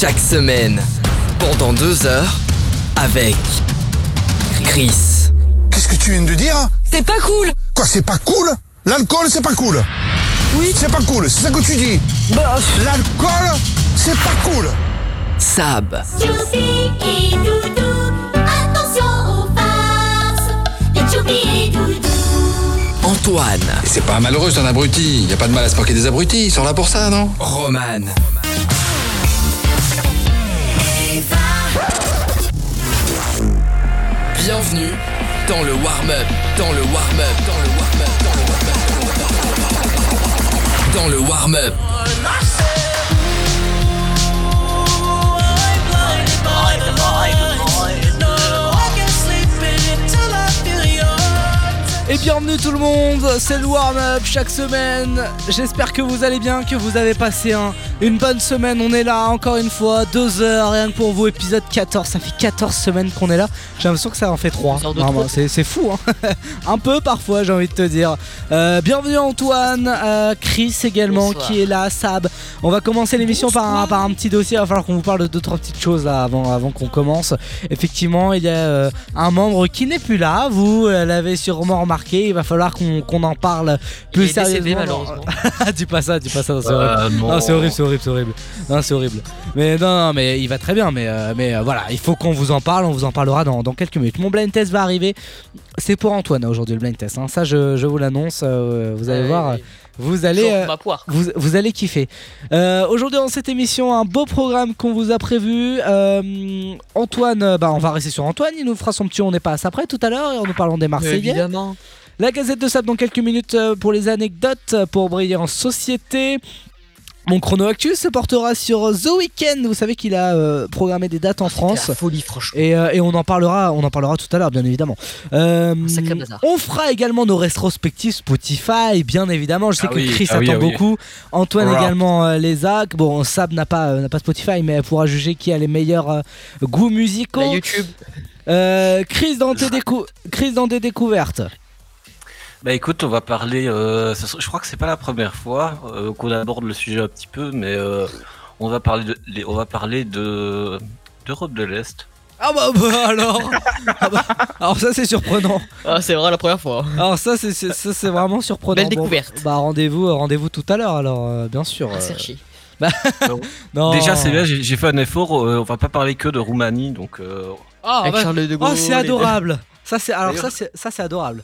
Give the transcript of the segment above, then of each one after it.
chaque semaine, pendant deux heures, avec Chris. Qu'est-ce que tu viens de dire C'est pas cool Quoi, c'est pas cool? L'alcool, c'est pas cool? Oui. C'est pas cool, c'est ça que tu dis? Bah, L'alcool, c'est pas cool Sab, et Doudou, attention aux farces. Et Doudou. Antoine, C'est pas malheureux, c'est un abruti. Y a pas de mal à se moquer des abrutis, ils sont là pour ça, non? Roman. Bienvenue dans le warm-up, dans le warm-up, dans le warm-up, dans le warm-up, dans le warm-up. Et bienvenue tout le monde, c'est le warm-up chaque semaine. J'espère que vous allez bien, que vous avez passé un- une bonne semaine. On est là encore une fois, deux heures, rien que pour vous, épisode 14. Ça fait 14 semaines qu'on est là. J'ai l'impression que ça en fait 3. C'est fou, hein. un peu parfois, j'ai envie de te dire. Euh, bienvenue Antoine, euh, Chris également Bonsoir. qui est là, Sab. On va commencer l'émission par un, par un petit dossier. Il va falloir qu'on vous parle de deux trois petites choses là, avant, avant qu'on commence. Effectivement, il y a euh, un membre qui n'est plus là. Vous l'avez sûrement remarqué. Il va falloir qu'on en parle plus Il est décédé, sérieusement. malheureusement. dis pas ça, dis pas ça. non, c'est horrible. Non, c'est horrible, c'est horrible, c'est horrible. Non, c'est horrible. Mais non, non, mais il va très bien. Mais, euh, mais euh, voilà, il faut qu'on vous en parle. On vous en parlera dans, dans quelques minutes. Mon blind test va arriver. C'est pour Antoine aujourd'hui le blind test. hein. Ça, je, je vous l'annonce. euh, vous allez Ouais, voir. ouais. Vous allez. Euh, ma poire. vous, vous allez kiffer. Euh, Aujourd'hui dans cette émission, un beau programme qu'on vous a prévu. Euh, Antoine, bah, on va rester sur Antoine. Il nous fera son petit On n'est pas à ça près tout à l'heure et en nous parlant des Marseillais. Évidemment. La Gazette de Sable dans quelques minutes pour les anecdotes pour briller en société. Mon chrono actu se portera sur The Weeknd. Vous savez qu'il a euh, programmé des dates en France. La folie, franchement. Et, euh, et on en parlera, on en parlera tout à l'heure, bien évidemment. Euh, Un sacré bazar. on fera également nos rétrospectives Spotify, bien évidemment. Je sais Ah que oui, Chris ah oui, attend ah oui. beaucoup. Antoine Rap. également euh, les Acs. Bon, Sab n'a pas, euh, n'a pas Spotify, mais elle pourra juger qui a les meilleurs euh, goûts musicaux. La YouTube. Euh, Chris dans tes décou- Chris dans des découvertes. Bah écoute, on va parler. euh, ça je crois que c'est pas la première fois euh, qu'on aborde le sujet un petit peu, mais euh, on va parler de, les- on va parler de d'Europe de l'Est. Ah bah, bah, alors, Ah bah, alors ça c'est surprenant. Ah, c'est vrai la première fois. Alors ça c'est c'est- ça, c'est vraiment surprenant. Belle Bon, découverte. bah rendez-vous rendez-vous tout à l'heure alors euh, bien sûr. Ah, euh, chier. non. Déjà, c'est bien, j'ai j'ai fait un effort. euh, on va pas parler que de Roumanie, donc euh, Ah, Avec bah- Charles de Gaulle. Oh c'est adorable. Ça c'est alors ça c'est ça c'est adorable.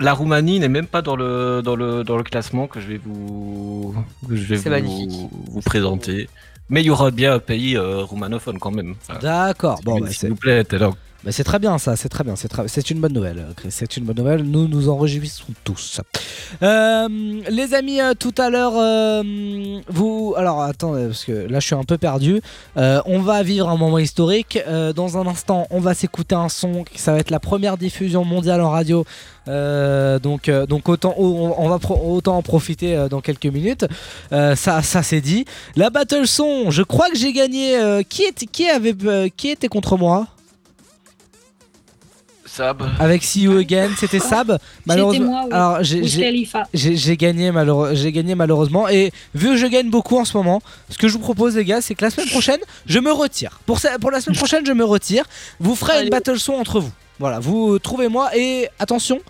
La Roumanie n'est même pas dans le dans le dans le classement que je vais vous que je vais vous, vous présenter. Mais il y aura bien un pays euh, roumanophone quand même. Enfin, D'accord. Bon bah, s'il vous plaît, alors. Bah, c'est très bien ça, c'est très bien, c'est une bonne nouvelle. C'est une bonne nouvelle. Nous nous en réjouissons tous. Euh, les amis, euh, tout à l'heure, euh, vous. Alors attendez, parce que là je suis un peu perdu. On va vivre un moment historique. Dans un instant, on va s'écouter un son. Ça va être la première diffusion mondiale en radio. Donc, autant, on, on va autant en profiter dans quelques minutes. Ça, ça c'est dit. La battle son, je crois que j'ai gagné. qui était contre moi? Sab. Avec See You Again, c'était Sab. Malheureusement, moi, oui. alors j'ai- Ou j'ai Khalifa. j'ai j'ai gagné, malheureux- j'ai gagné malheureusement. Et vu que je gagne beaucoup en ce moment, ce que je vous propose, les gars, c'est que la semaine prochaine, je me retire. Pour, ça- pour la semaine prochaine, je me retire. Vous ferez une battle son entre vous. Voilà, vous euh, trouvez-moi. Et attention,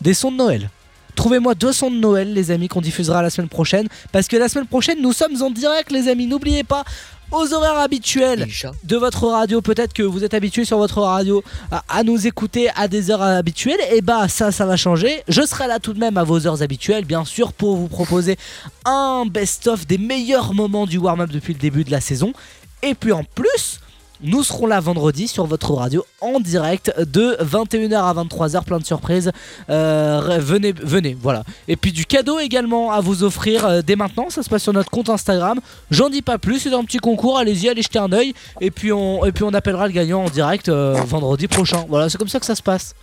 des sons de Noël. Trouvez-moi deux sons de Noël, les amis, qu'on diffusera la semaine prochaine. Parce que la semaine prochaine, nous sommes en direct, les amis. N'oubliez pas, aux horaires habituels Déjà. de votre radio, peut-être que vous êtes habitué sur votre radio à, à nous écouter à des heures habituelles, et bah ça, ça va changer. Je serai là tout de même à vos heures habituelles, bien sûr, pour vous proposer un best-of des meilleurs moments du warm-up depuis le début de la saison. Et puis en plus, nous serons là vendredi sur votre radio en direct de 21h à 23h, plein de surprises. Euh, venez, venez, voilà. Et puis du cadeau également à vous offrir euh, dès maintenant, ça se passe sur notre compte Instagram. J'en dis pas plus, c'est un petit concours, allez-y, allez jeter un oeil. Et puis on, et puis on appellera le gagnant en direct euh, vendredi prochain. Voilà, c'est comme ça que ça se passe.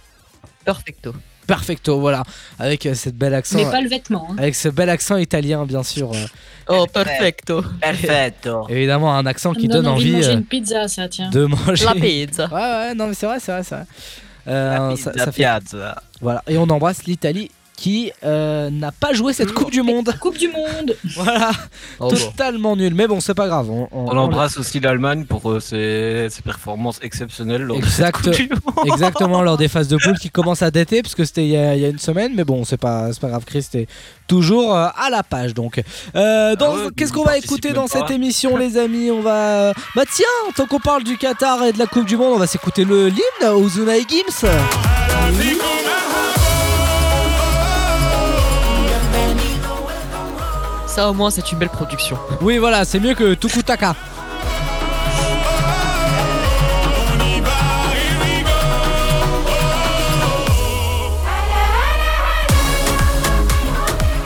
Perfecto. Perfecto, voilà. Avec euh, cette belle accent. Mais pas le vêtement. hein. Avec ce bel accent italien, bien sûr. euh, Oh, perfecto. Perfetto. évidemment, un accent Ça qui donne donne envie de envie manger euh, une pizza, ça, tiens. de manger. La pizza. Ouais, ouais, non, mais c'est vrai, c'est vrai, c'est vrai. Euh, ça- ça fait- piazza. Voilà, et on embrasse l'Italie qui euh, n'a pas joué cette Coupe du Monde. Coupe du Monde. Voilà, Oh, bon. totalement nul. Mais bon, c'est pas grave. On, on- On embrasse aussi l'Allemagne pour euh, ses, ses performances exceptionnelles. lors de cette Exact. Coupe du Monde. Exactement, lors des phases de poule qui commencent à dater, puisque c'était il y, a il y a une semaine, mais bon, c'est pas, c'est pas grave, Chris, t'es toujours euh, à la page. Donc, Euh, Ah ouais, qu'est-ce qu'on va écouter dans pas. cette émission, les amis? On va. Bah, tiens, tant qu'on parle du Qatar et de la Coupe du Monde, on va s'écouter le l'hymne aux Unai Gims. Ça au moins c'est une belle production. Oui, voilà, c'est mieux que Tukutaka.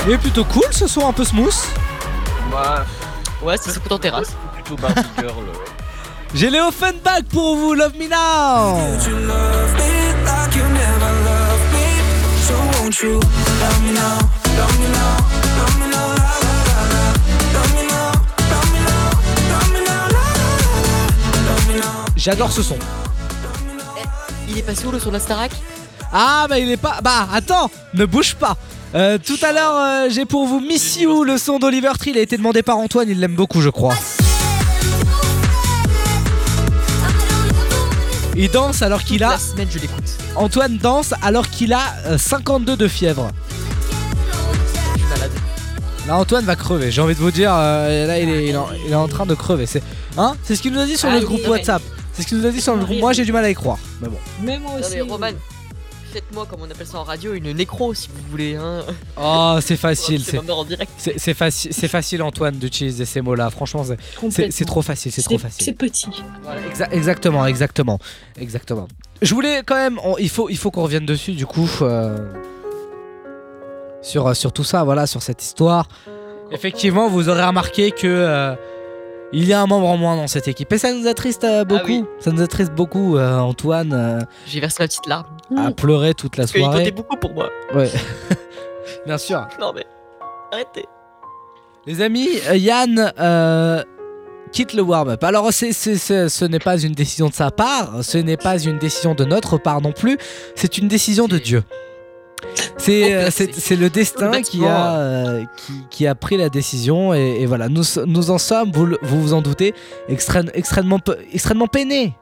Il est plutôt cool ce son un peu smooth. Bah, Ouais, ça s'écoute en terrasse. plutôt Barbie Girl. euh. J'ai les Offenbach pour vous, Love Me Now J'adore ce son. Il est passé où le son de la Starac? Ah bah il est pas... Bah attends, ne bouge pas Euh, tout à l'heure, euh, j'ai pour vous Miss You, le son d'Oliver Tree. Il a été demandé par Antoine, il l'aime beaucoup, je crois. Il danse alors qu'il a. La semaine je l'écoute. Antoine danse alors qu'il a euh, 52 de fièvre. Je suis malade. Là, Antoine va crever. J'ai envie de vous dire, euh, là, il est, il est en, il est en train de crever. C'est, hein? C'est ce qu'il nous a dit sur Ah, oui, groupe. WhatsApp. C'est ce qu'il nous a dit sur le groupe. Moi, j'ai du mal à y croire. Mais bon. Mais moi Non aussi. mais Roman, faites-moi comme on appelle ça en radio une nécro si vous voulez. Hein. Oh, c'est facile. C'est facile, c'est facile, Antoine, d'utiliser ces mots-là. Franchement, c'est, trop facile. C'est trop facile. C'est petit. Voilà, exa- exactement, exactement, exactement. Je voulais quand même, on- il faut, il faut qu'on revienne dessus du coup euh, sur, sur tout ça, voilà, sur cette histoire. Effectivement, vous aurez remarqué que euh, il y a un membre en moins dans cette équipe et ça nous attriste euh, beaucoup. oui. Ça nous attriste beaucoup. euh, Antoine euh, J'ai versé ma petite larme. a pleuré toute la Parce qu'il soirée. beaucoup pour moi. Ouais. Bien sûr. Non mais arrêtez. Les amis, euh, Yann euh, quitte le warm-up. Alors, ce n'est pas une décision de sa part, ce n'est pas une décision de notre part non plus, c'est une décision de Dieu. C'est euh, c'est- c'est le destin qui a, euh, qui, qui a pris la décision et, et voilà, nous, nous en sommes, vous, le- vous vous en doutez, extrême- extrêmement, extrêmement peinés.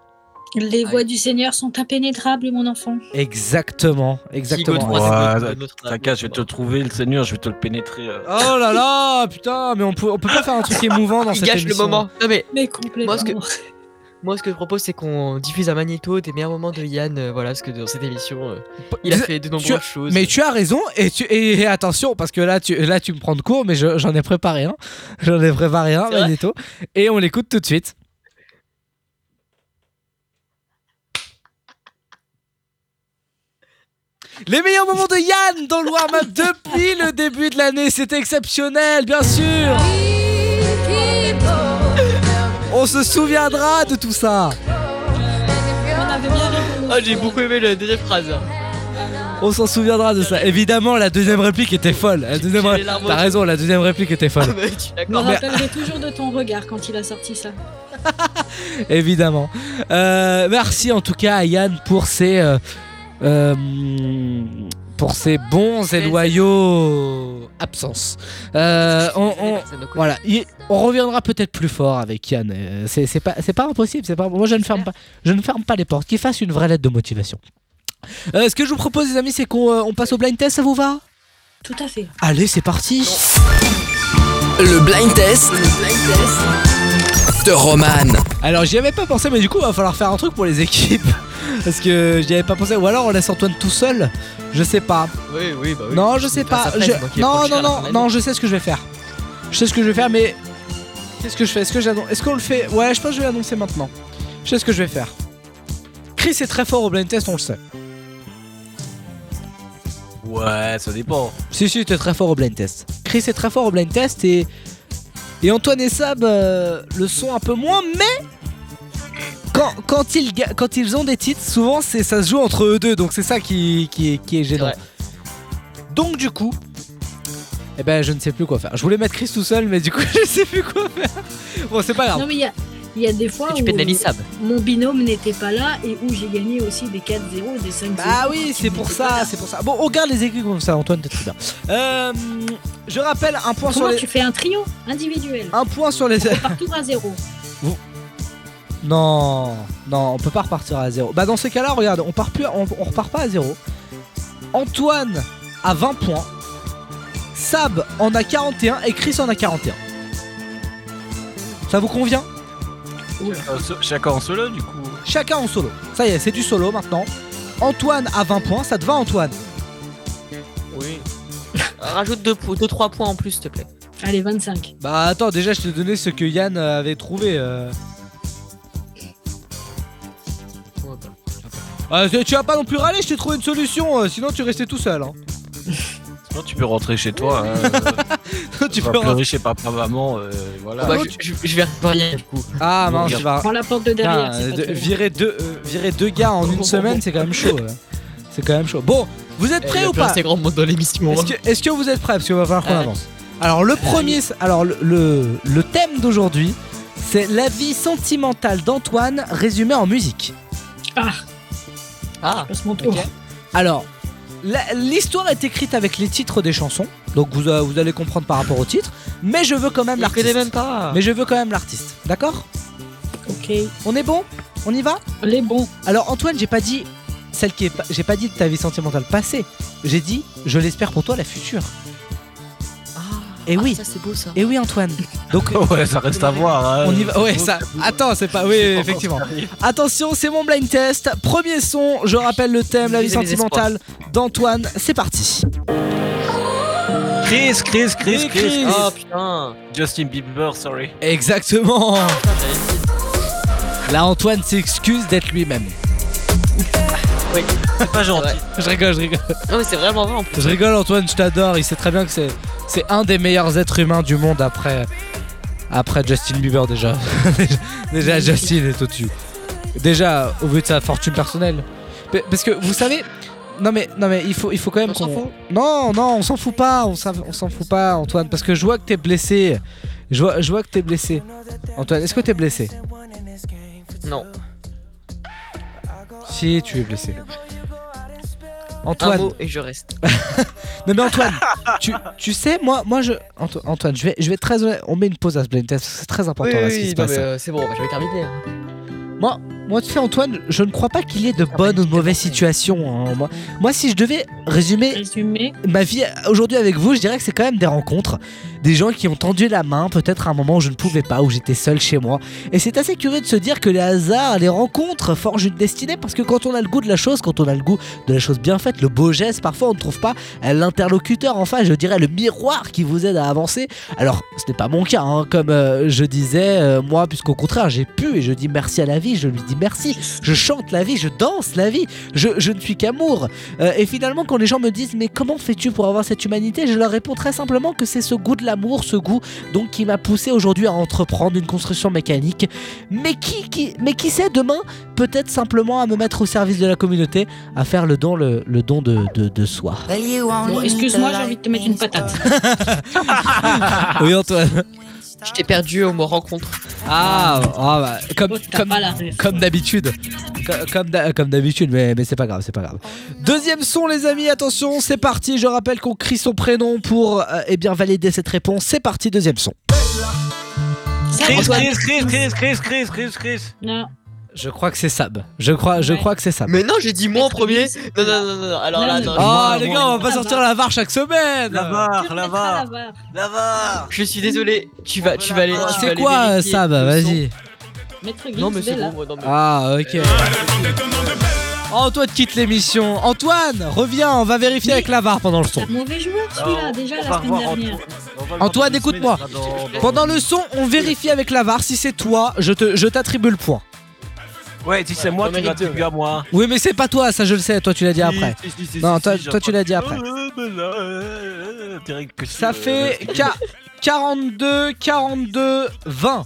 Les Ah voies oui. du Seigneur sont impénétrables, mon enfant. Exactement, exactement. Godefroy, Ouais, c'est notre- notre- T'inquiète, je vais te le trouver, le Seigneur, je vais te le pénétrer. euh. Oh là là, putain, mais on peut, on peut pas faire un truc émouvant dans Il cette gâche le émission. moment. Non mais Mais complètement. Moi, ce que- moi ce que je propose c'est qu'on diffuse un magnéto des meilleurs moments de Yann. euh, voilà parce que dans cette émission euh, il a Tu- fait de nombreuses choses. Mais tu as raison et, tu, et, et attention parce que là tu, là tu me prends de court mais je- j'en ai préparé un. J'en ai préparé un, C'est vrai Magneto. Et on l'écoute tout de suite. Les meilleurs moments de Yann dans le warm-up depuis le début de l'année, c'était exceptionnel, bien sûr. On se souviendra de tout ça. On avait bien rigolé. Ah j'ai beaucoup aimé la deuxième phrase. On s'en souviendra de ça. Évidemment, la deuxième réplique était folle. La deuxième T'as raison, la deuxième réplique était Ah folle. tu Je me rappellerai toujours de ton regard quand il a sorti ça. Évidemment. Euh, merci en tout cas à Yann pour ses, euh, euh, pour ses bons et loyaux absences. Euh, on, on- voilà, il- on reviendra peut-être plus fort avec Yann. Euh, C'est c'est pas, c'est pas impossible. C'est pas, moi, je ne ferme pas, je ne ferme pas les portes. Qu'il fasse une vraie lettre de motivation. Euh, ce que je vous propose, les amis, c'est qu'on euh, on passe au blind test. Ça vous va? Tout à fait. Allez, c'est parti. Le blind test de Roman. Alors j'y avais pas pensé mais du coup il va falloir faire un truc pour les équipes Parce que j'y avais pas pensé Ou alors on laisse Antoine tout seul Je sais pas Oui oui bah oui. Non je sais pas Je- Non non non non je sais ce que je vais faire Je sais ce que je vais faire mais Qu'est-ce que je fais? Est-ce que j'annonce? Est-ce qu'on le fait? Ouais je pense que je vais l'annoncer maintenant. Je sais ce que je vais faire. Chris est très fort au blind test on le sait. Ouais, ça dépend. Si si t'es très fort au blind test. Chris est très fort au blind test et Et Antoine et Sab euh, le sont un peu moins mais quand, quand, ils, quand ils ont des titres, souvent ça se joue entre eux deux, donc c'est ça qui, qui, est, qui est gênant. Donc du coup, eh ben je ne sais plus quoi faire. Je voulais mettre Chris tout seul, mais du coup je sais plus quoi faire. Bon c'est pas grave. Non mais il y a, Il y a des fois Et tu où Sab. mon binôme n'était pas là et où j'ai gagné aussi des 4-0, des 5-0. Bah oui, c'est pour ça, c'est pour ça. Bon, on garde les équipes comme ça, Antoine, t'es très bien. Euh, je rappelle un point sur Comment les. tu fais un trio individuel Un point sur les. Partout à zéro. Non, non, on peut pas repartir à zéro. Bah dans ces cas-là, regarde, on part plus, on, on repart pas à zéro. Antoine a 20 points, Sab en a 41 et Chris en a 41. Ça vous convient? Euh, Chacun en solo du coup. Chacun en solo. Ça y est, c'est du solo maintenant. Antoine a 20 points, ça te va Antoine? Oui. Rajoute 2-3 points en plus, s'il te plaît. Allez, 25. Bah attends, déjà je te donnais ce que Yann avait trouvé. euh. Ah, tu tu vas pas non plus râler, je t'ai trouvé une solution, euh, sinon tu restais tout seul. Hein. Tu peux rentrer chez toi. Hein, tu tu peux rentrer. chez papa maman. euh, voilà. Bah, je, je- je vais rien du coup. Ah mince, tu vas. Prends la porte de derrière. De- virer, deux, euh, virer deux gars en une semaine, c'est quand même chaud. euh. C'est quand même chaud. Bon, vous êtes prêts ou pas C'est grand monde dans l'émission. Est-ce que, est-ce que vous êtes prêts? Parce qu'il va falloir qu'on Ouais. avance. Alors, le premier, alors le, le, le thème d'aujourd'hui, c'est la vie sentimentale d'Antoine résumée en musique. Ah, Ah, passe mon tour. Ok. Alors, l'histoire est écrite avec les titres des chansons, donc vous, euh, vous allez comprendre par rapport au titre, mais je veux quand même je la connais l'artiste. même pas. Mais je veux quand même l'artiste, d'accord Ok. On est bon On y va Les bons. Alors Antoine, j'ai pas dit celle qui est pas- j'ai pas dit de ta vie sentimentale passée. J'ai dit je l'espère pour toi la future. Ah, Et oui. Ça, c'est beau ça. Et oui Antoine. Donc ouais, ça reste à voir. hein. on y va. Ouais, ça. Attends, c'est pas. Oui, effectivement. Attention, c'est mon blind test. Premier son. Je rappelle le thème, la vie sentimentale d'Antoine. C'est parti. Chris, Chris, Chris, Oui, Chris, Chris. Oh putain. Justin Bieber, sorry. Exactement. Là, Antoine s'excuse d'être lui-même. Oui. C'est pas gentil. Ouais. Je rigole, je rigole. Non mais c'est vraiment vrai en plus. Je rigole, Antoine. Je t'adore. Il sait très bien que c'est c'est un des meilleurs êtres humains du monde après après Justin Bieber déjà. déjà Justin est au-dessus. Déjà au vu de sa fortune personnelle. Pa- Parce que vous savez. Non mais non mais il faut il faut quand même On s'en qu'on- fout. Non non on s'en fout pas on s'en on s'en fout pas Antoine parce que je vois que t'es blessé je vois je vois que t'es blessé Antoine est-ce que t'es blessé? Non. Si tu es blessé Un Antoine mot et je reste. Non mais Antoine, tu, tu sais, moi, moi je. Anto- Antoine, je vais, je vais être très honnête. On met une pause à ce blind test, c'est très important là ce qui se passe. euh, c'est bon, bah, je vais terminer. hein. Moi, moi, tu sais, Antoine, je ne crois pas qu'il y ait de bonnes ou de mauvaises situations. hein. Moi, moi, si je devais résumer Résumé. ma vie aujourd'hui avec vous, je dirais que c'est quand même des rencontres. Des gens qui ont tendu la main, peut-être à un moment où je ne pouvais pas, où j'étais seul chez moi. Et c'est assez curieux de se dire que les hasards, les rencontres forgent une destinée, parce que quand on a le goût de la chose, quand on a le goût de la chose bien faite, le beau geste, parfois on ne trouve pas l'interlocuteur, enfin, je dirais le miroir qui vous aide à avancer. Alors, ce n'est pas mon cas, hein, comme euh, je disais, euh, moi, puisqu'au contraire, j'ai pu et je dis merci à la vie, je lui dis merci. Je chante la vie, je danse la vie, je, je ne suis qu'amour. Euh, et finalement, quand les gens me disent, mais comment fais-tu pour avoir cette humanité? Je leur réponds très simplement que c'est ce goût de l'amour, ce goût donc qui m'a poussé aujourd'hui à entreprendre une construction mécanique. Mais qui, qui, mais qui sait demain Peut-être simplement à me mettre au service de la communauté, à faire le don, le, le don de, de, de soi. Bon, excuse-moi, j'ai envie de te mettre une patate. Oui, Antoine. Je t'ai perdu au mot rencontre. Ah, ah, bah, comme, d'habitude. Co- Comme d'habitude, mais, mais c'est pas grave, c'est pas grave. Deuxième son, les amis, attention, c'est parti. Je rappelle qu'on crie son prénom pour euh, eh bien valider cette réponse. C'est parti, deuxième son. Chris. Chris, Chris, Chris, Chris, Chris, Chris, Chris. Non. Je crois que c'est Sab. Je crois, je Ouais. crois que c'est Sab. Mais non, j'ai dit moi en premier. Non, non, non, non. Alors là, Non. Oh Moi, les moi, gars, on va pas sortir la VAR chaque semaine. La VAR, la VAR, la VAR. Je suis désolé. Tu vas, tu vas aller. Ah, C'est quoi vérifier Sab. Vas-y. Maître Non, mais c'est bon, Ah ok. Antoine quitte l'émission. Antoine, reviens, on va vérifier avec la VAR pendant le son. C'est un mauvais joueur celui-là, déjà la semaine dernière. Antoine. Écoute-moi. Pendant le son, on vérifie avec la VAR si c'est toi, je te, je t'attribue le point. Ouais, si c'est moi, tu mérite deux, l'attribues à moi. Oui mais c'est pas toi, ça je le sais, toi tu l'as dit après. Non, toi- tu l'as dit après. Que Ça fait qua- 42, 42, 20.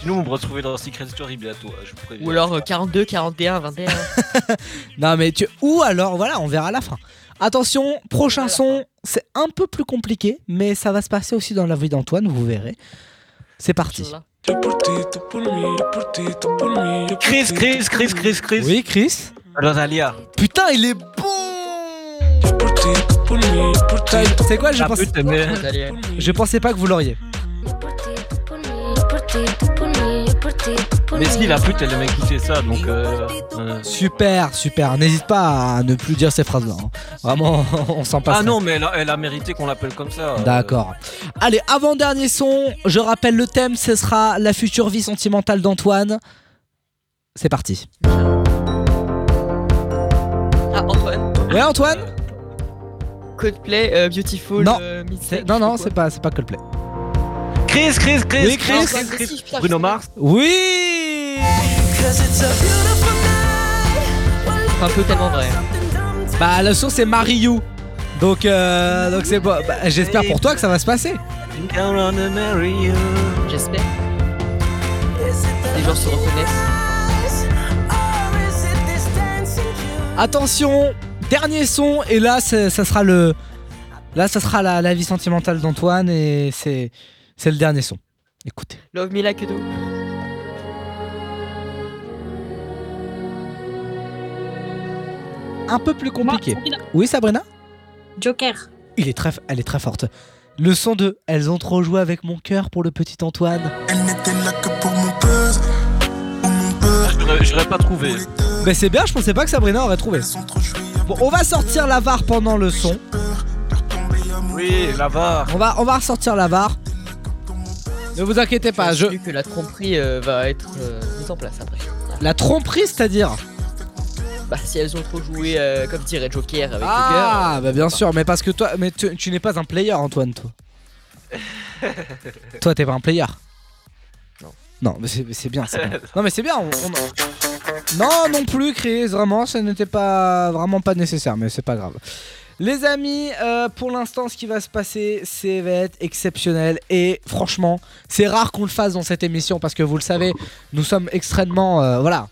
Sinon, on va me retrouver dans Secret Story bientôt, hein, je vous préviens. Ou alors euh, 42, 41, 21. Non mais tu... Ou alors, voilà, on verra à la fin. Attention, prochain son, c'est un peu plus compliqué, mais ça va se passer aussi dans la vie d'Antoine, vous verrez. C'est parti. Chris, Chris, Chris, Chris, Chris. Oui, Chris? Rosalia. Putain, il est bon C'est quoi, je, Allez, je pensais pas que vous l'auriez. Mais si, la pute, elle aime écouter ça, donc. Euh, euh. Super, super. N'hésite pas à ne plus dire ces phrases-là. hein. Vraiment, on s'en passe. Ah non, mais elle a, elle a mérité qu'on l'appelle comme ça. euh. D'accord. Allez, avant-dernier son, je rappelle le thème, ce sera la future vie sentimentale d'Antoine. C'est parti. Ah, Antoine. Ouais, Antoine? Coldplay, euh, Beautiful. Non. euh, Mistake, C'est- Non, non, je sais c'est pas, c'est pas Coldplay. Chris, Chris, Chris. Oui, Chris. Bruno je- Mars. Oui C'est un peu tellement vrai. Bah, le son, c'est Mariou. Donc, euh, donc c'est bon. Bah, J'espère pour toi que ça va se passer. J'espère. Les gens se reconnaissent. Attention, dernier son, et là, ça sera le. Là, ça sera la, la vie sentimentale d'Antoine, et c'est c'est le dernier son. Écoutez. Love Me Like You Do. Un peu plus compliqué. Moi, Sabrina. Oui, Sabrina? Joker. Il est très, elle est très forte. Le son de Elles ont trop joué avec mon cœur pour le petit Antoine. Elle n'était là que pour mon buzz. Pour mon peur. J'aurais- J'aurais pas trouvé. Mais c'est bien, je pensais pas que Sabrina aurait trouvé. Bon, on va sortir la VAR pendant le son. Oui, la VAR. On va, on va ressortir la VAR. Ne vous inquiétez pas, je... Que la tromperie euh, va être euh, mise en place après. La tromperie, c'est-à-dire Bah, si elles ont trop joué, euh, comme dirait Joker avec Ah, bah bien sûr, mais parce que toi, mais tu, tu n'es pas un player, Antoine, toi. toi, t'es pas un player. Non. Non, mais c'est c'est bien, c'est bien. Non, mais c'est bien. on- on- Non, non plus, Chris. Vraiment, ça n'était pas vraiment pas nécessaire, mais c'est pas grave. Les amis, euh, pour l'instant, ce qui va se passer, c'est va être exceptionnel et franchement, c'est rare qu'on le fasse dans cette émission parce que vous le savez, nous sommes extrêmement, euh, voilà,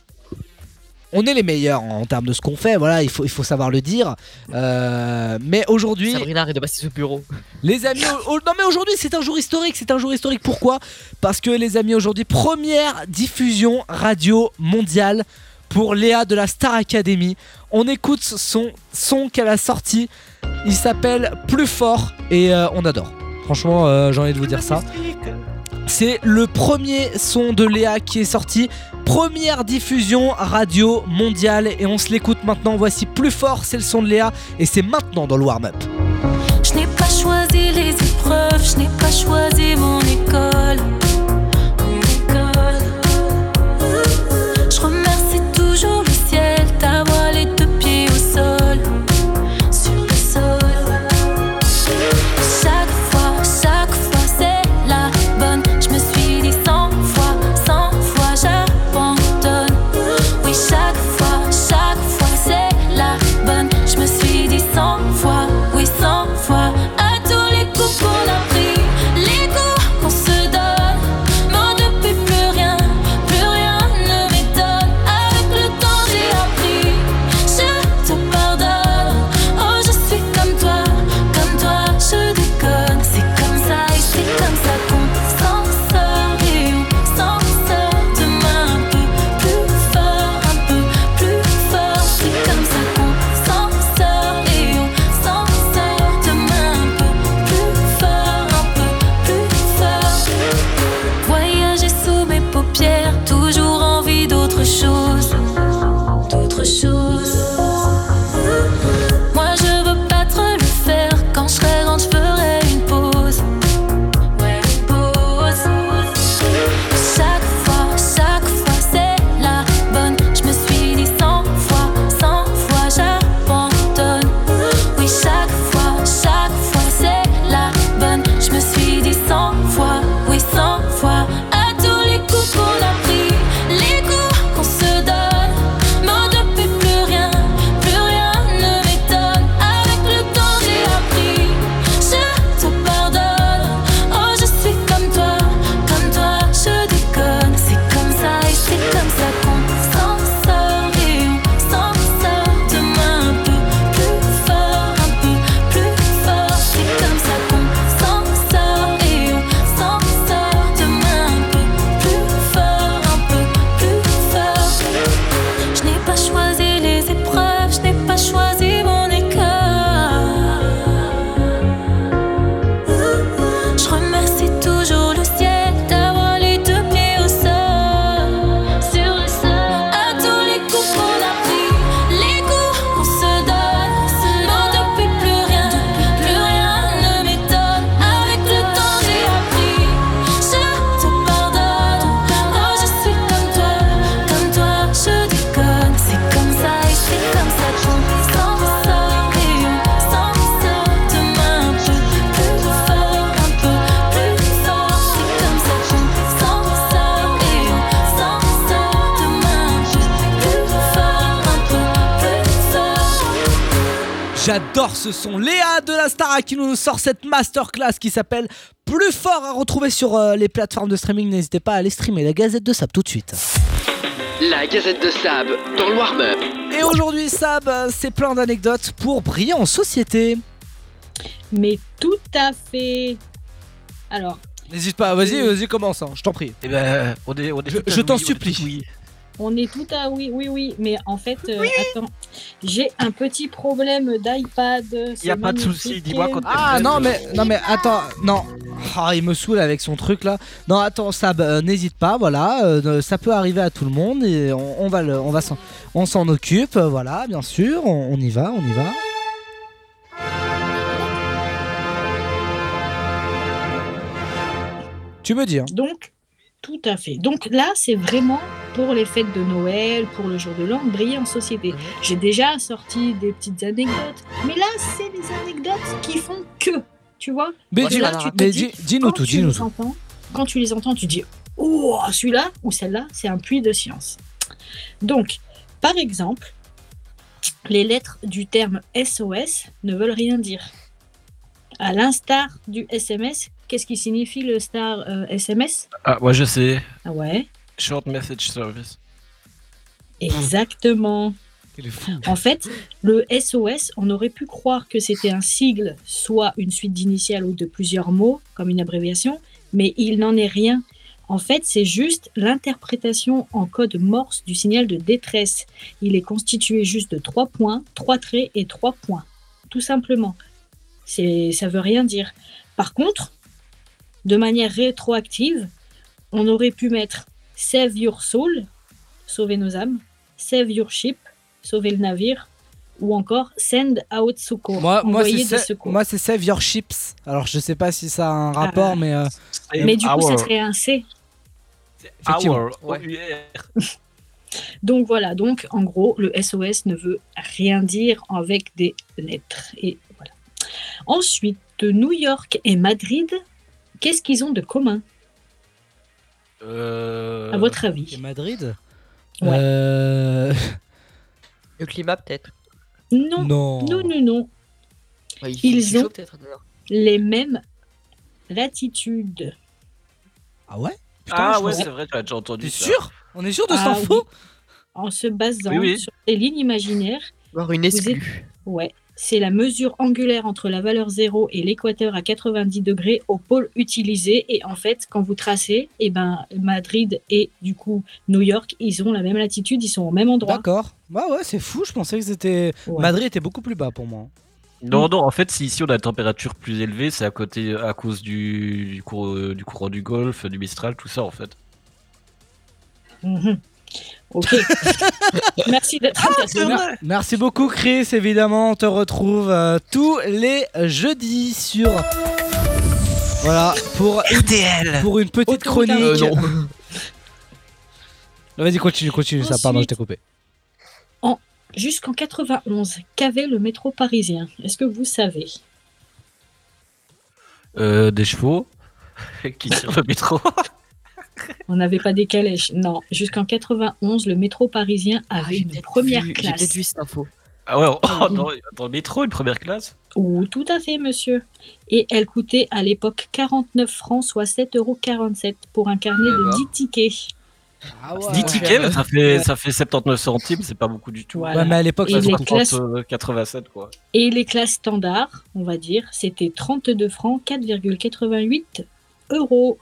on est les meilleurs en termes de ce qu'on fait, voilà, il faut, il faut savoir le dire. Euh, mais aujourd'hui, Sabrina arrête de passer ce bureau. les amis, au- au- non mais aujourd'hui c'est un jour historique, c'est un jour historique. Pourquoi? Parce que les amis, aujourd'hui première diffusion radio mondiale pour Léa de la Star Academy. On écoute son son qu'elle a sorti. Il s'appelle Plus fort et euh, on adore. Franchement, euh, j'ai envie de vous dire ça. C'est le premier son de Léa qui est sorti. Première diffusion radio mondiale et on se l'écoute maintenant. Voici Plus fort, c'est le son de Léa et c'est maintenant dans le warm-up. Je n'ai pas choisi les épreuves, je n'ai pas choisi mon école. Cette masterclass qui s'appelle Plus fort à retrouver sur euh, les plateformes de streaming. N'hésitez pas à aller streamer la Gazette de Sab tout de suite. La Gazette de Sab dans le warm-up. Et aujourd'hui, Sab, c'est plein d'anecdotes pour briller en société. Mais tout à fait. Alors, N'hésite pas, vas-y, vas-y, commence, hein, je t'en prie. Eh ben, on est, on est Je- tout à je t'en oui, on est supplie. tout. On est tout à oui, oui, oui. Mais en fait, euh, attends, j'ai un petit problème d'iPad. Y a pas de souci, dis-moi quand Ah non, mais, non, mais attends, non. Ah, il me saoule avec son truc là. Non, attends, Sab, euh, n'hésite pas, voilà, euh, ça peut arriver à tout le monde et on, on va le, on va s'en, on s'en occupe, voilà, bien sûr, on, on y va, on y va. Tu me dis, hein. Donc, tout à fait. Donc là, c'est vraiment pour les fêtes de Noël, pour le jour de l'an, briller en société. Mhm. J'ai déjà sorti des petites anecdotes, mais là, c'est des anecdotes qui font que, tu vois. Mais, dis, là, tu mais dis, dis- dis-nous quand tout, dis-nous les tout. entends, quand tu les entends, tu dis Oh, celui-là ou celle-là, c'est un puits de science. Donc, par exemple, les lettres du terme SOS ne veulent rien dire. À l'instar du SMS, qu'est-ce qui signifie le star euh, SMS Ah, moi je sais. Ah ouais, Short Message Service. exactement. En fait, le SOS, on aurait pu croire que c'était un sigle, soit une suite d'initiales ou de plusieurs mots, comme une abréviation, mais il n'en est rien. En fait, c'est juste l'interprétation en code morse du signal de détresse. Il est constitué juste de trois points, trois traits et trois points. Tout simplement. C'est, ça veut rien dire. Par contre, de manière rétroactive, on aurait pu mettre Save your soul, sauver nos âmes, Save your ship, sauver le navire, ou encore Send out secours, Moi, moi, c'est des sa- secours. moi, c'est Save Your Chips. Alors, je sais pas si ça a un rapport, Ah. mais euh, Mais du coup, ça serait un C. Effectivement. Hour. Ouais. O-U-R. Donc voilà, donc en gros, le SOS ne veut rien dire avec des lettres. Et voilà. Ensuite, New York et Madrid, qu'est-ce qu'ils ont de commun, Euh, à votre et avis Madrid. Ouais. Euh, Le climat, peut-être. Non, non. non, non, non. Ouais, il fait- Ils ont-. Les mêmes latitudes. Ah ouais? Ah je ouais, c'est vrai, tu as déjà entendu T'es ça. sûr? On est sûr de cette Ah info En se basant Oui, oui. sur des lignes imaginaires, Voir une exclue. Ouais, c'est la mesure angulaire entre la valeur 0 et l'équateur à 90 degrés au pôle utilisé. Et en fait, quand vous tracez, eh ben, Madrid et du coup New York, ils ont la même latitude, ils sont au même endroit. D'accord. Bah ouais, c'est fou. Je pensais que c'était. Ouais. Madrid était beaucoup plus bas pour moi. Non, non, en fait, si ici on a une température plus élevée, c'est à côté, à cause du, du, cour- euh, du courant du Golfe, du Mistral, tout ça en fait. Mhm. Ok. Merci d'être. Mer- Merci beaucoup, Chris. Évidemment, on te retrouve euh, tous les jeudis sur. Voilà, pour, RTL pour une petite Autoroute chronique. Euh, non. Vas-y, continue, continue. Ça, pardon, je Ensuite- t'ai coupé. Jusqu'en 91, qu'avait le métro parisien? Est-ce que vous savez? Euh, des chevaux qui tirent le métro? On n'avait pas des calèches. Non, jusqu'en 91, le métro parisien Ah, avait j'ai une première vu- J'ai classe. peut-être vu cette info. Ah ouais, oh, dans, dans le métro, une première classe Oh, tout à fait, monsieur. Et elle coûtait à l'époque 49 francs, soit 7,47 euros pour un carnet Eh de ben. 10 tickets. Ah 10 tickets, Ouais. mais ça fait, ça fait 79 centimes, c'est pas beaucoup du tout. Voilà. Ouais, mais à l'époque, Et ça classes- euh, 87 quoi. Et les classes standards, on va dire, c'était 32 francs, 4,88 euros.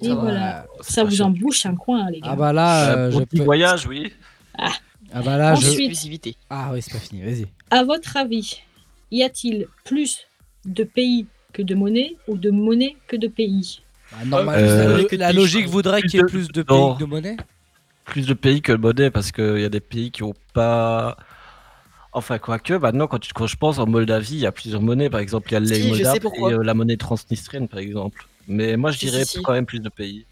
Et Ça voilà. C'est Ça vous cher. en bouche un coin, les gars. Ah bah là, Euh, euh, je petit peux. voyage, oui. Ah bah là, je. Ensuite- Exclusivité. Ah oui, c'est pas fini. Vas-y. À votre avis, y a-t-il plus de pays que de monnaie ou de monnaie que de pays Bah, normal, Euh, la- logique je voudrait qu'il y ait plus de pays non. que de monnaie. Plus de pays que de monnaie parce qu'il y a des pays qui ont pas. Enfin, quoique, maintenant, quand, tu- quand je pense en Moldavie, il y a plusieurs monnaies. Par exemple, il y a le Si, je et euh, la monnaie transnistrienne, par exemple. Mais moi, je dirais si, si. quand même plus de pays.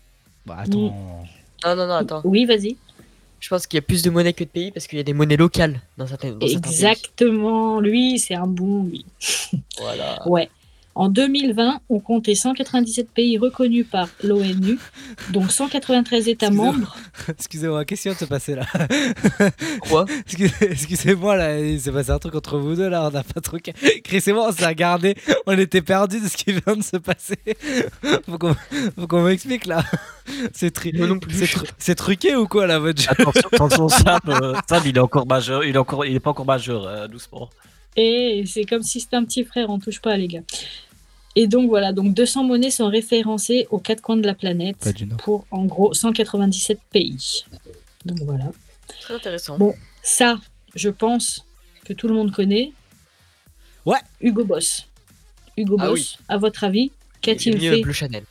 Bah attends. Non, non, non, attends. Oui, vas-y. Je pense qu'il y a plus de monnaie que de pays parce qu'il y a des monnaies locales dans certains, dans certains pays. Exactement. Lui, c'est un bon, lui. Voilà. Ouais. En 2020, on comptait 197 pays reconnus par l'ONU, donc 193 États membres. Excusez-moi, qu'est-ce qui vient de se passer là Quoi Excusez- Excusez-moi, là, il s'est passé un truc entre vous deux là, on n'a pas trop. Chris et moi, on s'est regardé, on était perdus de ce qui vient de se passer. Faut qu'on faut qu'on m'explique là. C'est tri- tru- truqué ou quoi là, votre jeu Attention, attention Sam, euh, Sam, il est encore majeur, il est encore, il est pas encore majeur, euh, doucement. Et c'est comme si c'était un petit frère, on touche pas les gars. Et donc voilà, donc 200 monnaies sont référencées aux quatre coins de la planète pour en gros 197 pays. Donc voilà. Très intéressant. Bon. Ça, je pense que tout le monde connaît. Ouais. Hugo Boss. Hugo Ah Boss, oui. à votre avis, qu'a-t-il mieux fait Bleu Chanel.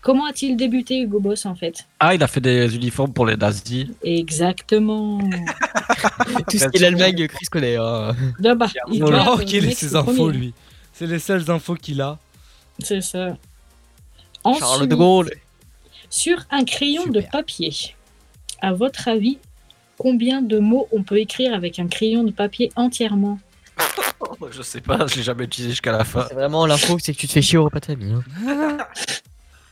Comment a-t-il débuté Hugo Boss en fait? Ah, il a fait des uniformes pour les nazis. Exactement. Tout ce qui est l'Allemagne, Chris connaît. hein. Bah, il le qu'il ait mec, ses infos premier. lui. C'est les seules infos qu'il a. C'est ça. Charles Ensuite, de Gaulle. Sur un crayon de papier, à votre avis, combien de mots on peut écrire avec un crayon de papier entièrement je sais pas, je l'ai jamais utilisé jusqu'à la fin. C'est vraiment l'info, c'est que tu te fais chier au repas de famille. hein.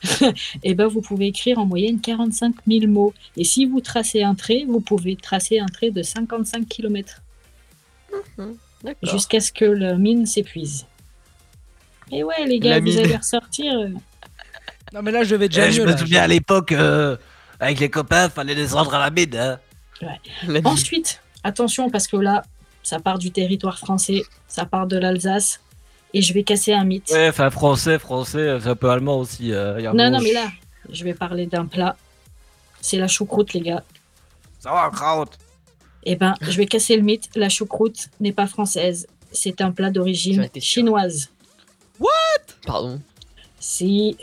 Eh ben, vous pouvez écrire en moyenne 45 000 mots. Et si vous tracez un trait, vous pouvez tracer un trait de 55 km D'accord. jusqu'à ce que la mine s'épuise. Et ouais, les gars, vous mine. allez ressortir. euh, Non, mais là, je vais déjà Eh, je me là. souviens à l'époque, euh, avec les copains, fallait descendre à la mine. Hein. La vie. Ensuite, attention, parce que là, ça part du territoire français, ça part de l'Alsace, et je vais casser un mythe. Ouais, enfin français, français, c'est un peu allemand aussi. euh, y a Non, non, mais là, je vais parler d'un plat. C'est la choucroute, les gars. Ça va, kraut. Eh ben, je vais casser le mythe. La choucroute n'est pas française. C'est un plat d'origine étais chinoise. Pardon. Si,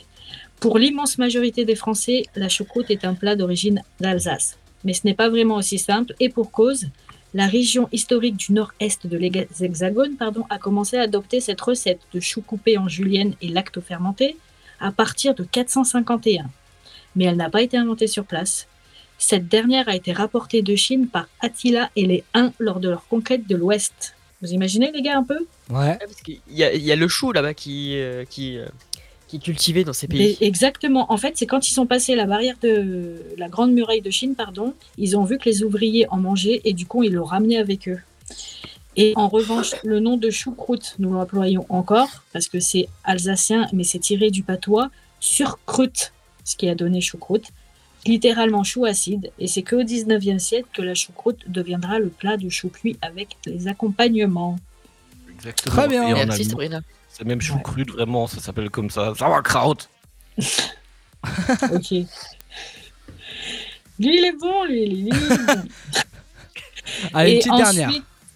pour l'immense majorité des Français, la choucroute est un plat d'origine d'Alsace. Mais ce n'est pas vraiment aussi simple, et pour cause, la région historique du nord-est de l'Hexagone pardon, a commencé à adopter cette recette de chou coupé en julienne et lacto-fermenté à partir de 451. Mais elle n'a pas été inventée sur place. Cette dernière a été rapportée de Chine par Attila et les Huns lors de leur conquête de l'Ouest. Vous imaginez les gars un peu? Ouais. Ouais, parce qu'il y a, il y a le chou là-bas qui, euh, qui, euh, qui est cultivé dans ces Mais pays. exactement. En fait, c'est quand ils sont passés la barrière de la Grande Muraille de Chine, pardon, ils ont vu que les ouvriers en mangeaient et du coup, ils l'ont ramené avec eux. Et en revanche, le nom de choucroute, nous l'employons encore parce que c'est alsacien, mais c'est tiré du patois surcroute, ce qui a donné choucroute, littéralement chou acide. Et c'est qu'au 19e siècle que la choucroute deviendra le plat de chou cuit avec les accompagnements. Exactement. Très bien. Et Merci Sabrina. c'est même Ouais. choucrute, vraiment, ça s'appelle comme ça. Ça va, kraut. Ok. Lui, il est bon, lui, il est bon. Allez, une Et petite dernière.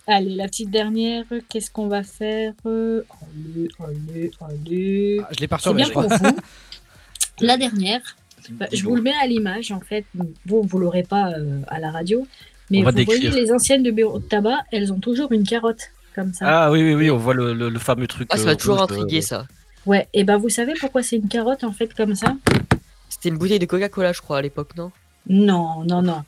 Allez, la petite dernière, qu'est-ce qu'on va faire? Allez, allez, allez. Ah, Je l'ai perturbé, je crois. La dernière, bah, je vous le mets à l'image, en fait. Vous, vous l'aurez pas euh, à la radio. Mais On vous voyez les anciennes de bureau de tabac, elles ont toujours une carotte, comme ça. Ah oui, oui, oui, on voit le, le- le fameux truc. Ah, ça euh, m'a toujours rouge, euh, intrigué ça. Ouais, et ben vous savez pourquoi c'est une carotte, en fait, comme ça? C'était une bouteille de Coca-Cola, je crois, à l'époque, non? Non, non, non.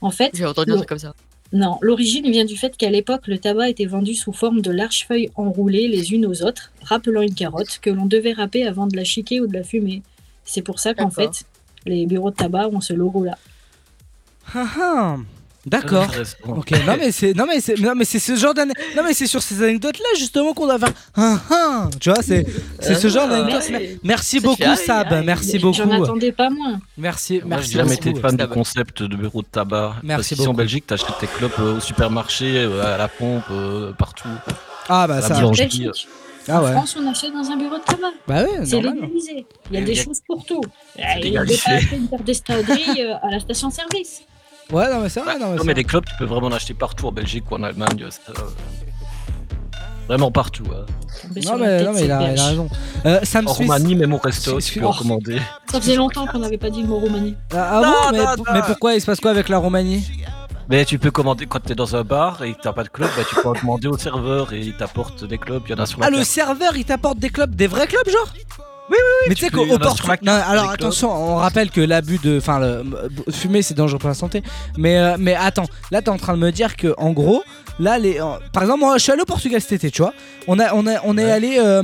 En fait, J'ai entendu un truc comme ça. Non, l'origine vient du fait qu'à l'époque, le tabac était vendu sous forme de larges feuilles enroulées les unes aux autres, rappelant une carotte, que l'on devait râper avant de la chiquer ou de la fumer. C'est pour ça qu'en fait, les bureaux de tabac ont ce logo-là. Ah, ah. D'accord. Ok, non mais c'est non mais c'est non mais c'est ce genre d'ane- non mais c'est sur ces anecdotes là justement qu'on doit faire ah, ah. tu vois c'est c'est ce genre Ah, d'anecdotes. merci. Beaucoup fait- Sab, merci J'en beaucoup. attendais pas moins. Merci Moi, merci j'ai jamais beaucoup. été fan du concept de bureau de tabac. Merci Parce beaucoup. en Belgique, t'achètes tes clopes euh, au supermarché, euh, à la pompe, euh, partout. Ah bah ça. Ah En ouais. France, on achète dans un bureau de tabac. Bah ouais, C'est légalisé. Il y a Et des il y a- choses pour tout. Il y a pas une carte d'espadrille euh, à la station-service. Ouais, non mais c'est vrai, non mais Non, c'est mais vrai. des clopes, tu peux vraiment en acheter partout en Belgique ou en Allemagne. ça, euh, Vraiment partout. hein. Non mais non mais il a, il a belge. raison. Euh, Sam En. Roumanie, même au resto, tu peux commander. Ça faisait longtemps qu'on n'avait pas dit le mot Roumanie. Ah, ah Non, bon, mais, mais pourquoi il se passe quoi avec la Roumanie? Mais tu peux commander quand t'es dans un bar et que t'as pas de clope, bah, tu peux en demander au serveur et il t'apporte des clopes. Il y en a sur la Ah le carte. serveur il t'apporte des clubs, des vrais clubs genre? Mais tu sais peux- il y qu'au en a sur Portu- la carte, Non, alors clubs. attention, on rappelle que l'abus de. Enfin, le euh, fumer c'est dangereux pour la santé. Mais, euh, mais attends, là t'es en train de me dire que en gros, là les. euh, par exemple, moi je suis allé au Portugal cet été, tu vois. On, a, on, a, on est allé. euh,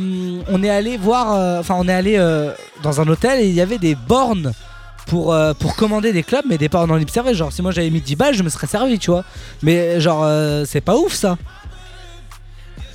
on est allé voir. euh, Enfin, on est allé euh, dans un hôtel et il y avait des bornes. Pour, euh, pour commander des clubs mais des bornes en libre service genre si moi j'avais mis 10 balles je me serais servi tu vois mais genre euh, c'est pas ouf ça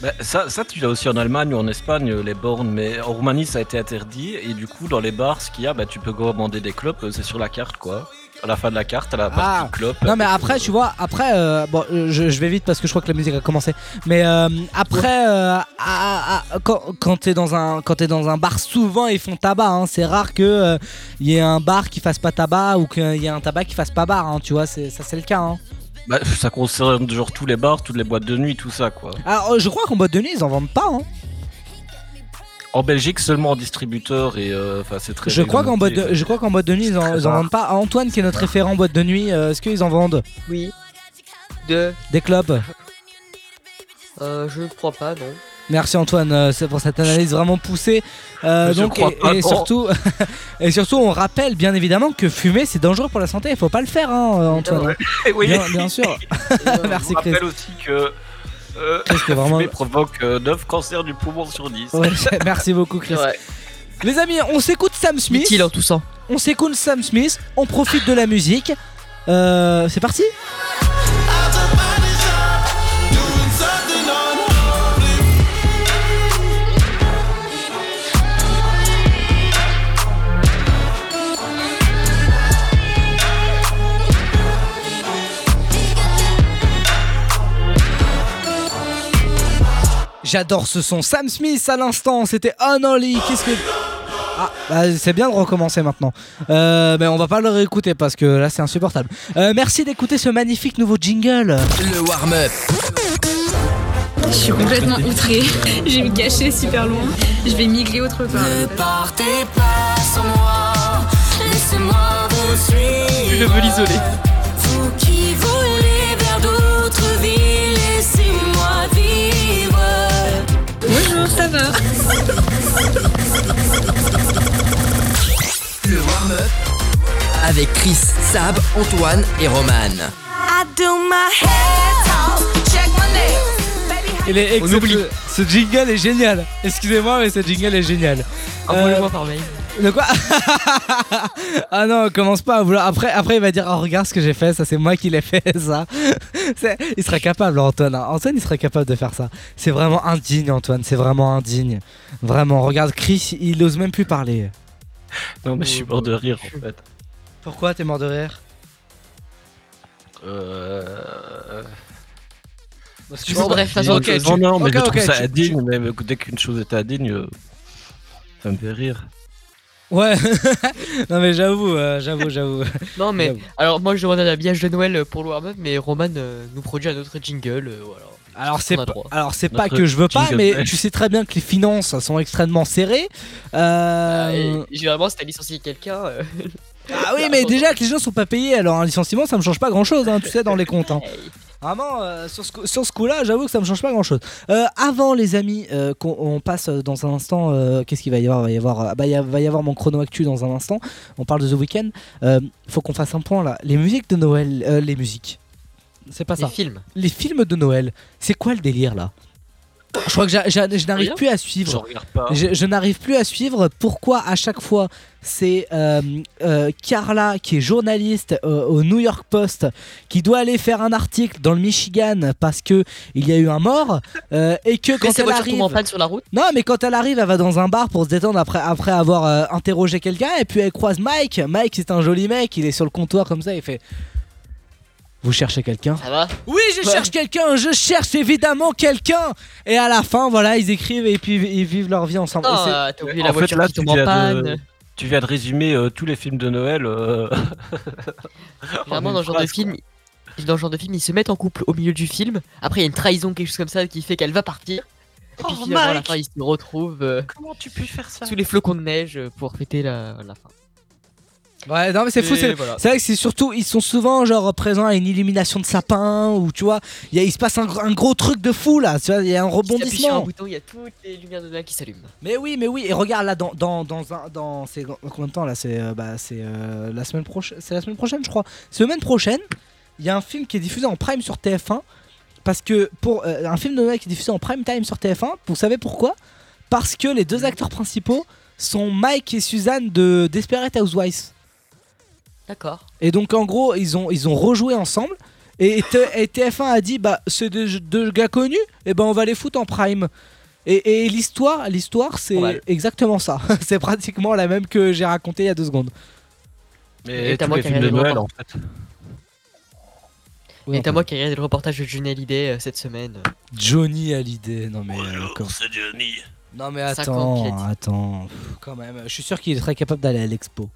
Bah, ça, ça, tu l'as aussi en Allemagne ou en Espagne, euh, les bornes, mais en Roumanie, ça a été interdit. Et du coup, dans les bars, ce qu'il y a, bah, tu peux commander des euh, c'est sur la carte, quoi. À la fin de la carte, à la partie Ah. clope. Non mais après tu vois après euh, bon euh, je, je vais vite parce que je crois que la musique a commencé mais euh, après euh, à- à- à- quand, quand t'es dans un quand dans un bar souvent ils font tabac hein. c'est rare que il y ait un bar qui fasse pas tabac ou qu'il y ait un tabac qui fasse pas bar hein, tu vois ça c'est le cas hein. Bah, ça concerne genre tous les bars, toutes les boîtes de nuit, tout ça, quoi. Alors je crois qu'en boîte de nuit ils en vendent pas hein. En Belgique, seulement en distributeur et euh, enfin, c'est très. je crois qu'en boîte de, je crois qu'en boîte de nuit ils en, ils en vendent pas Antoine qui est notre référent boîte de nuit euh, est-ce qu'ils en vendent Oui. De. des clubs Euh, je crois pas, non. Merci Antoine euh, c'est pour cette analyse vraiment poussée. Euh, Je donc crois et, surtout et surtout on rappelle bien évidemment que fumer c'est dangereux pour la santé, il faut pas le faire hein, Antoine. Oui. Bien, bien sûr. Merci Je rappelle aussi que. Euh, Chris, que vraiment- fumer provoque euh, 9 cancers du poumon sur 10. Ouais, merci beaucoup Chris. Ouais. Les amis, on s'écoute Sam Smith. Utile en toussant. On s'écoute Sam Smith, on profite de la musique. Euh, c'est parti J'adore ce son. Sam Smith à l'instant, c'était Unholy. Qu'est-ce que. Ah, bah, c'est bien de recommencer maintenant. Euh, mais on va pas le réécouter parce que là c'est insupportable. Euh, merci d'écouter ce magnifique nouveau jingle. Le warm-up. Je suis complètement outrée. Je vais me cacher super loin. Je vais migrer autre part. Ne partez pas sans moi, laissez-moi vous suivre. Je veux l'isoler. Ça va Le warm-up. Avec Chris, Sab, Antoine et Roman. I do my head check my nails. Il est On oublie. Ce jingle est génial. Excusez-moi, mais ce jingle est génial. Envoie-le-moi par mail. De quoi Ah non, commence pas à vouloir. Après, après, il va dire Oh, regarde ce que j'ai fait, ça c'est moi qui l'ai fait, ça. Il serait capable, Antoine. hein. Antoine, il serait capable de faire ça. C'est vraiment indigne, Antoine. C'est vraiment indigne. Vraiment, regarde, Chris, il ose même plus parler. Non, mais je suis mort de rire en fait. Pourquoi t'es mort de rire? Euh. Bon, bref, façon, Ok, non, tu- non, mais ok, je trouve ok, ça tu- indigne, mais dès qu'une chose est indigne, euh, ça me fait rire. Ouais. non, mais j'avoue, euh, j'avoue, j'avoue. Non, mais alors moi je demande un habillage de Noël pour le warm-up, mais Roman euh, nous produit un autre jingle. euh, voilà. Alors c'est alors c'est pas que je veux pas, mais tu sais très bien que les finances sont extrêmement serrées. Euh, Et Généralement, si t'as licencié quelqu'un. euh, Ah oui, mais déjà que les gens sont pas payés, alors un licenciement ça me change pas grand chose, hein, tu sais, dans les comptes. hein. Vraiment, euh, sur ce, coup- sur ce coup-là, j'avoue que ça me change pas grand-chose. Euh, avant, les amis, euh, qu'on on passe dans un instant. euh, Qu'est-ce qu'il va y avoir? Il va y avoir, bah, il va y avoir mon chrono actu dans un instant. On parle de The Weeknd. Il faut qu'on fasse un point là. Les musiques de Noël, euh, les musiques. C'est pas Les ça. films. Les films de Noël. C'est quoi le délire là? Je crois que je n'arrive plus à suivre. Je, je n'arrive plus à suivre pourquoi à chaque fois c'est euh, euh, Carla qui est journaliste euh, au New York Post qui doit aller faire un article dans le Michigan parce que il y a eu un mort et que Quand elle en arrive sur la route. non mais quand elle arrive elle va dans un bar pour se détendre après, après avoir interrogé quelqu'un et puis elle croise Mike Mike c'est un joli mec il est sur le comptoir comme ça il fait vous cherchez quelqu'un Ça va oui, je Ouais. cherche quelqu'un, je cherche évidemment quelqu'un. Et à la fin, voilà, ils écrivent et puis ils vivent leur vie ensemble. Et Non, c'est- euh, t'as oublié En la fait, voiture là, qui tu tombe en viens panne. de- Tu viens de résumer euh, tous les films de Noël. euh, Généralement, en dans ce genre de film, ils- dans ce genre de film, ils se mettent en couple au milieu du film. Après, il y a une trahison, quelque chose comme ça, qui fait qu'elle va partir. Et puis Oh, finalement, à la fin, ils se retrouvent euh, Comment tu peux faire ça sous les flocons de neige euh, pour fêter la, la fin. Ouais, non mais c'est fou, c'est voilà. c'est vrai que c'est surtout, ils sont souvent genre présents à une illumination de sapin ou tu vois, il, y a- il se passe un, gr- un gros truc de fou là, tu vois, il y a un Si t'appuies sur un rebondissement. bouton, il y a toutes les lumières de Noël qui s'allument. Mais oui, mais oui, et regarde là dans dans dans un dans c'est dans combien de temps là, c'est euh, bah c'est euh, la semaine prochaine, c'est la semaine prochaine je crois. Semaine prochaine, il y a un film qui est diffusé en prime sur TF1 parce que pour euh, un film de Noël qui est diffusé en prime time sur TF1, vous savez pourquoi? Parce que les deux acteurs principaux sont Mike et Suzanne de Desperate Housewives. D'accord. Et donc en gros, ils ont, ils ont rejoué ensemble. Et, T- et TF1 a dit bah c'est deux, deux gars connus, et ben on va les foutre en prime. Et, et l'histoire, l'histoire c'est Ouais. exactement ça. c'est pratiquement la même que j'ai raconté il y a deux secondes. Mais Et t'as tous moi les qui films de regarde le Noël, en reportage. fait. Oui, Et t'as moi qui ai regardé le reportage de Johnny Hallyday euh, cette semaine. Johnny Hallyday, non mais euh, comme- c'est Johnny. non mais 50 qu'il a attends, attends, pff, quand même. Je suis sûr qu'il est très capable d'aller à l'expo.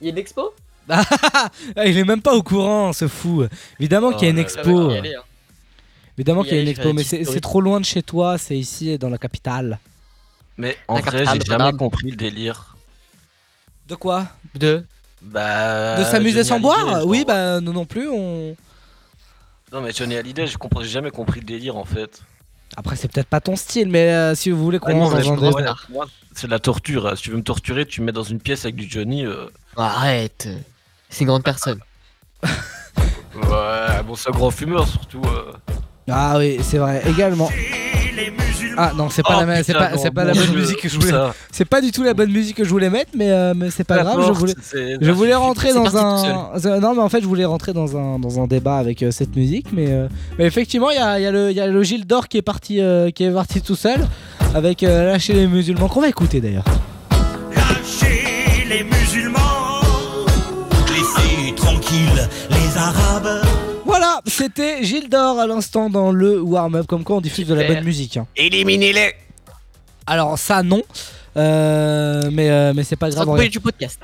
Il y a une expo Ah, il est même pas au courant, ce fou. Évidemment qu'il y a une Oh là expo. Ah aller, hein. Évidemment qu'il y a une expo, mais c'est trop loin de chez toi. C'est ici dans la capitale. Mais en La vrai, j'ai jamais compris le délire. De quoi? De Bah. De s'amuser sans boire? Oui, bah nous non plus. On... Non, mais Johnny Hallyday, j'ai jamais compris le délire en fait. Après, c'est peut-être pas ton style, mais euh, si vous voulez qu'on Ah non, rentre mais dans un je- débat- ouais, moi, c'est de la torture. hein. Si tu veux me torturer, tu me mets dans une pièce avec du Johnny. euh, Arrête. C'est une grande personne. Ouais, bon, c'est un grand fumeur surtout. euh. Ah oui, c'est vrai. Également. Ah non, c'est pas Oh, la même, c'est pas, la bonne Dieu, musique que je voulais. ça. C'est pas du tout la bonne musique que je voulais mettre, mais, euh, mais c'est pas grave. Je voulais, c'est- je voulais rentrer dans un. Non, mais en fait, je voulais rentrer dans un dans un débat avec euh, cette musique, mais, euh, mais effectivement, il y a, il y a le il y a le Gilles d'Or qui est parti euh, qui est parti tout seul avec euh, lâcher les musulmans qu'on va écouter d'ailleurs. Lâchez les musulmans, laissez tranquilles les arabes. Voilà, c'était Gilles d'Or à l'instant dans le warm-up. Comme quoi, on diffuse de la bonne musique. hein. Éliminez-les. Alors ça non, Euh, mais euh, mais c'est pas grave. Regarde, du podcast.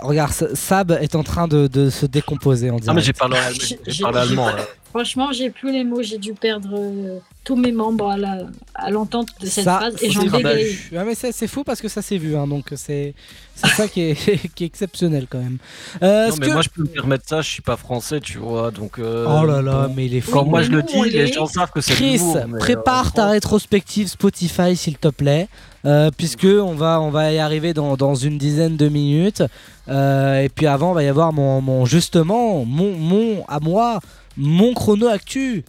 regarde, Sab est en train de, de se décomposer en direct. Ah, mais j'ai parlé, allemand. Franchement, j'ai plus les mots. J'ai dû perdre euh, tous mes membres à la- à l'entente de cette Ça, phrase et c'est j'en bégaye. Ouais, mais ça, c'est fou parce que ça s'est vu, hein, donc c'est c'est ça qui est, qui est exceptionnel quand même. Euh, Non, mais que- moi je peux me permettre ça, je suis pas français, tu vois, donc. euh, Oh là là, bon. mais il est fou. Quand moi je le on dis, les gens savent que c'est Chris, mais, prépare euh, ta rétrospective Spotify s'il te plaît, euh, puisque on va on va y arriver dans, dans une dizaine de minutes. Euh, et puis avant, il va y avoir mon, mon justement mon mon à moi mon chrono actu.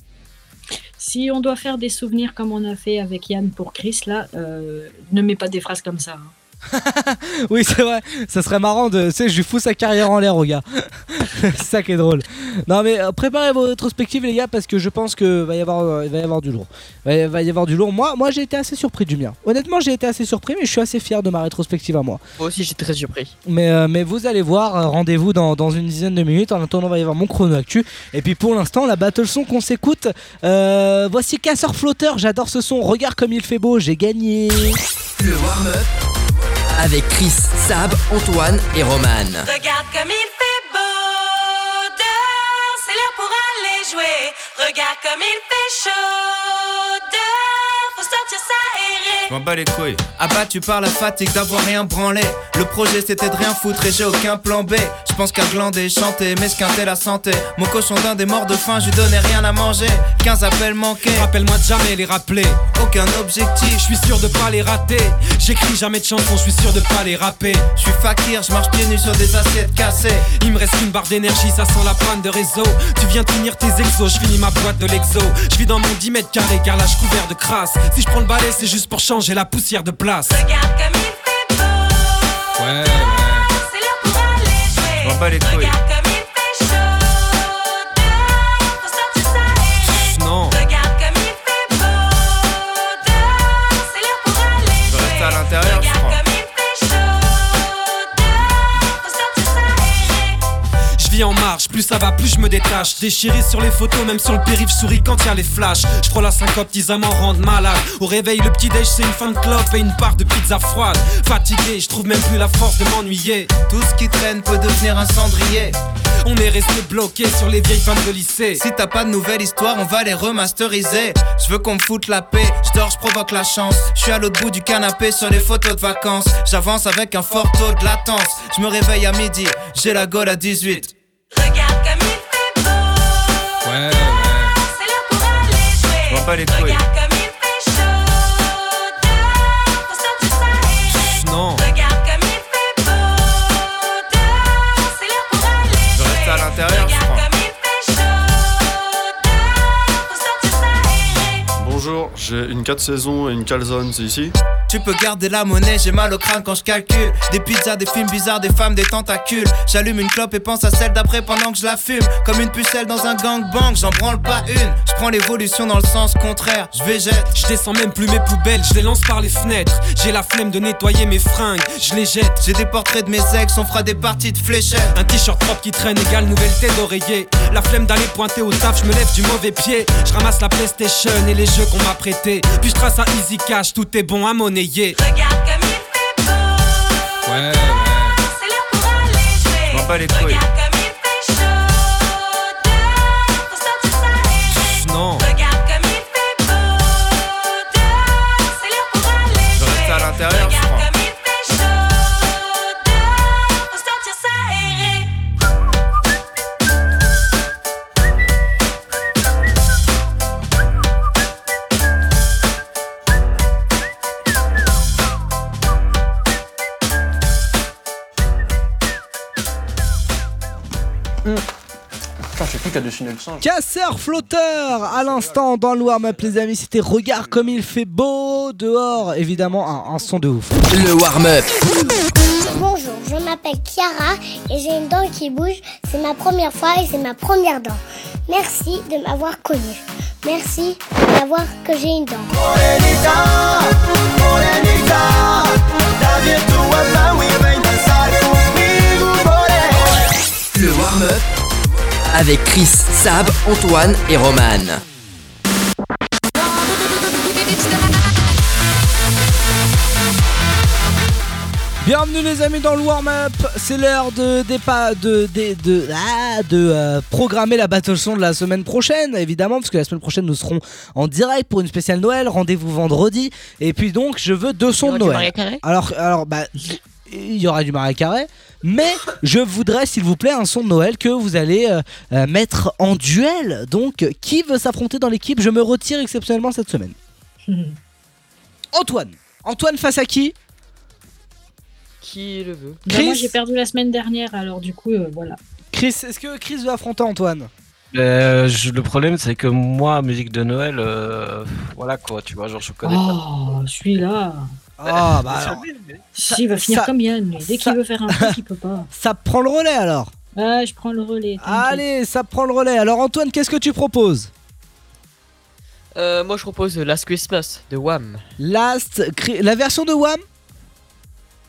Si on doit faire des souvenirs comme on a fait avec Yann pour Chris, là, euh, ne mets pas des phrases comme ça. hein. Oui, c'est vrai, ça serait marrant de. Tu sais, je lui fous sa carrière en l'air au gars. c'est ça qui est drôle. Non, mais euh, préparez vos rétrospectives, les gars, parce que je pense que va y avoir, euh, il va y avoir du lourd. Va y, va y avoir du lourd. Moi, moi j'ai été assez surpris du mien. Honnêtement, j'ai été assez surpris, mais je suis assez fier de ma rétrospective à moi. Moi aussi, j'étais très surpris. Mais, euh, mais vous allez voir, euh, rendez-vous dans, dans une dizaine de minutes. En attendant, il va y avoir mon chrono actu. Et puis pour l'instant, la battle son qu'on s'écoute. euh, voici Casseur Flotteur, j'adore ce son. Regarde comme il fait beau, j'ai gagné. Le warm-up avec Chris, Sab, Antoine et Roman. Regarde comme il fait beau dehors, c'est l'heure pour aller jouer. Regarde comme il fait chaud Je m'en bats les couilles. Abattu par la fatigue d'avoir rien branlé. Le projet c'était de rien foutre et j'ai aucun plan B. Je pense qu'à glander, chanter, m'esquinter la santé. Mon cochon d'un des morts de faim, je lui donnais rien à manger. 15 appels manqués. Rappelle-moi de jamais les rappeler. Aucun objectif. Je suis sûr de pas les rater. J'écris jamais de chansons, je suis sûr de pas les rapper. Je suis fakir, je marche pieds nus sur des assiettes cassées. Il me reste une barre d'énergie, ça sent la panne de réseau. Tu viens de finir tes exos, je finis ma boîte de l'exo. Je vis dans mon 10 mètres carrés car là je couvert de crasse. Si je prends le balai, c'est juste pour changer la poussière de place. Regarde comme il fait beau, Ouais, ouais. c'est l'heure pour aller jouer. Regarde comme il en marche, plus ça va, plus je me détache. Déchiré sur les photos, même sur le périph' souris quand y les flashs. Je prends la syncope, ça m'en rend malade. Au réveil, le petit déj, c'est une fin de clope et une part de pizza froide. Fatigué, je trouve même plus la force de m'ennuyer. Tout ce qui traîne peut devenir un cendrier. On est resté bloqué sur les vieilles femmes de lycée. Si t'as pas de nouvelle histoire, on va les remasteriser. Je veux qu'on me foute la paix, je dors, je provoque la chance. Je suis à l'autre bout du canapé sur les photos de vacances. J'avance avec un fort taux de latence. Je me réveille à midi, j'ai la gueule à 18. Regarde comme il fait beau. Ouais, C'est l'heure pour aller jouer. Je vois pas les couilles. J'ai une 4 saisons et une calzone, c'est ici Tu peux garder la monnaie, j'ai mal au crâne quand je calcule. Des pizzas, des films bizarres, des femmes, des tentacules. J'allume une clope et pense à celle d'après pendant que je la fume. Comme une pucelle dans un gangbang, j'en branle pas une. Je prends l'évolution dans le sens contraire, je végète. Je descends même plus mes poubelles, je les lance par les fenêtres. J'ai la flemme de nettoyer mes fringues, je les jette. J'ai des portraits de mes ex, on fera des parties de fléchettes. Un t-shirt propre qui traîne égale nouvelle tête d'oreiller. La flemme d'aller pointer au taf, je me lève du mauvais pied. Je ramasse la PlayStation et les jeux qu'on m'a Puis je trace un easy cash, tout est bon à monnayer. Regarde comme il fait beau. Ouais, C'est l'heure pour aller jouer. Je pas les couilles. Qu'à dessiner le singe. Casseur flotteur à l'instant dans le warm-up les amis c'était regarde comme il fait beau dehors évidemment un, un son de ouf Le warm-up. Bonjour, je m'appelle Chiara et j'ai une dent qui bouge. C'est ma première fois et c'est ma première dent. Merci de m'avoir connue. Merci de m'avoir que j'ai une dent. Le warm-up. Avec Chris, Sab, Antoine et Roman. Bienvenue les amis dans le warm-up, c'est l'heure de, dépa- de, de, de, ah, de euh, programmer la battle son de la semaine prochaine, évidemment, parce que la semaine prochaine nous serons en direct pour une spéciale Noël, rendez-vous vendredi, et puis donc je veux deux sons de Noël. Alors, alors bah, il y aura du Mariah Carey, mais je voudrais s'il vous plaît un son de Noël que vous allez euh, euh, mettre en duel. Donc, qui veut s'affronter dans l'équipe Je me retire exceptionnellement cette semaine. Antoine. Antoine face à qui Qui le veut Bah, moi Chris j'ai perdu la semaine dernière, alors du coup, euh, voilà. Chris, est-ce que Chris veut affronter Antoine Euh, je- le problème, c'est que moi, musique de Noël, euh, voilà quoi, tu vois, genre je connais pas. Oh, celui-là. Ah bah alors, Si, il va finir ça- comme Yann, lui. Dès ça- qu'il veut faire un truc, il peut pas. ça prend le relais alors. Ah, je prends le relais. t'inquiète. Allez, ça prend le relais. Alors Antoine, qu'est-ce que tu proposes? Euh, moi je propose Last Christmas de Wham. Last, Cri- la version de Wham?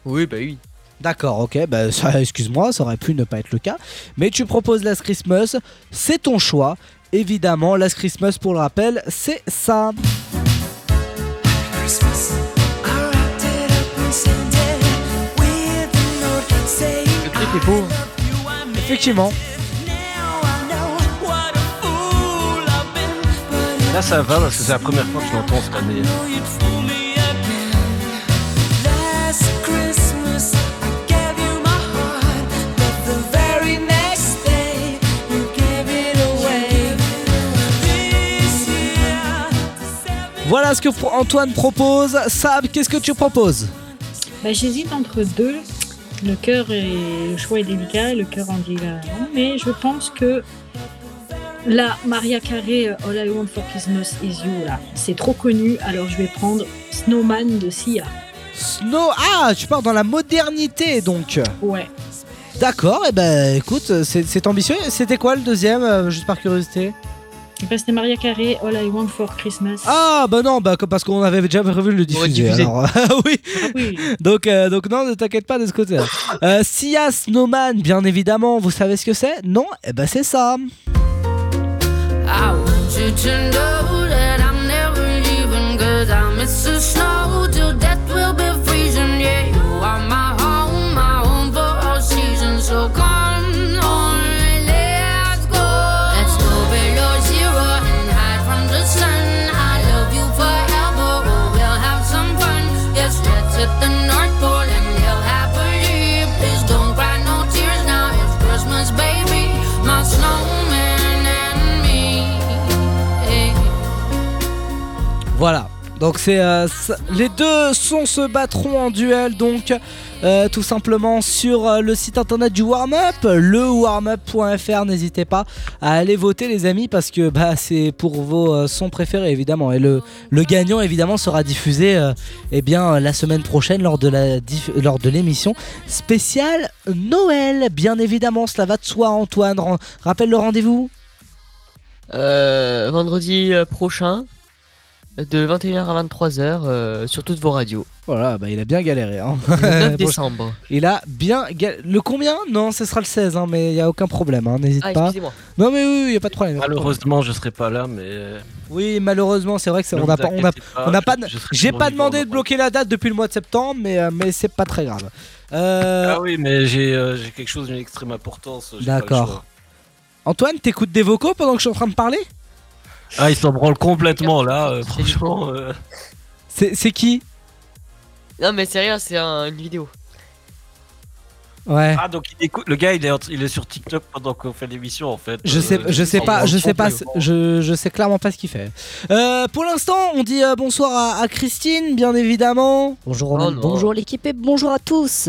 Oui, bah oui. D'accord, ok, bah ça, excuse-moi, ça aurait pu ne pas être le cas. Mais tu proposes Last Christmas, c'est ton choix. Évidemment, Last Christmas, pour le rappel, c'est ça. Le clip est beau. Effectivement. Là, ça va parce que c'est la première fois que je l'entends cette année. Voilà ce que Antoine propose. Sab, qu'est-ce que tu proposes? Bah, J'hésite entre deux. Le cœur est... Le choix est délicat, le cœur en dit là, non, mais je pense que la Maria Carey euh, All I Want for Christmas Is You là, c'est trop connu, alors je vais prendre Snowman de Sia. Snow. Ah, tu pars dans la modernité donc. Ouais. D'accord, et ben écoute, c'est c'est ambitieux. C'était quoi le deuxième, euh, juste par curiosité? Enfin, c'était Maria Carey, All I Want for Christmas. Ah bah non, bah, parce qu'on avait déjà prévu de le diffuser. diffuser. alors, oui. Ah oui. Donc, euh, donc non, ne t'inquiète pas de ce côté-là. Euh, Sia Snowman, bien évidemment, vous savez ce que c'est Non Eh ben c'est ça. I want you to know that I'm never leaving Cause I miss the snow Voilà. Donc c'est euh, les deux sons se battront en duel donc euh, tout simplement sur euh, le site internet du warm up le warmup.fr n'hésitez pas à aller voter les amis parce que bah c'est pour vos sons préférés évidemment. Et le, gagnant évidemment sera diffusé eh bien la semaine prochaine lors de lors de l'émission spéciale Noël. Bien évidemment cela va de soi Antoine. Rappelle le rendez-vous. Vendredi prochain, de 21h à 23h, euh, sur toutes vos radios. Voilà, bah il a bien galéré. Hein. Le 9 Bon, décembre. Il a bien. ga- Le combien? Non, ce sera le 16, hein, mais il n'y a aucun problème, hein, n'hésite Ah, pas. excusez-moi. Non, mais oui, il n'y a pas de problème. Malheureusement, je serai pas là, mais. euh, Oui, malheureusement, c'est vrai que ça- Ne on n'a pas, on a, on j'ai pas demandé de bloquer la date depuis le mois de septembre, mais mais, mais c'est pas très grave. Euh, Ah oui, mais j'ai euh, j'ai quelque chose d'une extrême importance. j'ai pas le D'accord. Antoine, t'écoutes des vocaux pendant que je suis en train de parler? Ah, il s'en branle complètement là, euh, franchement. euh. C'est c'est qui? Non, mais c'est rien, c'est un- une vidéo. Ouais. Ah, donc il écoute, le gars il est, il est sur TikTok pendant qu'on fait l'émission en fait. Je Euh, sais, je sais pas, je sais pas, je, je sais clairement pas ce qu'il fait. Euh, pour l'instant, on dit euh, bonsoir à, à Christine, bien évidemment. Bonjour Oh bonjour l'équipe et bonjour à tous.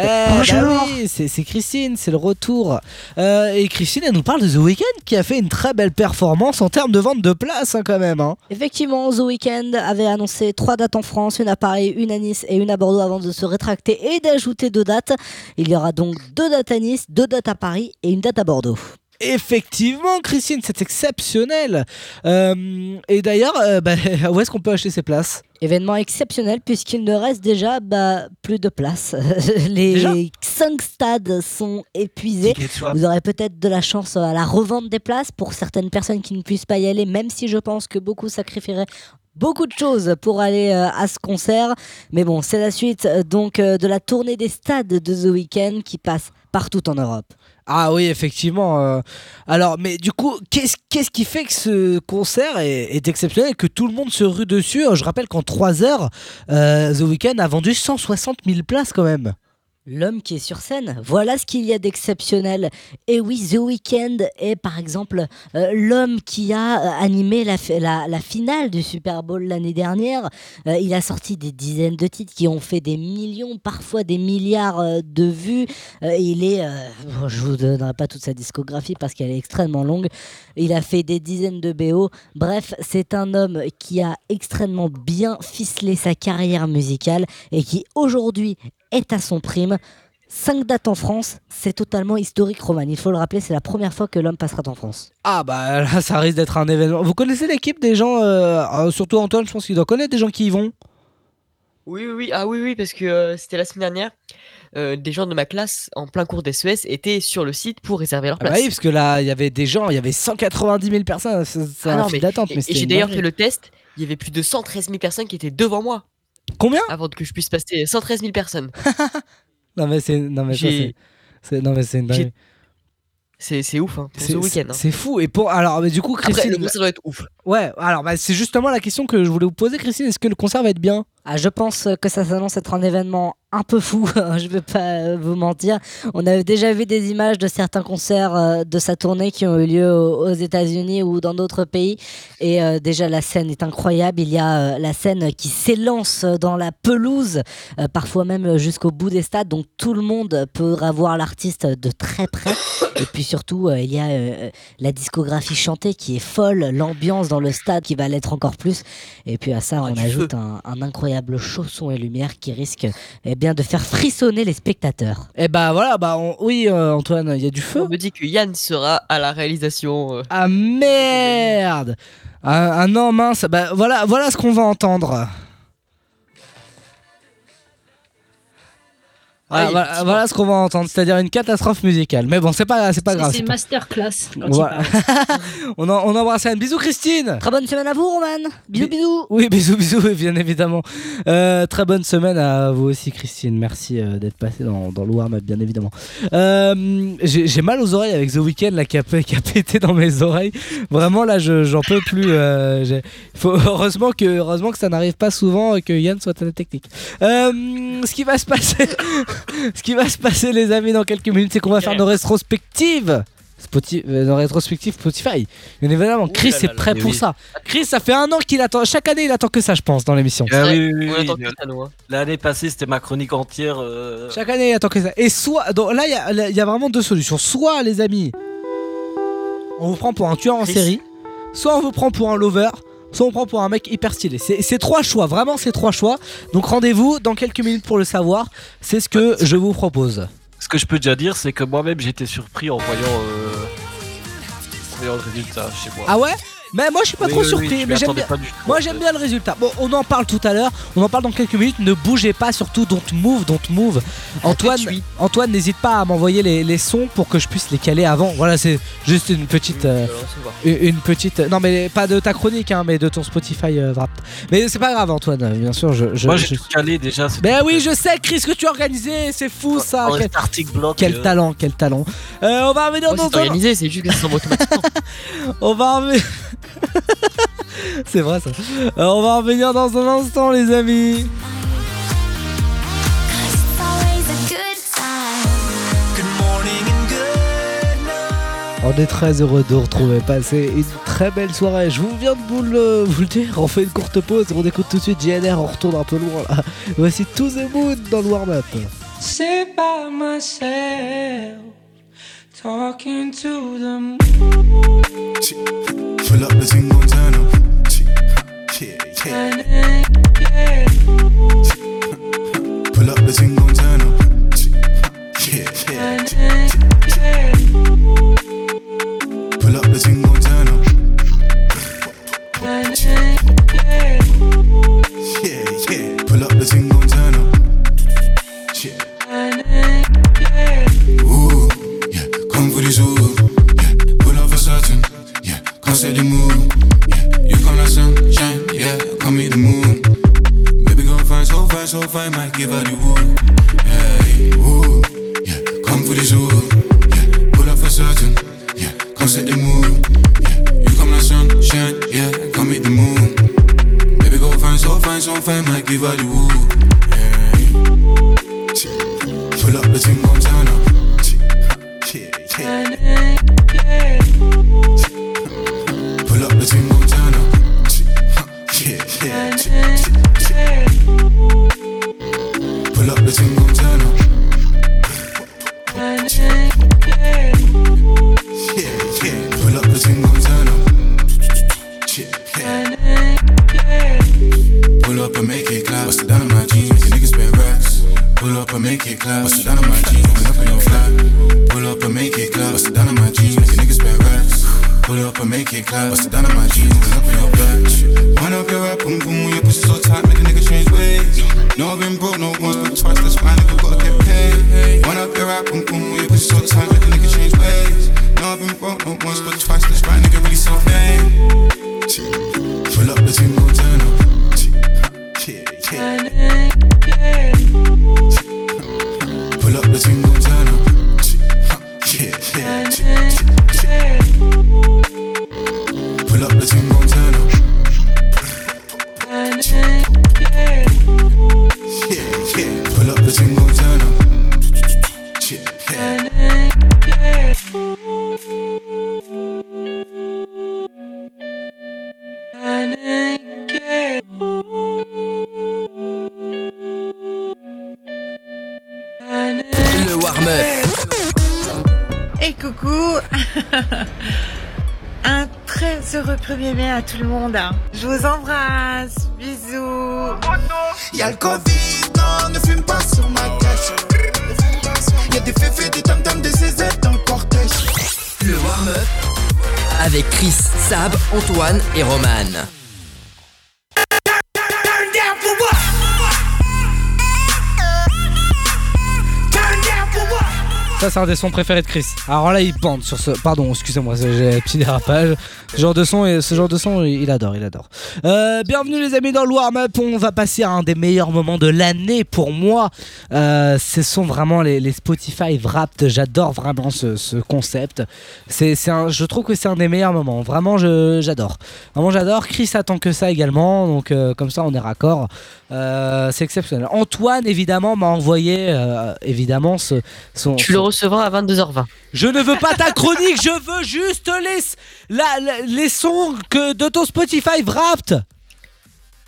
Eh, bah oui, c'est c'est Christine, c'est le retour. Euh, et Christine, elle nous parle de The Weeknd qui a fait une très belle performance en termes de vente de places hein, quand même. hein. Effectivement, The Weeknd avait annoncé trois dates en France, une à Paris, une à Nice et une à Bordeaux avant de se rétracter et d'ajouter deux dates. Il y aura donc deux dates à Nice, deux dates à Paris et une date à Bordeaux. Effectivement, Christine, c'est exceptionnel. Euh, et d'ailleurs, euh, bah, où est-ce qu'on peut acheter ces places? Événement exceptionnel puisqu'il ne reste déjà bah, plus de place. Les Déjà? cinq stades sont épuisés. Vous aurez peut-être de la chance à la revente des places pour certaines personnes qui ne puissent pas y aller, même si je pense que beaucoup sacrifieraient beaucoup de choses pour aller euh, à ce concert. Mais bon, c'est la suite donc de la tournée des stades de The Weeknd qui passe partout en Europe. Ah oui, effectivement. euh, alors, mais du coup, qu'est-ce qui fait que ce concert est, est exceptionnel et que tout le monde se rue dessus? Je rappelle qu'en 3 heures, euh, The Weeknd a vendu 160 000 places quand même. L'homme qui est sur scène, voilà ce qu'il y a d'exceptionnel. Et oui, The Weeknd est par exemple euh, l'homme qui a euh, animé la, fi- la, la finale du Super Bowl l'année dernière. Euh, il a sorti des dizaines de titres qui ont fait des millions, parfois des milliards de vues. Il est, je vous donnerai pas toute sa discographie parce qu'elle est extrêmement longue. Il a fait des dizaines de BO. Bref, c'est un homme qui a extrêmement bien ficelé sa carrière musicale et qui aujourd'hui est à son prime. Cinq dates en France, c'est totalement historique, Roman. Il faut le rappeler, c'est la première fois que l'homme passera en France. Ah bah là, ça risque d'être un événement. Vous connaissez l'équipe des gens, euh, euh, surtout Antoine, je pense qu'il doit connaître des gens qui y vont. Oui, oui, oui. Ah oui, oui, parce que euh, c'était la semaine dernière. euh, des gens de ma classe en plein cours d'SES étaient sur le site pour réserver leur Ah bah place. oui, parce que là, il y avait des gens, il y avait 190 000 personnes. C'est Ah un non, fil mais- d'attente. et- mais et j'ai d'ailleurs fait le test. Il y avait plus de 113 000 personnes qui étaient devant moi. Combien? Avant que je puisse passer 113 000 personnes. Non mais c'est non mais c'est non mais c'est une. C'est c'est ouf, hein, ce week-end. hein. C'est fou. Et pour alors, mais du coup, Après, Christine. le concert doit être ouf. Ouais, alors bah, c'est justement la question que je voulais vous poser, Christine. Est-ce que le concert va être bien? Ah, je pense que ça s'annonce être un événement un peu fou, je ne vais pas vous mentir. On a déjà vu des images de certains concerts euh, de sa tournée qui ont eu lieu aux États-Unis ou dans d'autres pays. Et euh, déjà, la scène est incroyable. Il y a euh, la scène qui s'élance dans la pelouse, parfois même jusqu'au bout des stades. Donc tout le monde pourra voir l'artiste de très près. Et puis surtout, il y a la discographie chantée qui est folle, l'ambiance dans le stade qui va l'être encore plus. Et puis à ça, on ajoute un, un incroyable chaussons et lumières qui risquent eh bien, de faire frissonner les spectateurs. Et bah voilà, bah on- oui euh, Antoine, il y a du feu. On me dit que Yann sera à la réalisation. euh. Ah merde ah, ah non mince, bah voilà, voilà ce qu'on va entendre. Voilà, Ah, voilà, effectivement. voilà ce qu'on va entendre, c'est-à-dire une catastrophe musicale. Mais bon, c'est pas, c'est pas grave. C'est pas- masterclass. Voilà. on, en- on embrasse Anne. Bisous Christine. Très bonne semaine à vous, Roman. Bisous, bisous. Oui, bisous, bisous, bien évidemment. Euh, très bonne semaine à vous aussi, Christine. Merci euh, d'être passée dans, dans le warm-up, bien évidemment. Euh, J'ai mal aux oreilles avec The Weeknd là, qui, a, qui a pété dans mes oreilles. Vraiment, là, je- j'en peux plus. euh, faut, heureusement, que, heureusement que ça n'arrive pas souvent et que Yann soit à la technique. Euh, ce qui va se passer, ce qui va se passer, les amis, dans quelques minutes, c'est qu'on va faire nos rétrospectives. Spotify, euh, nos rétrospectives Spotify. Bien évidemment, Chris là est là prêt là, pour oui. ça. Chris, ça fait un an qu'il attend. Chaque année, il attend que ça, je pense, dans l'émission. Ah hein. L'année passée, c'était ma chronique entière. euh, Chaque année, il attend que ça. Et soit, donc là, il y a- vraiment deux solutions. Soit, les amis, on vous prend pour un tueur en série. Soit on vous prend pour un lover. Soit on prend pour un mec hyper stylé. C'est c'est trois choix, vraiment, c'est trois choix. Donc rendez-vous dans quelques minutes pour le savoir. C'est ce que je vous propose. Ce que je peux déjà dire, c'est que moi-même, j'étais surpris en voyant, euh, en voyant le résultat chez moi. Ah ouais? Mais moi je suis pas Oui, trop oui, surpris, mais j'aime bien. pas du tout, Moi j'aime bien le résultat. Bon, on en parle tout à l'heure, on en parle dans quelques minutes. Ne bougez pas, surtout don't move, don't move. Antoine. Antoine, n'hésite pas à m'envoyer les, les sons pour que je puisse les caler avant. Voilà, c'est juste une petite, euh, une petite. Non mais pas de ta chronique, hein, mais de ton Spotify euh, Wrapped. Mais c'est pas grave, Antoine. Bien sûr, je. je- Moi, je- j'ai tout calé déjà. c'est Ben oui, je sais, Chris, que tu as organisé, c'est fou ça. Quel, quel euh, talent, quel talent. Euh, on va revenir dans organisé, c'est juste que ça s'envoie automatiquement. On va revenir. C'est vrai ça. Euh, on va revenir dans un instant, les amis. On est très heureux de vous retrouver. Passez une très belle soirée. Je vous viens de vous le, vous le dire. On fait une courte pause. On écoute tout de suite JNR. On retourne un peu loin là. Voici To The Moon dans le warm-up. Sit by myself, talking to the moon. Pull up the single turn up. Yeah, yeah. Pull up the single turn up. Yeah, yeah. Pull up the single turn up. Yeah, yeah. Pull up the single turn up. Yeah. Can't say the mood. Yeah. You come like sunshine. Yeah. Come meet the moon. Baby girl fine, so fine, so fine. Might give her the woo. Hey, ooh. Yeah. Come for this ooh. Yeah. Pull up for certain. Yeah. Come set the mood. Yeah. You come like sunshine. Yeah. Come meet the moon. Baby girl fine, so fine, so fine. Might give her the woo. Hey. Pull up the thing, gon' turn up. Yeah, yeah. Tout le monde. hein. Je vous embrasse. Bisous. Y'a le Covid, non, ne fume pas sur ma cache. Y'a des féfés, des tam-tams, des CZ dans le cortège. Le warm-up avec Chris, Sab, Antoine et Roman. Ça, c'est un des sons préférés de Chris. Alors là, il bande sur ce. Pardon, excusez-moi, j'ai un petit dérapage. Ce genre de son, et ce genre de son, il adore, il adore. Euh, bienvenue les amis dans le warm-up. On va passer à un des meilleurs moments de l'année pour moi. Euh, ce sont vraiment les, les Spotify Wrapped. J'adore vraiment ce, ce concept. C'est, c'est un, je trouve que c'est un des meilleurs moments. Vraiment, je, j'adore. Vraiment, j'adore. Chris attend que ça également. Donc, euh, comme ça, on est raccord. Euh, c'est exceptionnel. Antoine, évidemment, m'a envoyé euh, évidemment ce, son. Tu le à 22h20. Je ne veux pas ta chronique, je veux juste les, la- la- les sons que, de ton Spotify Wrapped.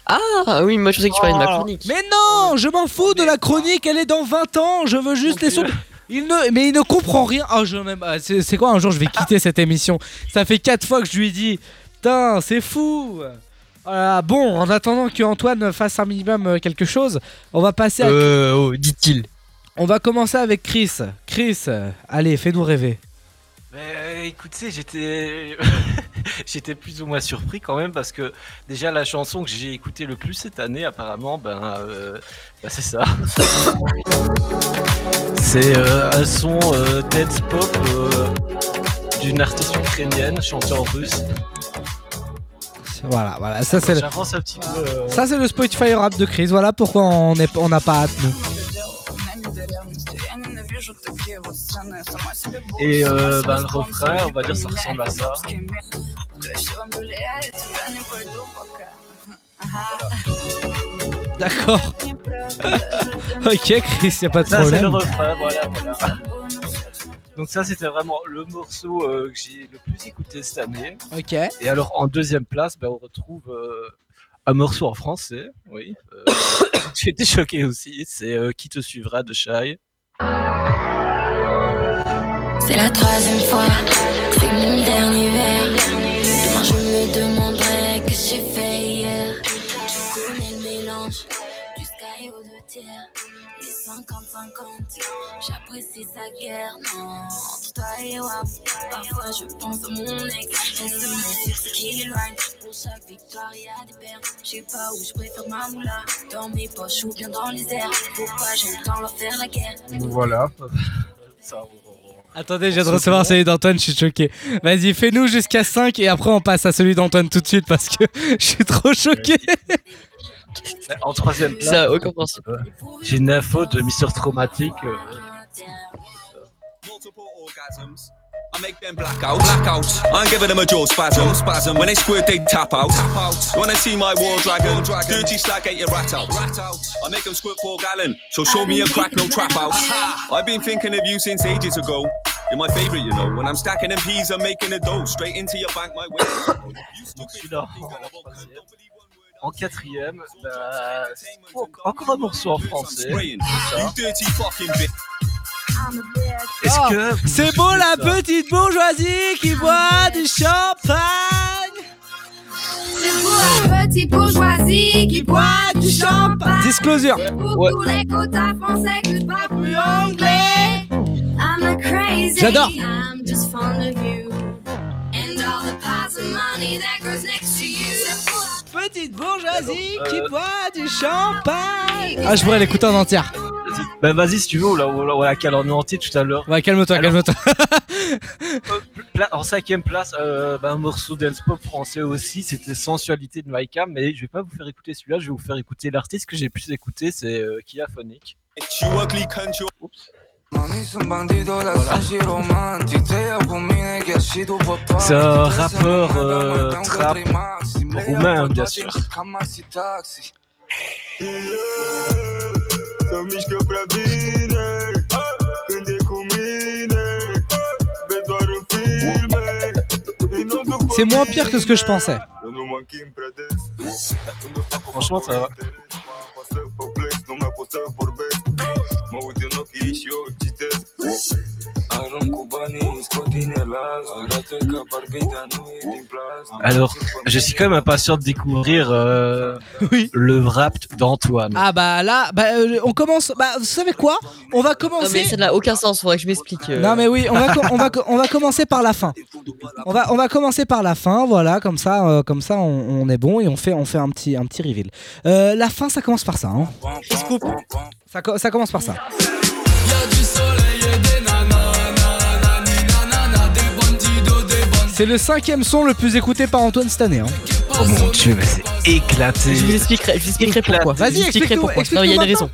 Ah oui, moi je pensais que tu parlais de ma Oh. chronique. Mais non, je m'en fous de la chronique, elle est dans 20 ans, je veux juste les sons. Il ne, mais il ne comprend rien. Oh, je même, ah, c'est c'est quoi un jour je vais quitter cette émission Ça fait 4 fois que je lui dis. Putain, c'est fou. Voilà, bon, en attendant que Antoine fasse un minimum euh, quelque chose, on va passer à. Euh, oh, dit-il. On va commencer avec Chris. Chris, allez, fais-nous rêver. Mais euh, écoutez, j'étais j'étais plus ou moins surpris quand même parce que déjà la chanson que j'ai écoutée le plus cette année apparemment ben, euh, ben, c'est ça. c'est euh, un son euh, dance pop euh, d'une artiste ukrainienne chantée en russe. Voilà, voilà, ça c'est le. J'avance un petit peu. Ça c'est le Spotify rap de Chris. Voilà pourquoi on n'a pas hâte nous. Et euh, ben, le refrain, on va dire ça ressemble à ça. D'accord. ok Chris, y a pas de Ça, c'est le problème. refrain, voilà, voilà. Donc ça, c'était vraiment le morceau euh, que j'ai le plus écouté cette année. Ok. Et alors, en deuxième place, ben, on retrouve euh, un morceau en français, oui. Euh, j'ai été choqué aussi, c'est euh, Qui te suivra de Shai. C'est la troisième fois, c'est mon dernier verre. Demain je me demanderai que j'ai fait 50-50, j'apprécie sa guerre. Non, entre toi et WAP, parfois je pense à mon ex. Est-ce mon succès qui l'éloigne Pour chaque victoire, il y a des pertes. Je sais pas où je préfère ma moula. Dans mes poches ou bien dans les airs. Pourquoi j'aime tant leur faire la guerre? Voilà. Ça, Attendez, je viens de recevoir celui d'Antoine, je suis choqué. Vas-y, fais-nous jusqu'à 5 et après on passe à celui d'Antoine tout de suite parce que je suis trop choqué. En troisième place, Ça a aucun euh, j'ai une info de Mister Traumatique. euh, I make them blackout, blackouts. I ain't giving them a jaw spasm, spasm. When they squirt, they tap out. You wanna see my war dragon? Dirty slag, get your rat out. I make them squirt four gallon, so show me a crack, no trap out. I've been thinking of you since ages ago. You're my favorite, you know. When I'm stacking them peas, I'm making a dough straight into your bank, my way. En quatrième, bah, encore un morceau en français. Est-ce Ah, que c'est beau la petite bourgeoisie qui boit du champagne. C'est pour la petite bourgeoisie qui boit du champagne. Disclosure. Les quotas français que anglais. I'm a crazy. J'adore. I'm just fond of you. And all the piles of money that goes next to you. Petite bourgeoisie qui Euh. boit du champagne. Ah, je pourrais l'écouter en entière. Bah vas-y si tu veux, on la, on la, on la cale en entier tout à l'heure. Ouais, calme-toi, Alors- calme-toi. Pla- En cinquième place, euh, bah, un morceau dance pop français aussi, c'était Sensualité de Maïka, mais je vais pas vous faire écouter celui-là, je vais vous faire écouter l'artiste que j'ai pu écouter, c'est euh, Kia Phonic. You C'est un rappeur euh, trap roumain, bien sûr. C'est moins pire que ce que je pensais. Franchement, ça va. Alors, je suis quand même impatient de découvrir euh, le rap d'Antoine. Ah bah là, bah, euh, on commence. Bah, vous savez quoi? On va Non, commencer. mais ça n'a aucun sens, faudrait que je m'explique. euh. Non mais oui, on va, on va, on va commencer par la fin. On va, on va commencer par la fin, voilà, comme ça, euh, comme ça, on, on est bon et on fait, on fait un petit, un petit reveal. Euh, la fin, ça commence par ça. Hein. Ça commence par ça. C'est le cinquième son le plus écouté par Antoine cette année. hein. Oh mon dieu, mais c'est éclaté. Je vous expliquerai, je vous expliquerai pourquoi. Vas-y, Je vous expliquerai pourquoi. Non, il y a une raison.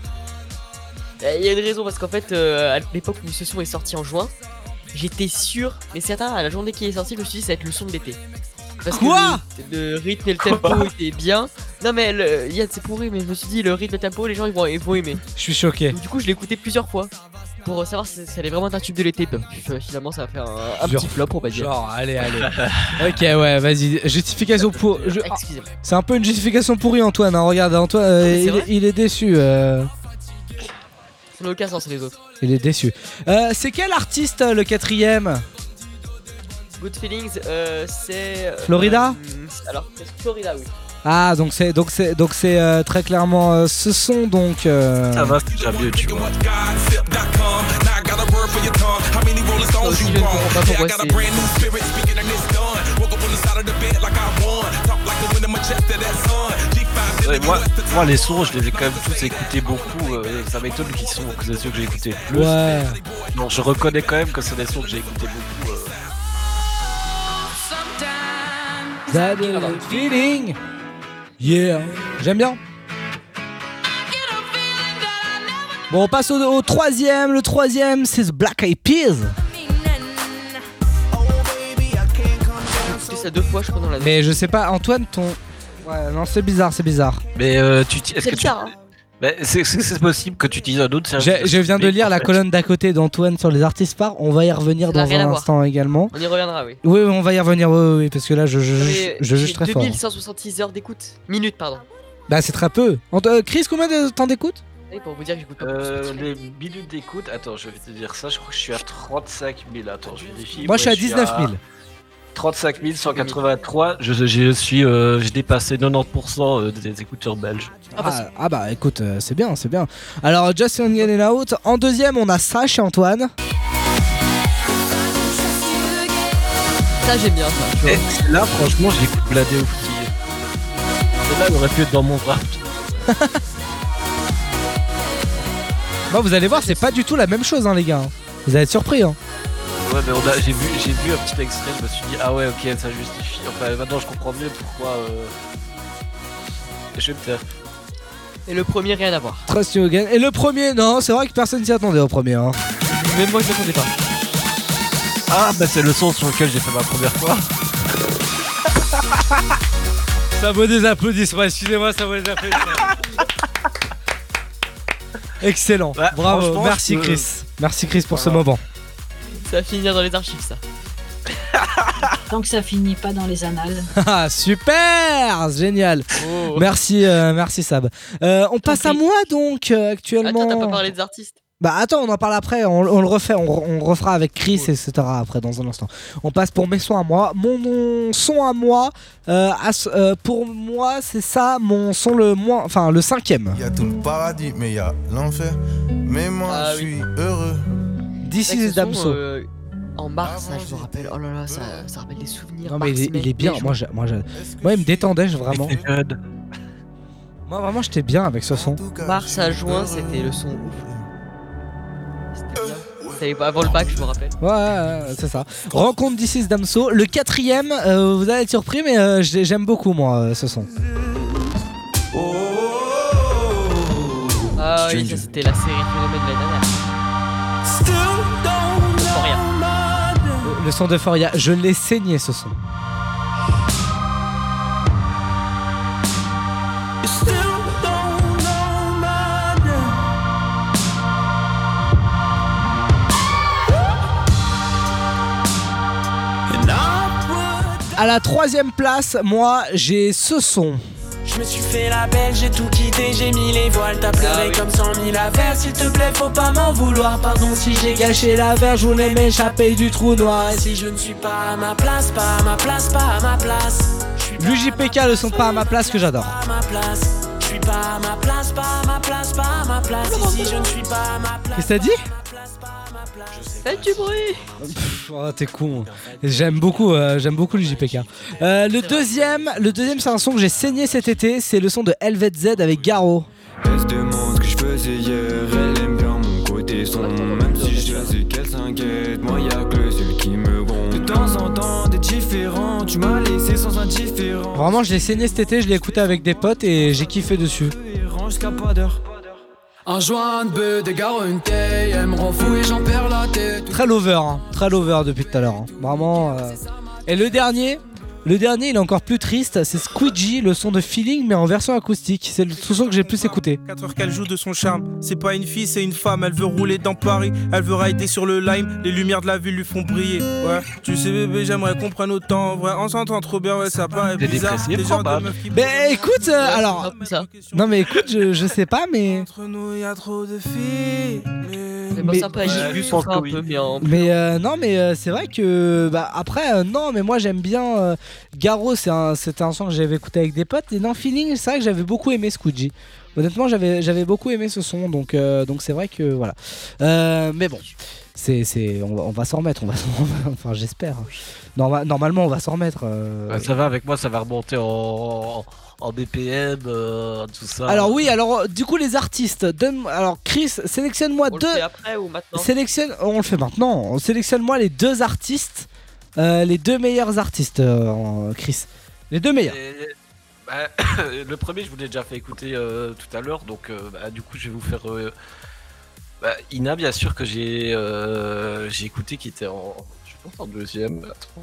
Euh, Il y a une raison parce qu'en fait, euh, à l'époque où ce son est sorti en juin, j'étais sûr, mais certain, à la journée qui est sorti, je me suis dit ça va être le son de l'été. Parce Quoi que le, le rythme et le tempo étaient bien. Non mais le, Yann c'est pourri, mais je me suis dit le rythme et le tempo, les gens ils vont, ils vont aimer. Je suis choqué. Donc, du coup, je l'ai écouté plusieurs fois pour savoir si ça allait vraiment être un tube de l'été. Euh, Finalement, ça va faire un, petit flop, on va dire. Genre, allez, allez. ok, ouais, vas-y. Justification pour. je- Excusez-moi. C'est un peu une justification pourrie, Antoine. hein. Regarde, Antoine, euh, c'est il, est déçu. euh, Ça n'a aucun sens les autres. il est déçu. Euh, c'est quel artiste euh, le quatrième? Good Feelings, euh, c'est. euh, Florida euh, Alors, c'est Florida, oui. Ah, donc c'est donc c'est donc c'est euh, très clairement euh, ce son donc. euh, Ça va, c'est déjà mieux, tu vois. aussi, je ne comprends pas pourquoi c'est. Ouais, moi, moi, les sons, je les ai quand même tous écoutés beaucoup. euh, ça m'étonne qu'ils sont que c'est ceux que j'ai écoutés le plus. Ouais. Non, je reconnais quand même que c'est des sons que j'ai écoutés beaucoup. That feeling. Yeah. J'aime bien. Bon, on passe au, au troisième. Le troisième, c'est The Black Eyed Peas. Ça deux fois, je crois, dans l'année. Mais je sais pas, Antoine, ton. Ouais, non, c'est bizarre, c'est bizarre. Mais euh, tu est-ce C'est que tu. bizarre, hein. Bah, c'est possible que tu utilises un autre service. Je, je viens de lire la fait. colonne d'à côté d'Antoine sur les artistes phares. On va y revenir dans à un voir. instant également. On y reviendra, oui. Oui, on va y revenir, oui, oui, oui, parce que là, je, je, je, Mais je juge très fort. 2166 heures d'écoute. Minutes, pardon. Bah, c'est très peu. Euh, Chris, combien de temps d'écoute? Pour vous dire que j'écoute pas Euh, les minutes d'écoute, attends, je vais te dire ça, je crois que je suis à 35 000. Attends, je vérifie. Moi, je suis à 19 000. 35 183, je, je suis, euh, j'ai dépassé 90% euh, des écouteurs belges. Ah, ah bah écoute, euh, c'est bien, c'est bien. Alors, Just Young and Out. En deuxième, on a ça chez Antoine. Ça, j'aime bien ça. Tu vois. Et là, franchement, l'écoute bladé au petit. Celle-là, elle aurait pu être dans mon rap. Bon, vous allez voir, c'est pas du tout la même chose, hein, les gars. Vous allez être surpris, hein. Ouais, mais on a- j'ai vu, j'ai vu un petit extrait, je me suis dit, ah ouais, ok, ça justifie. Enfin, maintenant, je comprends mieux pourquoi. Euh... Je vais me taire. Et le premier, rien à voir. Trust You Again. Et le premier, non, c'est vrai que personne s'y attendait au premier. Hein. Même moi, je m'attendais pas. Ah, bah c'est le son sur lequel j'ai fait ma première fois. Ça vaut des applaudissements, excusez-moi, ça vaut des applaudissements. Excellent, Bah, bravo, franchement, merci je Chris. Merci Chris pour ce Voilà. moment. Ça va finir dans les archives, ça. Tant que ça finit pas dans les annales. Ah, super Génial Oh. Merci, euh, merci Sab. Euh, on passe à moi donc euh, actuellement. Attends, t'as pas parlé des artistes Bah attends, on en parle après, on, on le refait, on, on refera avec Chris, etc. après dans un instant. On passe pour mes sons à moi. Mon, mon son à moi, euh, euh, pour moi, c'est ça, mon son le moins, enfin le cinquième. Il y a tout le paradis, mais il y a l'enfer. Mais moi, Ah je oui. suis heureux. This is Damso. euh, en mars, ça, je me rappelle. Oh là là, ça, ça rappelle des souvenirs. Non mais il est, mars, il est bien, moi, moi, moi il me détendait je- vraiment. Moi vraiment j'étais bien avec ce son. Mars à juin, c'était le son ouf. C'était bien. C'était avant le bac, je me rappelle. Ouais, c'est ça. Rencontre d'ici Damso. Le quatrième, euh, vous allez être surpris, mais euh, j'ai- j'aime beaucoup moi euh, ce son. Ah oui, ça c'était la série phénomène de l'année dernière. Le, son d'Euphoria, je l'ai saigné ce son. À la troisième place, moi j'ai ce son. Je me suis fait la belle, j'ai tout quitté, j'ai mis les voiles, t'as pleuré comme cent mille affaires. S'il te plaît, faut pas m'en vouloir. Pardon si j'ai gâché la verre, je voulais m'échapper du trou noir. Et si je ne suis pas à ma place, pas à ma place, pas à ma place. L'UJPK le sont pas à ma place que j'adore. à ma place. Je suis pas à ma place, pas à ma place, pas à ma place. Ici, je ne suis pas à ma place. Qu'est-ce que t'as dit Faites du bruit Pff, oh, t'es con. J'aime beaucoup, euh, j'aime beaucoup le JPK. Euh, le deuxième, le deuxième, c'est un son que j'ai saigné cet été. C'est le son de LVZ avec Garo. Elle se demande ce que je faisais hier, elle aime bien mon côté sombre Même si je sais qu'elle s'inquiète, moi y'a que le seul qui me gronde De temps en temps t'es différent, tu m'as laissé sans indifférent Vraiment, je l'ai saigné cet été. Je l'ai écouté avec des potes et j'ai kiffé dessus. Range jusqu'à pas d'heure Un joint de des une elle me rend fou et j'en perds la tête. Très lover, hein. très lover depuis tout à l'heure. hein. Vraiment. euh. Et le dernier, le dernier, il est encore plus triste. C'est Squeegee, le son de Feeling, mais en version acoustique. C'est le son que j'ai le plus écouté. 4 heures qu'elle joue de son charme. C'est pas une fille, c'est une femme. Elle veut rouler dans Paris. Elle veut rider sur le lime. Les lumières de la ville lui font briller. Ouais, tu sais, bébé, j'aimerais qu'on prenne autant. En vrai, on s'entend trop bien. Ouais, ça paraît T'es bizarre. Des genres de meufs qui Ben écoute, euh, alors. Non mais écoute, je, je sais pas, mais. Entre nous, y a trop de filles. Mais bon, Mais- c'est un peu un mais en. Mais euh, non, mais euh, c'est vrai que bah, après euh, non, mais moi j'aime bien euh, Garo. C'est un, c'était un son que j'avais écouté avec des potes. Et dans Feeling, c'est vrai que j'avais beaucoup aimé Squeegee. Honnêtement, j'avais, j'avais beaucoup aimé ce son, donc euh, donc c'est vrai que voilà. Euh, mais bon, c'est, c'est, on va, on va s'en remettre. On va, enfin j'espère. Norma- normalement, on va s'en remettre. euh. Ouais, ça va avec moi, ça va remonter en, en BPM, euh, tout ça. Alors oui, alors du coup les artistes. Donne, alors Chris, sélectionne-moi On deux. le fait après ou maintenant? Sélectionne, on le fait maintenant. Sélectionne-moi les deux artistes, euh, les deux meilleurs artistes, euh, en- Chris. Les deux meilleurs. Et- bah, le premier, je vous l'ai déjà fait écouter euh, tout à l'heure, donc euh, bah, du coup, je vais vous faire. euh, bah, Ina, bien sûr, que j'ai euh, j'ai écouté, qui était en. Je pense en deuxième. Attends,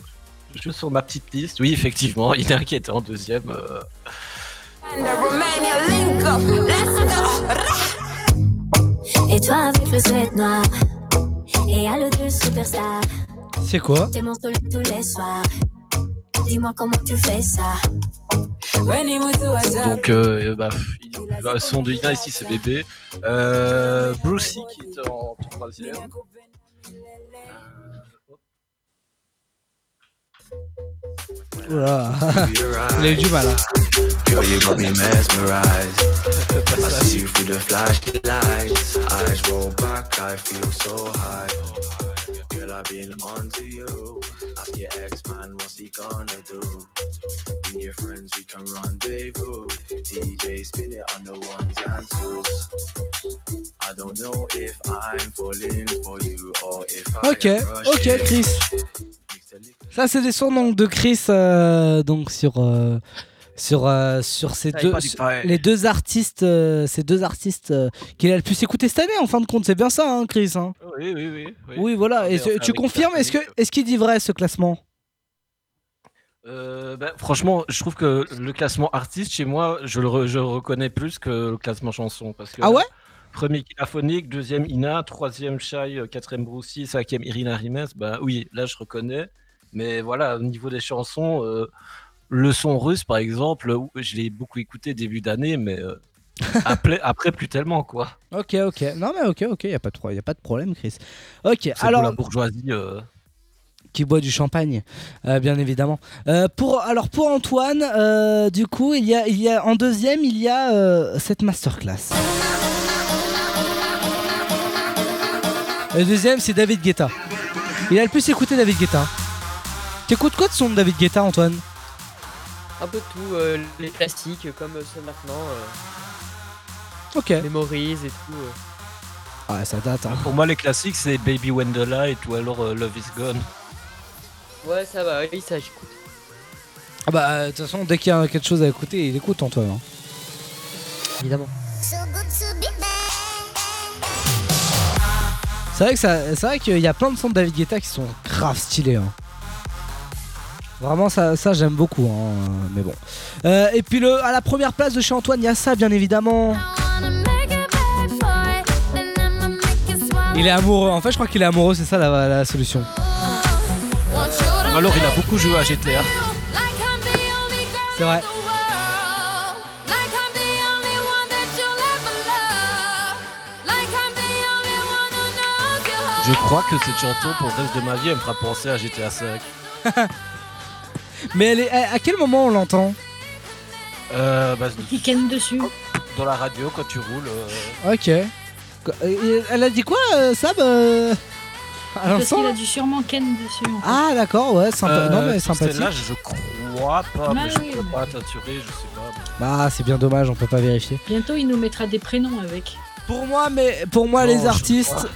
je suis sur ma petite liste. Oui, effectivement, Ina qui était en deuxième. euh, Et toi avec le sweat noir Et à le deux superstar C'est quoi T'es mon soleil tous les soirs Dis-moi comment tu fais ça Donc, euh, bah, le son de Ina ici, c'est bébé. Euh, Brucey qui est en troisième. Oula. Il a eu du mal. hein. Girl, you got me mesmerized. I see you through the flashlights. Eyes roll back, I feel so high. Girl, I've been on to you. Ask your ex-man, what's he gonna do? Me and your friends, we can rendezvous. DJ, spin it on the ones and twos. I don't know if I'm falling for you or if I Ok, ok. Chris. Ça, c'est des sons donc de Chris, euh, donc sur euh, sur euh, sur ces deux, les deux artistes, euh, ces deux artistes euh, qu'il a le plus écouté cette année. En fin de compte, c'est bien ça, hein, Chris. hein. Oui, oui, oui. oui. Oui, voilà. Et tu- confirmes Est-ce que est-ce qu'il dit vrai ce classement? Euh, bah, franchement, je trouve que le classement artiste chez moi, je le, re- je le reconnais plus que le classement chanson. Parce que Ah ouais? Premier Kilaphonique, deuxième Ina, troisième Shai, quatrième Brucey, cinquième Irina Rimes. Bah oui, là je reconnais. Mais voilà, au niveau des chansons, euh, le son russe par exemple, je l'ai beaucoup écouté début d'année, mais euh, après, après plus tellement quoi. Ok, ok. Non mais ok, ok. Y a pas de pro- y a pas de problème, Chris. Ok. C'est pour Alors la bourgeoisie. euh, qui boit du champagne, euh, bien évidemment. Pour alors pour Antoine, du coup, il y a il y a en deuxième, il y a cette masterclass. Le deuxième, c'est David Guetta. Il a le plus écouté David Guetta. T'écoutes quoi de son de David Guetta, Antoine? Un peu de tout, euh, les classiques comme ceux maintenant, euh, Ok. Memories et tout. euh. Ouais, ça date. hein. Pour moi, les classiques, c'est Baby When the Light ou alors euh, Love is Gone. Ouais, ça va, oui, ça j'écoute. Ah bah euh, de toute façon, dès qu'il y a quelque chose à écouter, il écoute Antoine. hein. Évidemment. C'est vrai que ça, c'est vrai qu'il y a plein de sons de David Guetta qui sont grave stylés. hein. Vraiment, ça, ça j'aime beaucoup, hein, mais bon. Euh, et puis le, à la première place de chez Antoine, il y a ça, bien évidemment. Il est amoureux, en fait, je crois qu'il est amoureux, c'est ça la, la solution. Alors, il a beaucoup joué à GTA. C'est vrai. Je crois que cette chanson pour le reste de ma vie, elle me fera penser à GTA 5. Mais elle est, à à quel moment on l'entend Euh, bah, Qui ken dessus. dans la radio, quand tu roules. euh, Ok. Elle a dit quoi, euh, Sab euh, à Parce l'instant qu'il a dû sûrement ken dessus. en fait. Ah d'accord, ouais, sympa. euh, non mais sympathique. Celle-là, je crois pas, Ah mais je oui, peux mais- pas t'assurer, je sais pas. Bah c'est bien dommage, on peut pas vérifier. Bientôt, il nous mettra des prénoms avec. Pour moi, mais pour moi Non, les je artistes, crois.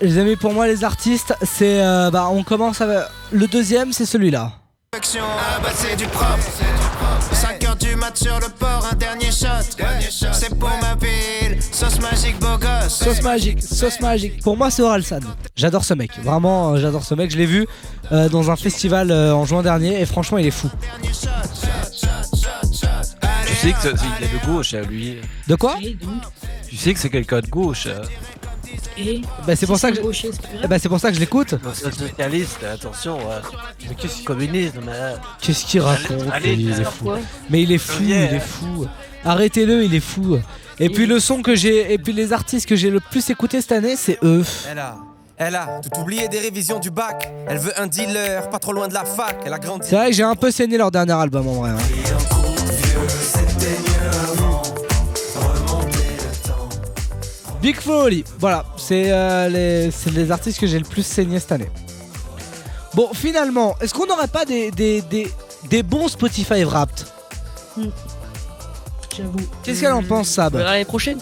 les amis, pour moi les artistes, c'est euh, bah on commence avec le deuxième, c'est celui-là. Ah bah c'est du propre 5 heures du mat sur le port, un dernier shot C'est pour ma ville, sauce magique beau gosse Sauce magique, sauce magique. Pour moi, c'est Oralsan. J'adore ce mec. Vraiment, euh, j'adore ce mec. Je l'ai vu euh, dans un festival euh, en juin dernier et franchement, il est fou. Tu sais que c'est- il est de gauche, hein, lui. De quoi? Tu sais que c'est quelqu'un de gauche. Hein. et Bah, c'est pour ça que je- gaucher, bah, pour ça que je l'écoute. Socialiste, attention. ouais. Mais qu'est-ce que communisme mais... Qu'est-ce qu'il raconte Allez, Il est fou. Mais il est fou, il est fou. Arrêtez-le, il est fou. Et puis le son que j'ai, et puis les artistes que j'ai le plus écouté cette année, c'est eux. Elle a, elle a tout oublié des révisions du bac. Elle veut un dealer, pas trop loin de la fac. Elle a grandi. C'est vrai que j'ai un peu saigné leur dernier album en vrai. hein. Big Foley, voilà, c'est euh, les, c'est les artistes que j'ai le plus saigné cette année. Bon, finalement, est-ce qu'on n'aurait pas des, des, des, des bons Spotify Wrapped? J'avoue. Qu'est-ce qu'elle en pense, Sab? Verra l'année prochaine.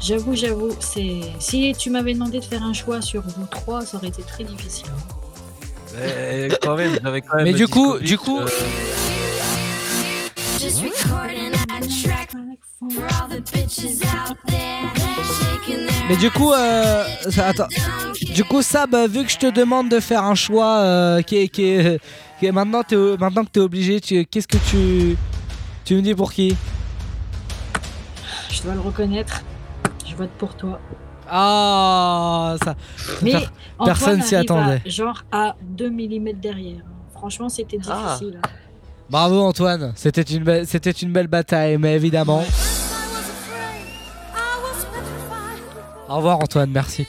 J'avoue, j'avoue, c'est. Si tu m'avais demandé de faire un choix sur vous trois, ça aurait été très difficile. Mais quand même, j'avais quand même. Mais le du coup, Discovery, du coup, euh, a track Mais du coup, euh, ça- attends. Du coup, Sab, euh, vu que je te demande de faire un choix euh, qui est, qui est- qui est- maintenant, t'es- maintenant que tu es obligé, qu'est-ce que tu, tu me dis pour qui? Je dois le reconnaître. Je vote pour toi. Ah, ça. Mais per- personne Antoine s'y à- attendait. genre à 2 mm derrière. Franchement, c'était Ah. difficile. Bravo Antoine, c'était une, belle- c'était une belle bataille, mais évidemment. Au revoir Antoine, merci.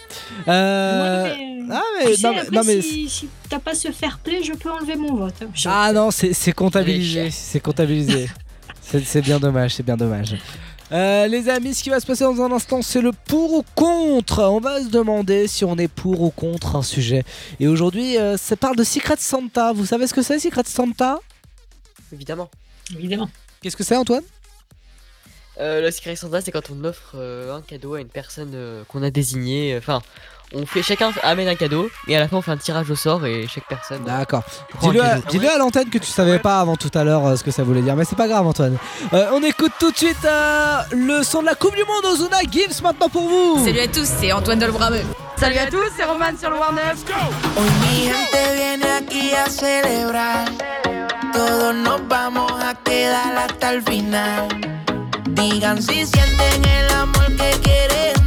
Euh, mais, ah, mais- tu sais, non, mais- après, non, mais- si, si t'as pas ce fair play, je peux enlever mon vote. hein. Ah non, c'est comptabilisé, c'est comptabilisé. C'est c'est bien dommage, c'est bien dommage. Euh, les amis, ce qui va se passer dans un instant, c'est le pour ou contre. On va se demander si on est pour ou contre un sujet. Et aujourd'hui, euh, ça parle de Secret Santa. Vous savez ce que c'est, Secret Santa? Évidemment. Évidemment. Qu'est-ce que c'est, Antoine? Euh, le Secret Santa, c'est quand on offre euh, un cadeau à une personne euh, qu'on a désignée. Enfin, on fait chacun amène un cadeau et à la fin on fait un tirage au sort et chaque personne. D'accord. Dis-le à, cadeau. dis-le à l'antenne que tu savais pas avant tout à l'heure euh, ce que ça voulait dire, mais c'est pas grave, Antoine. Euh, on écoute tout de suite euh, le son de la Coupe du Monde Ozuna Gibbs maintenant pour vous. Salut à tous, c'est Antoine Delbrameux. Salut à tous, c'est Roman sur le a celebrar. Todos nos vamos a quedar hasta el final. Digan si sienten el amor que quieren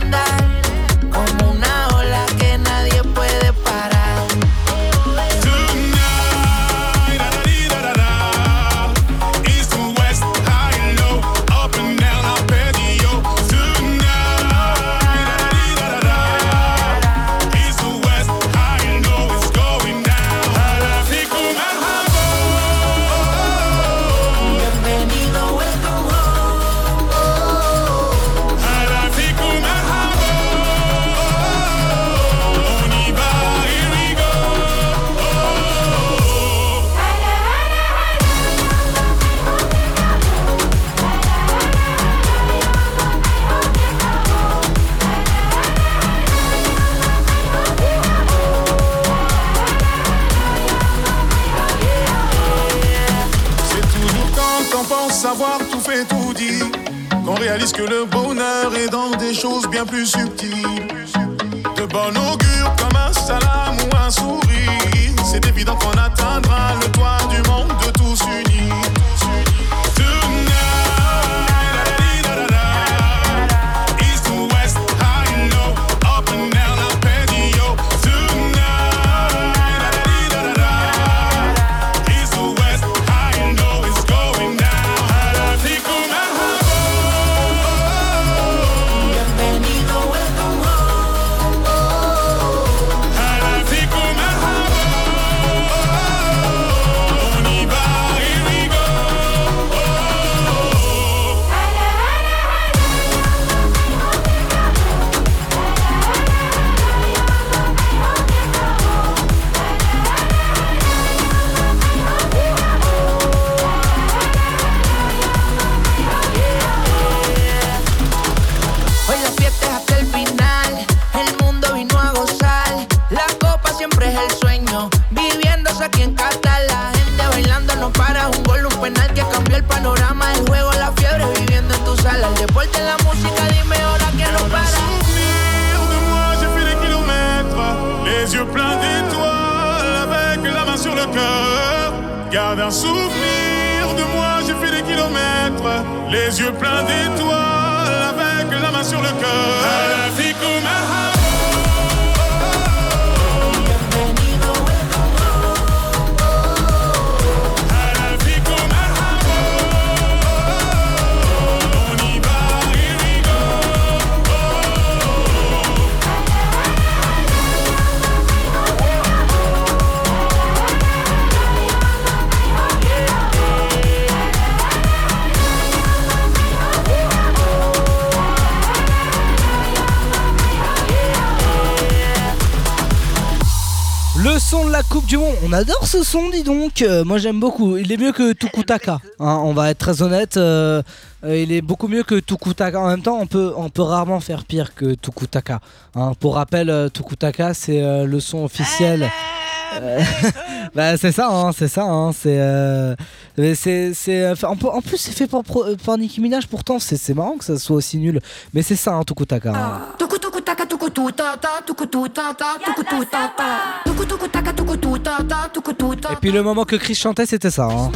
savoir tout fait, tout dit, qu'on réalise que le bonheur est dans des choses bien plus subtiles. De bon augure comme un salam ou un sourire, c'est évident qu'on atteindra le toit Garde un souvenir de moi, j'ai fait des kilomètres, les yeux pleins d'étoiles, avec la main sur le cœur. Coupe du Monde, on adore ce son, dis donc. Euh, moi j'aime beaucoup. Il est mieux que Tukutaka. hein, on va être très honnête. euh, euh, il est beaucoup mieux que Tukutaka. En même temps, on peut, on peut rarement faire pire que Tukutaka. hein. Pour rappel, Tukutaka c'est euh, le son officiel. Euh, bah c'est ça, hein, c'est ça. hein, c'est, euh, c'est, euh, en, en plus c'est fait par, par Nicki Minaj. Pourtant c'est, marrant que ça soit aussi nul. Mais c'est ça, hein, Tukutaka. hein. Tuku Et puis le moment que Chris chantait, c'était ça. hein.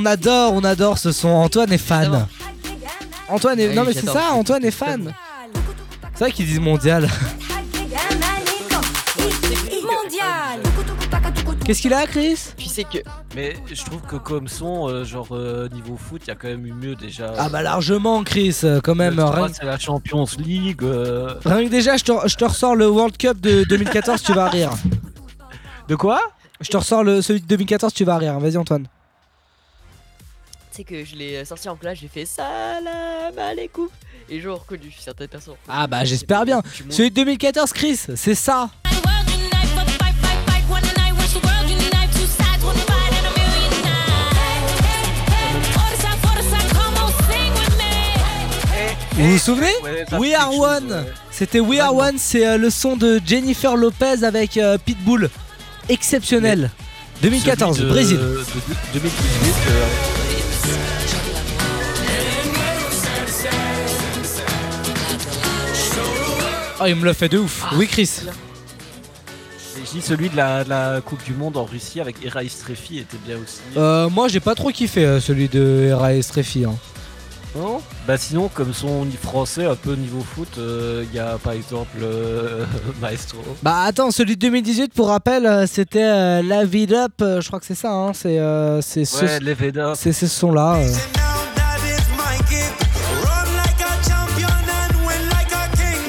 On adore, on adore ce son. Antoine est fan. Antoine est. Oui, non mais c'est ça, Antoine est fan. C'est vrai qu'ils disent mondial. mondial Qu'est-ce qu'il a, Chris? Tu sais que. Mais je trouve que comme son, euh, genre euh, niveau foot, il y a quand même eu mieux déjà. Ah bah largement, Chris, euh, quand même. Rien, c'est la Champions League. euh. rien que déjà, je te, je te ressors le World Cup de 2014, tu vas rire. De quoi? Je te ressors le, celui de 2014, tu vas rire. Vas-y, Antoine. Que je l'ai sorti en classe, j'ai fait salam alaikum. Et j'ai reconnu certaines personnes. Ah bah j'espère bien. Celui de 2014, Chris, c'est ça. Vous vous souvenez? We Are One. C'était We Are One, c'est euh, le son de Jennifer Lopez avec euh, Pitbull. Exceptionnel. 2014, Celui de- Brésil. de- de- 2018. Oh, il me l'a fait de ouf. oui, Chris. et je dis celui de la, de la Coupe du Monde en Russie avec Era Istrefi était bien aussi. Euh, moi, j'ai pas trop kiffé euh, celui de R.A. Streffi. hein. Non Bah sinon, comme son français, un peu niveau foot, euh, il y a par exemple euh, Maestro. Bah attends, celui de 2018, pour rappel, c'était euh, Up. euh, je crois que c'est ça. Hein, c'est euh, c'est ce, Ouais, ce son-là.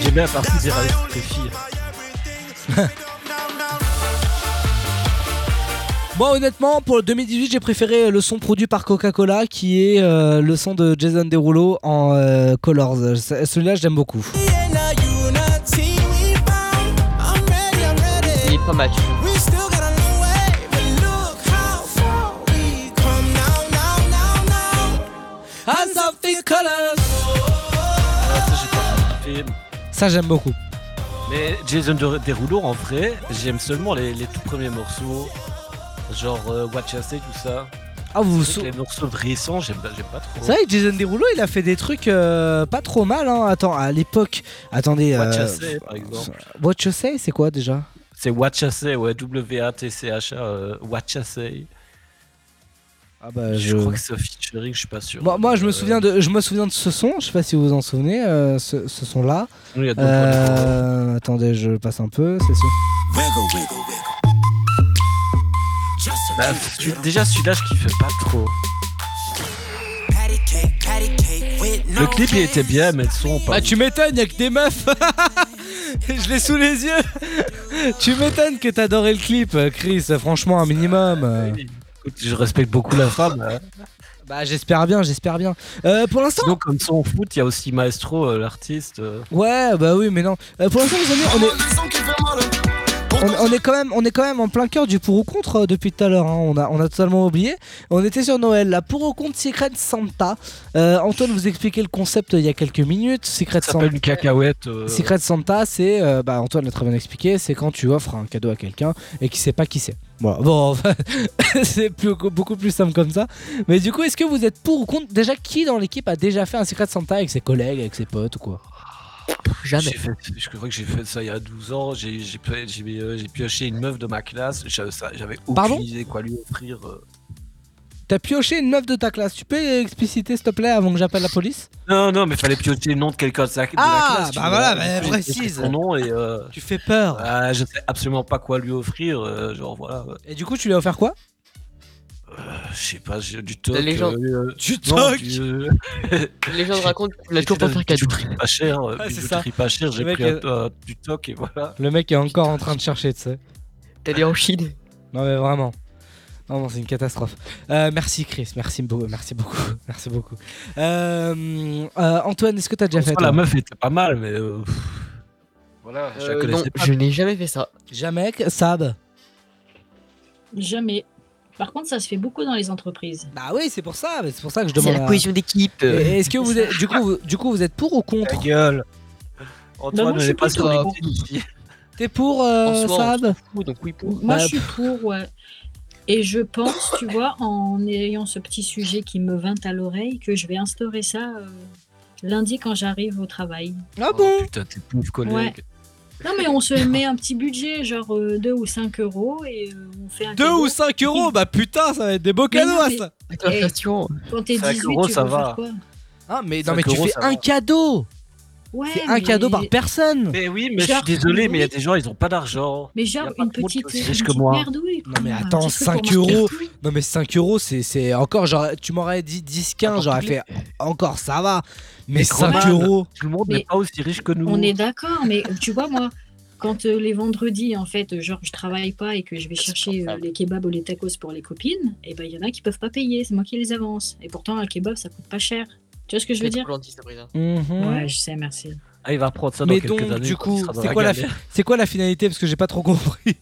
J'aime bien la partie. Moi, honnêtement, pour le 2018, j'ai préféré le son produit par Coca-Cola, qui est euh, le son de Jason Derulo en euh, Colors. Ce- Celui-là, j'aime beaucoup. Il est pas mal. colors. Ça, j'aime beaucoup. Mais Jason De- Derulo, en vrai, j'aime seulement les, les tout premiers morceaux. Genre euh, Watch Say, tout ça. Ah, vous vous Les morceaux récents, j'aime pas, j'aime pas trop. C'est vrai Jason Derulo, il a fait des trucs euh, pas trop mal. Hein. Attends, à l'époque. Attendez. Watch euh, par exemple. C'est quoi déjà? C'est Watch ouais, W-A-T-C-H-A, euh, Watch. Ah bah, je... crois que c'est un featuring, je suis pas sûr. Moi, moi, je me Euh, souviens de, je me souviens de ce son. Je sais pas si vous vous en souvenez. euh, ce, ce son-là. Oui, Euh, attendez, je passe un peu. C'est ce. Bah, déjà, celui-là, je kiffais pas trop. Le clip, il était bien, mais le son, pas. Ah, tu m'étonnes, y'a que des meufs. je l'ai sous les yeux. tu m'étonnes que t'adorais le clip, Chris. Franchement, un minimum. euh. Écoute, Je respecte beaucoup la femme. hein. Bah, j'espère bien, j'espère bien. Euh, pour l'instant. Sinon, comme son foot, il y a aussi Maestro, euh, l'artiste. euh. Ouais, bah oui, mais non. Euh, pour l'instant, les amis, on est. on, on est quand même, on est quand même en plein cœur du pour ou contre euh, depuis tout à l'heure. hein. On, a, on a totalement oublié. On était sur Noël. La pour ou contre Secret Santa. Euh, Antoine vous expliquait le concept il y a quelques minutes. Secret Ça s'appelle une cacahuète. euh, Secret Santa, c'est, euh, bah, Antoine l'a très bien expliqué, c'est quand tu offres un cadeau à quelqu'un et qui sait pas qui c'est. Voilà. Bon, enfin, c'est plus- beaucoup plus simple comme ça. Mais du coup, est-ce que vous êtes pour ou contre? Déjà, qui dans l'équipe a déjà fait un Secret Santa avec ses collègues, avec ses potes ou quoi? Jamais. Fait- je crois que j'ai fait ça il y a 12 ans. J'ai j'ai pi- j'ai, euh, pioché une meuf de ma classe. J'avais Pardon aucune idée quoi lui offrir. euh. T'as pioché une meuf de ta classe. Tu peux expliciter s'il te plaît avant que j'appelle la police? Non, non, mais fallait piocher le nom de quelqu'un de, sa, de Ah, la classe. tu bah vois. voilà, bah, précise. Son nom et. euh, Tu fais peur. ah, je sais absolument pas quoi lui offrir. euh, genre voilà. Et du coup, tu lui as offert quoi? Je sais pas, j'ai du toc. La légende. euh, Du non, toc du, euh, Les gens racontent qu'il a toujours pas fait Du cadeau. prix pas cher. euh, du ça. pas cher. J'ai Le mec pris euh, du toc et voilà. Le mec est encore en train de chercher, tu sais. T'es allé en Chine. Non mais vraiment. Non, non, c'est une catastrophe. Euh, merci Chris, merci, beau- merci beaucoup, merci beaucoup. Euh, euh, Antoine, est-ce que t'as déjà fait la toi meuf était pas mal, mais. euh, Voilà, je la Euh, non, connaissais pas. je n'ai jamais fait ça. Jamais, Sab? Jamais. Par contre, ça se fait beaucoup dans les entreprises. Bah oui, c'est pour ça, c'est pour ça que je C'est demande. la à- cohésion d'équipe. Et Est-ce que vous êtes, du coup, vous, du coup, vous êtes pour ou contre? Ta gueule. Bah, Antoine, moi, on je est suis pas sur les ici. T'es pour euh, donc oui pour. Moi, Bah, je suis pour, ouais. Et je pense, tu vois, en ayant ce petit sujet qui me vint à l'oreille, que je vais instaurer ça euh, lundi quand j'arrive au travail. Ah bon? Oh, Putain, tes pauvres collègues. Ouais. Non, mais on se met un petit budget, genre 2 ou 5 euros, et euh, on fait un 2 cadeau. ou 5 euros Bah putain, ça va être des beaux Mais cadeaux non, à mais- ça Avec l'inflation. Quand t'es 5 18, euros, tu ça veux va. faire quoi? Ah mais non 5 mais tu euros, fais ça un va. cadeau Ouais, C'est un mais- cadeau par personne Mais oui, mais je Genre, suis désolé, mais il y a des gens, ils ont pas d'argent. Mais genre une petite, aussi une que petite moi. merdouille. Non mais attends, petit truc 5 pour marquer euros. Non mais 5 euros c'est c'est encore genre tu m'aurais dit 10 15 j'aurais fait encore ça va mais Mais 5 Croman, euros Tout le monde n'est pas aussi riche que nous. On est d'accord, mais tu vois, moi, quand euh, les vendredis, en fait, genre, je travaille pas et que je vais chercher euh, les kebabs ou les tacos pour les copines, et ben, il y en a qui peuvent pas payer, c'est moi qui les avance. Et pourtant, un kebab, ça coûte pas cher. Tu vois ce que je veux dire. Mhm. Ouais, je sais, merci. Ah, il va prendre ça dans Mais quelques donc années. du coup c'est quoi la c'est quoi la finalité parce que j'ai pas trop compris?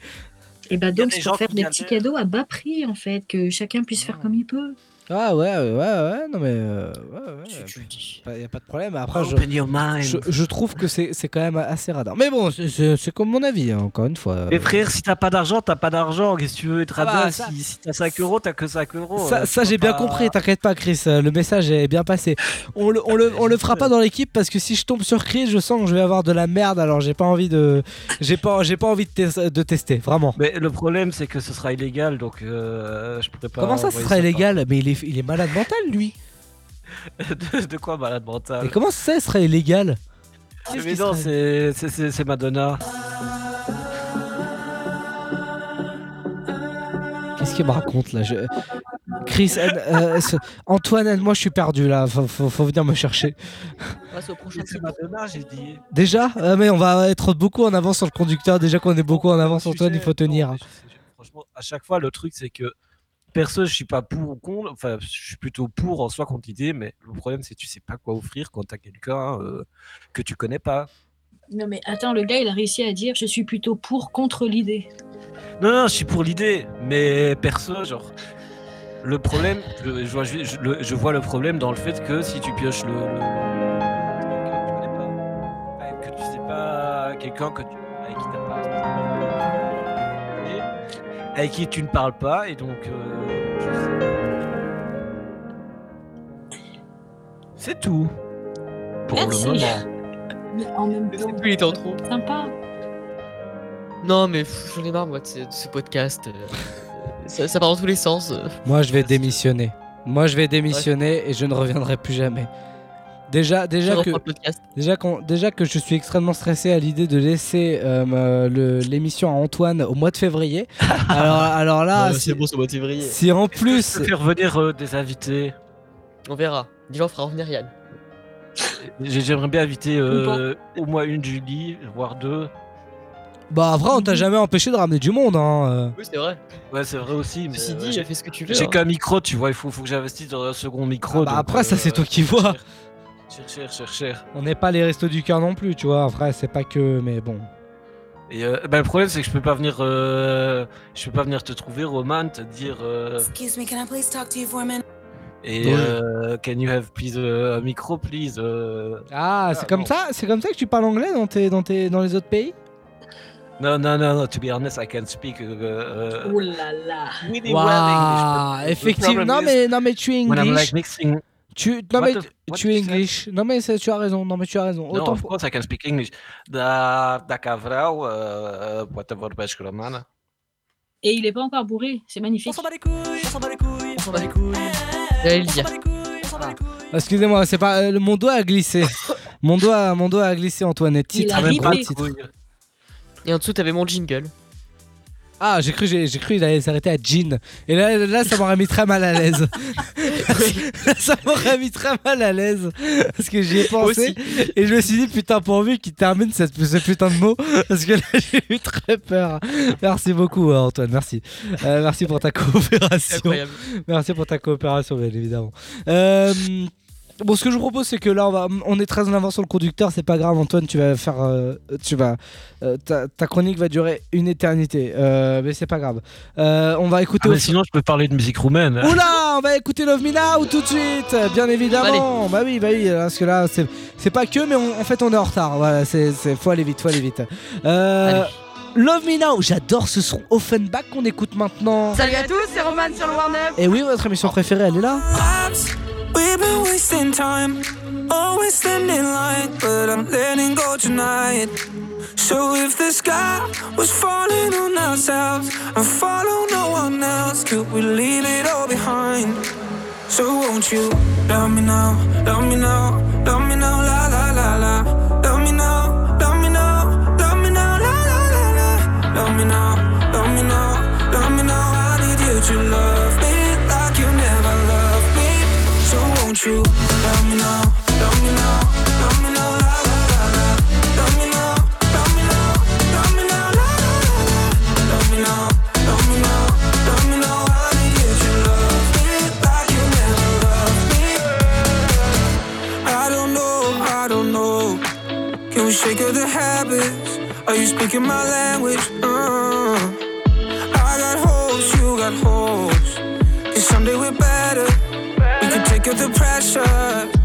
Et ben, Il y a donc, c'est pour faire des petits cadeaux à bas prix, en fait, que chacun puisse faire comme il peut. Ah ouais ouais ouais, ouais non mais euh, ouais, ouais, tu le dis. pas- y a pas de problème après je, Open your mind. je, je trouve que c'est c'est quand même assez radin mais bon c'est- c'est c'est comme mon avis hein, encore une fois Mais frère, si t'as pas d'argent, t'as pas d'argent. Qu'est-ce que tu veux être Ah bah, radin ça- Si, si t'as 5 euros, t'as que 5 euros. Ça, euh, ça j'ai bien pas- compris, t'inquiète pas Chris, euh, le message est bien passé. On le, on le, on le fera pas dans l'équipe parce que si je tombe sur Chris, je sens que je vais avoir de la merde alors j'ai pas envie de j'ai pas j'ai pas envie de, tes- de tester, vraiment. Mais le problème, c'est que ce sera illégal, donc euh, je pourrais pas. Comment ça, ce envoyer sera par- illégal? Mais il est, il est malade mental lui. de, de quoi malade mental Mais comment ça, serait illégal Mais non, serait- c'est- Madonna. Qu'est-ce qu'il me raconte là Je- Chris, euh, Antoine, aide-moi, je suis perdu là. Faut, faut- faut venir me chercher. Passe au prochain C'est Madonna, j'ai dit. Déjà? Ah, Mais on va être beaucoup en avance sur le conducteur. Déjà qu'on est beaucoup en avance, Antoine, il faut tenir. Non, mais je sais, Franchement, à chaque fois, le truc, c'est que perso, je suis pas pour ou contre. Enfin, je suis plutôt pour en soi contre l'idée, mais le problème, c'est que tu sais pas quoi offrir quand t'as quelqu'un euh, que tu connais pas. Non, mais attends, le gars, il a réussi à dire je suis plutôt pour contre l'idée. Non, non, je suis pour l'idée, mais perso, genre. Le problème, je, je vois, je- vois le problème dans le fait que si tu pioches le. le- que tu connais pas, que tu sais pas, quelqu'un que tu, avec qui t'as pas. avec qui tu ne parles pas, et donc. euh, C'est tout. Pour Merci. le moment. Mais en même temps, Il était en trop. sympa. Non, mais j'en ai marre, moi, de ce, de ce podcast. euh, ça, ça part dans tous les sens. euh. Moi, je vais démissionner. Moi, je vais démissionner et je ne reviendrai plus jamais. Déjà, déjà que, déjà, qu'on- déjà que je suis extrêmement stressé à l'idée de laisser euh, l'émission à Antoine au mois de février. alors, alors là, si, c'est bon, c'est au mois de février. si en plus, faire venir euh, des invités? On verra. Dis-le, on fera revenir Yann. J'ai- J'aimerais bien inviter euh, au moins une Julie, voire deux. bah après, on t'a jamais empêché de ramener du monde. Hein. euh. Oui, c'est vrai. Ouais, c'est vrai aussi. Mais Ceci euh, dit, j'ai- fais ce que tu veux. J'ai hein. qu'un micro, tu vois, il faut, faut que j'investisse dans un second micro. Ah bah donc, après, ça, c'est toi qui vois. Cher, cher, cher, cher. On n'est pas les restos du cœur non plus, tu vois. Après, c'est pas que, mais bon. Et euh, bah, le problème, c'est que je peux pas venir, euh, je peux pas venir te trouver, Roman, te dire. euh, Excuse me, can I please talk to you for a minute? et euh, can you have please a micro, please. euh. Ah, c'est comme ça, c'est comme ça que tu parles anglais dans tes, dans tes, dans les autres pays? Non, non, non, no, to be honest, I can speak. Uh, uh, Oh là là. really well English. but the effectivement. Non is mais, non mais tu es when I'm English. like mixing. Tu, non What mais the- what tu es said? English. Non mais tu as raison. Non mais tu as raison. No, Autant of course I can speak English. Da, dacă vreau, uh, poate vorbesc romană. Et il est pas encore bourré, c'est magnifique. J'allais le dire. Excusez-moi, c'est pas euh, le- mon doigt a glissé. mon doigt, mon doigt a glissé Antoinette. Il Titre, a même pas le titre. Et en dessous, t'avais mon jingle. Ah, j'ai cru, j'ai, j'ai cru qu'il allait s'arrêter à Jean. Et là, là, ça m'aurait mis très mal à l'aise. Là, ça m'aurait mis très mal à l'aise. Parce que j'y ai pensé. Et je me suis dit, putain, pourvu qu'il termine cette, ce putain de mot. Parce que là, j'ai eu très peur. Merci beaucoup, euh, Antoine. Merci. Euh, merci pour ta coopération. Merci pour ta coopération, bien évidemment. Euh, Bon, ce que je vous propose, c'est que là, on, va, on est très en avance sur le conducteur. C'est pas grave, Antoine, tu vas faire, euh, tu vas, euh, ta, ta chronique va durer une éternité, Euh, mais c'est pas grave. Euh, on va écouter. Ah, mais aussi- sinon, je peux parler de musique roumaine. hein. Oula, on va écouter Love Me Now tout de suite, bien évidemment. Bah oui, bah oui, parce que là, c'est, c'est pas que, mais on- en fait, on est en retard. Voilà, c'est, c'est, faut aller vite, faut aller vite. Euh, Love Me Now, j'adore ce son Offenbach qu'on écoute maintenant. Salut à tous, c'est Roman sur le Warn-Up. Et oui, votre émission préférée, elle est là. We've been wasting time, always standing line, but I'm letting go tonight. So if the sky was falling on ourselves and follow no one else, could we leave it all behind? So won't you love me now, love me now, love me now, la la la la, love me now, love me now, love me now, la la la la, love me now, So won't you love me now, love me now, love me now, la la la la, love me now, love me now, love me now, la la la la, love me now, love me now, love me now. I need you to love me like you never loved me. I don't know, I don't know. Can we shake of the habits? Are you speaking my language? Uh, I got hopes, you got hopes. Cause someday we're better. We can take up the pressure.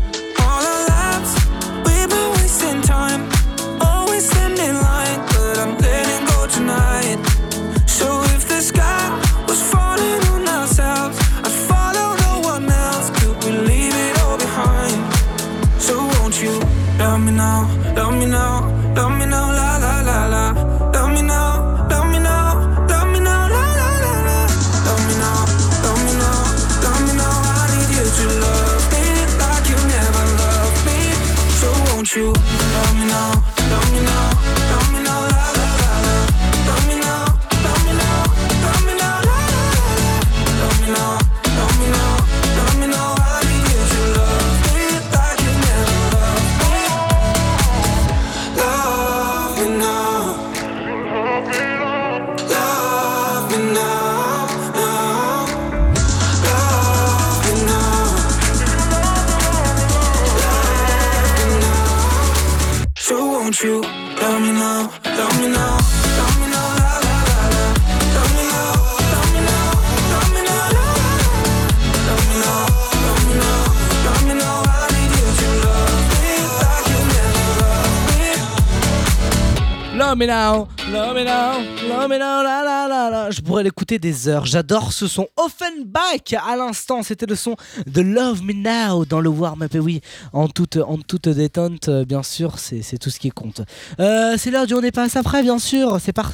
Me now, love me now, love me now, la la la la. Je pourrais l'écouter des heures. J'adore ce son. Offenbach à l'instant, c'était le son de Love Me Now dans le warm-up. Et oui, en toute, en toute détente, euh, bien sûr, c'est c'est tout ce qui compte. Euh, c'est l'heure du on n'est pas après, bien sûr. C'est par,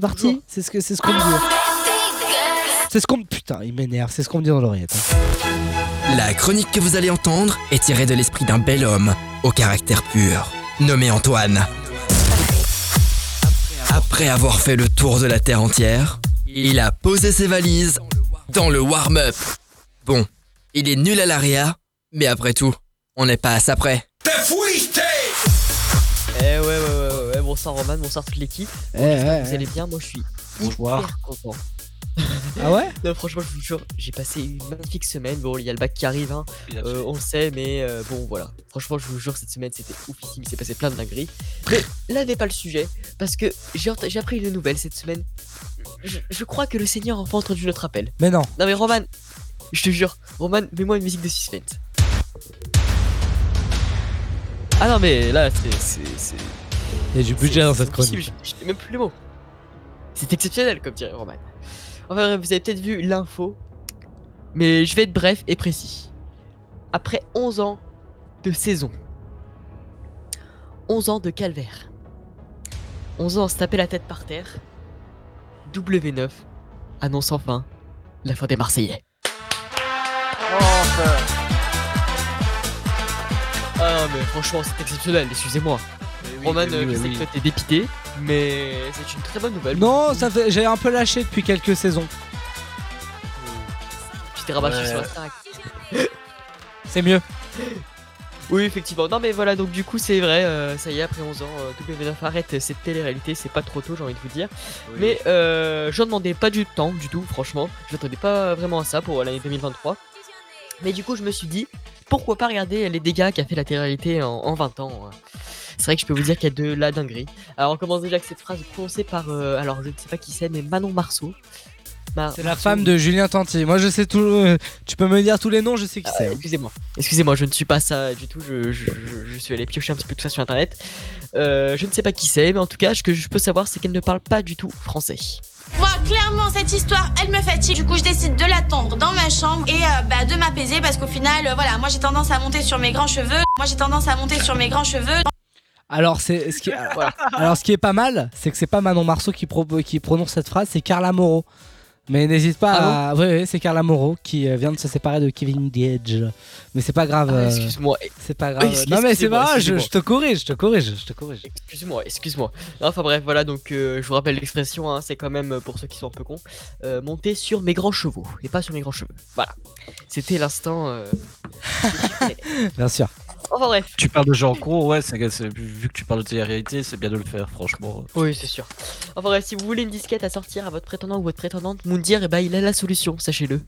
parti. C'est ce que c'est ce qu'on me dit. C'est ce qu'on putain, il m'énerve. C'est ce qu'on me dit dans l'oreillette. hein. La chronique que vous allez entendre est tirée de l'esprit d'un bel homme au caractère pur, nommé Antoine. Après avoir fait le tour de la Terre entière, il a posé ses valises dans le warm-up. Bon, il est nul à l'aria, mais après tout, on n'est pas à ça près. Eh ouais, ouais, ouais, ouais, ouais. Bonsoir Roman, bonsoir toute l'équipe. Eh, que vous ouais. allez bien, moi je suis hyper content. Ah ouais Non, franchement, je vous jure, j'ai passé une magnifique semaine. Bon, il y a le bac qui arrive, hein. euh, on le sait, mais euh, bon, voilà. Franchement, je vous jure, cette semaine, c'était oufissime. Il s'est passé plein de dingueries. Mais là n'est pas le sujet, parce que j'ai ent- j'ai appris une nouvelle cette semaine. Je, je crois que le Seigneur a enfin entendu notre appel. Mais non. Non, mais Roman, je te jure, Roman, mets-moi une musique de suspense. Ah non, mais là, c'est. Il y a du budget dans cette chronique. N'ai même plus les mots. C'est exceptionnel, comme dirait Roman. Enfin, vous avez peut-être vu l'info, mais je vais être bref et précis. Après 11 ans de saison, 11 ans de calvaire, 11 ans à se taper la tête par terre, W9 annonce enfin la fin des Marseillais. Ah mais franchement c'est exceptionnel, excusez-moi. Roman, oui, euh, oui, je sais oui. que toi t'es dépité, mais c'est une très bonne nouvelle. Non, ça fait... j'ai un peu lâché depuis quelques saisons. Tu t'es rabâché Ouais. sur Instagram. C'est mieux. Oui, effectivement. Non, mais voilà, donc du coup, c'est vrai, euh, ça y est, après 11 ans, euh, W9 arrête cette télé-réalité, c'est pas trop tôt, j'ai envie de vous dire. Mais euh, j'en demandais pas du temps, du tout, franchement. Je m'attendais pas vraiment à ça pour l'année 2023. Mais du coup, je me suis dit, pourquoi pas regarder les dégâts qu'a fait la télé-réalité en, en 20 ans. C'est vrai que je peux vous dire qu'il y a de la dinguerie. Alors, on commence déjà avec cette phrase prononcée par, euh, alors je ne sais pas qui c'est, mais Manon Marceau. Ma- C'est la femme de Julien Tanti. Moi, je sais tout. euh, Tu peux me dire tous les noms, je sais qui c'est. hein. Excusez-moi, excusez-moi, je ne suis pas ça du tout. Je, je- je- je suis allé piocher un petit peu tout ça sur internet. Euh, je ne sais pas qui c'est, mais en tout cas, ce que je peux savoir, c'est qu'elle ne parle pas du tout français. Moi, clairement, cette histoire, elle me fatigue. Du coup, je décide de l'attendre dans ma chambre et euh, bah, de m'apaiser parce qu'au final, euh, voilà, moi j'ai tendance à monter sur mes grands cheveux. Moi, j'ai tendance à monter sur mes grands cheveux. Alors, c'est ce qui. Alors, ce qui est pas mal, c'est que c'est pas Manon Marceau qui, pro- qui prononce cette phrase, c'est Carla Moreau. Mais n'hésite pas Ah à. Oui, oui, c'est Carla Moreau qui euh, vient de se séparer de Kevin Gage. Mais c'est pas grave. Ah, euh, excuse-moi. C'est pas grave. Excuse- non, mais c'est pas grave, je, te corrige, je te corrige, je te corrige. Excuse-moi, excuse-moi. Enfin bref, voilà, donc euh, je vous rappelle l'expression, hein, c'est quand même, euh, pour ceux qui sont un peu cons, euh, monter sur mes grands chevaux et pas sur mes grands cheveux. Voilà. C'était l'instant. euh, Bien sûr. Enfin bref. Tu parles de gens cons, ouais, c'est, vu que tu parles de télé-réalité, c'est bien de le faire, franchement. Oui, c'est sûr. Enfin bref, si vous voulez une disquette à sortir à votre prétendant ou votre prétendante, Moundir, eh ben, il a la solution, sachez-le.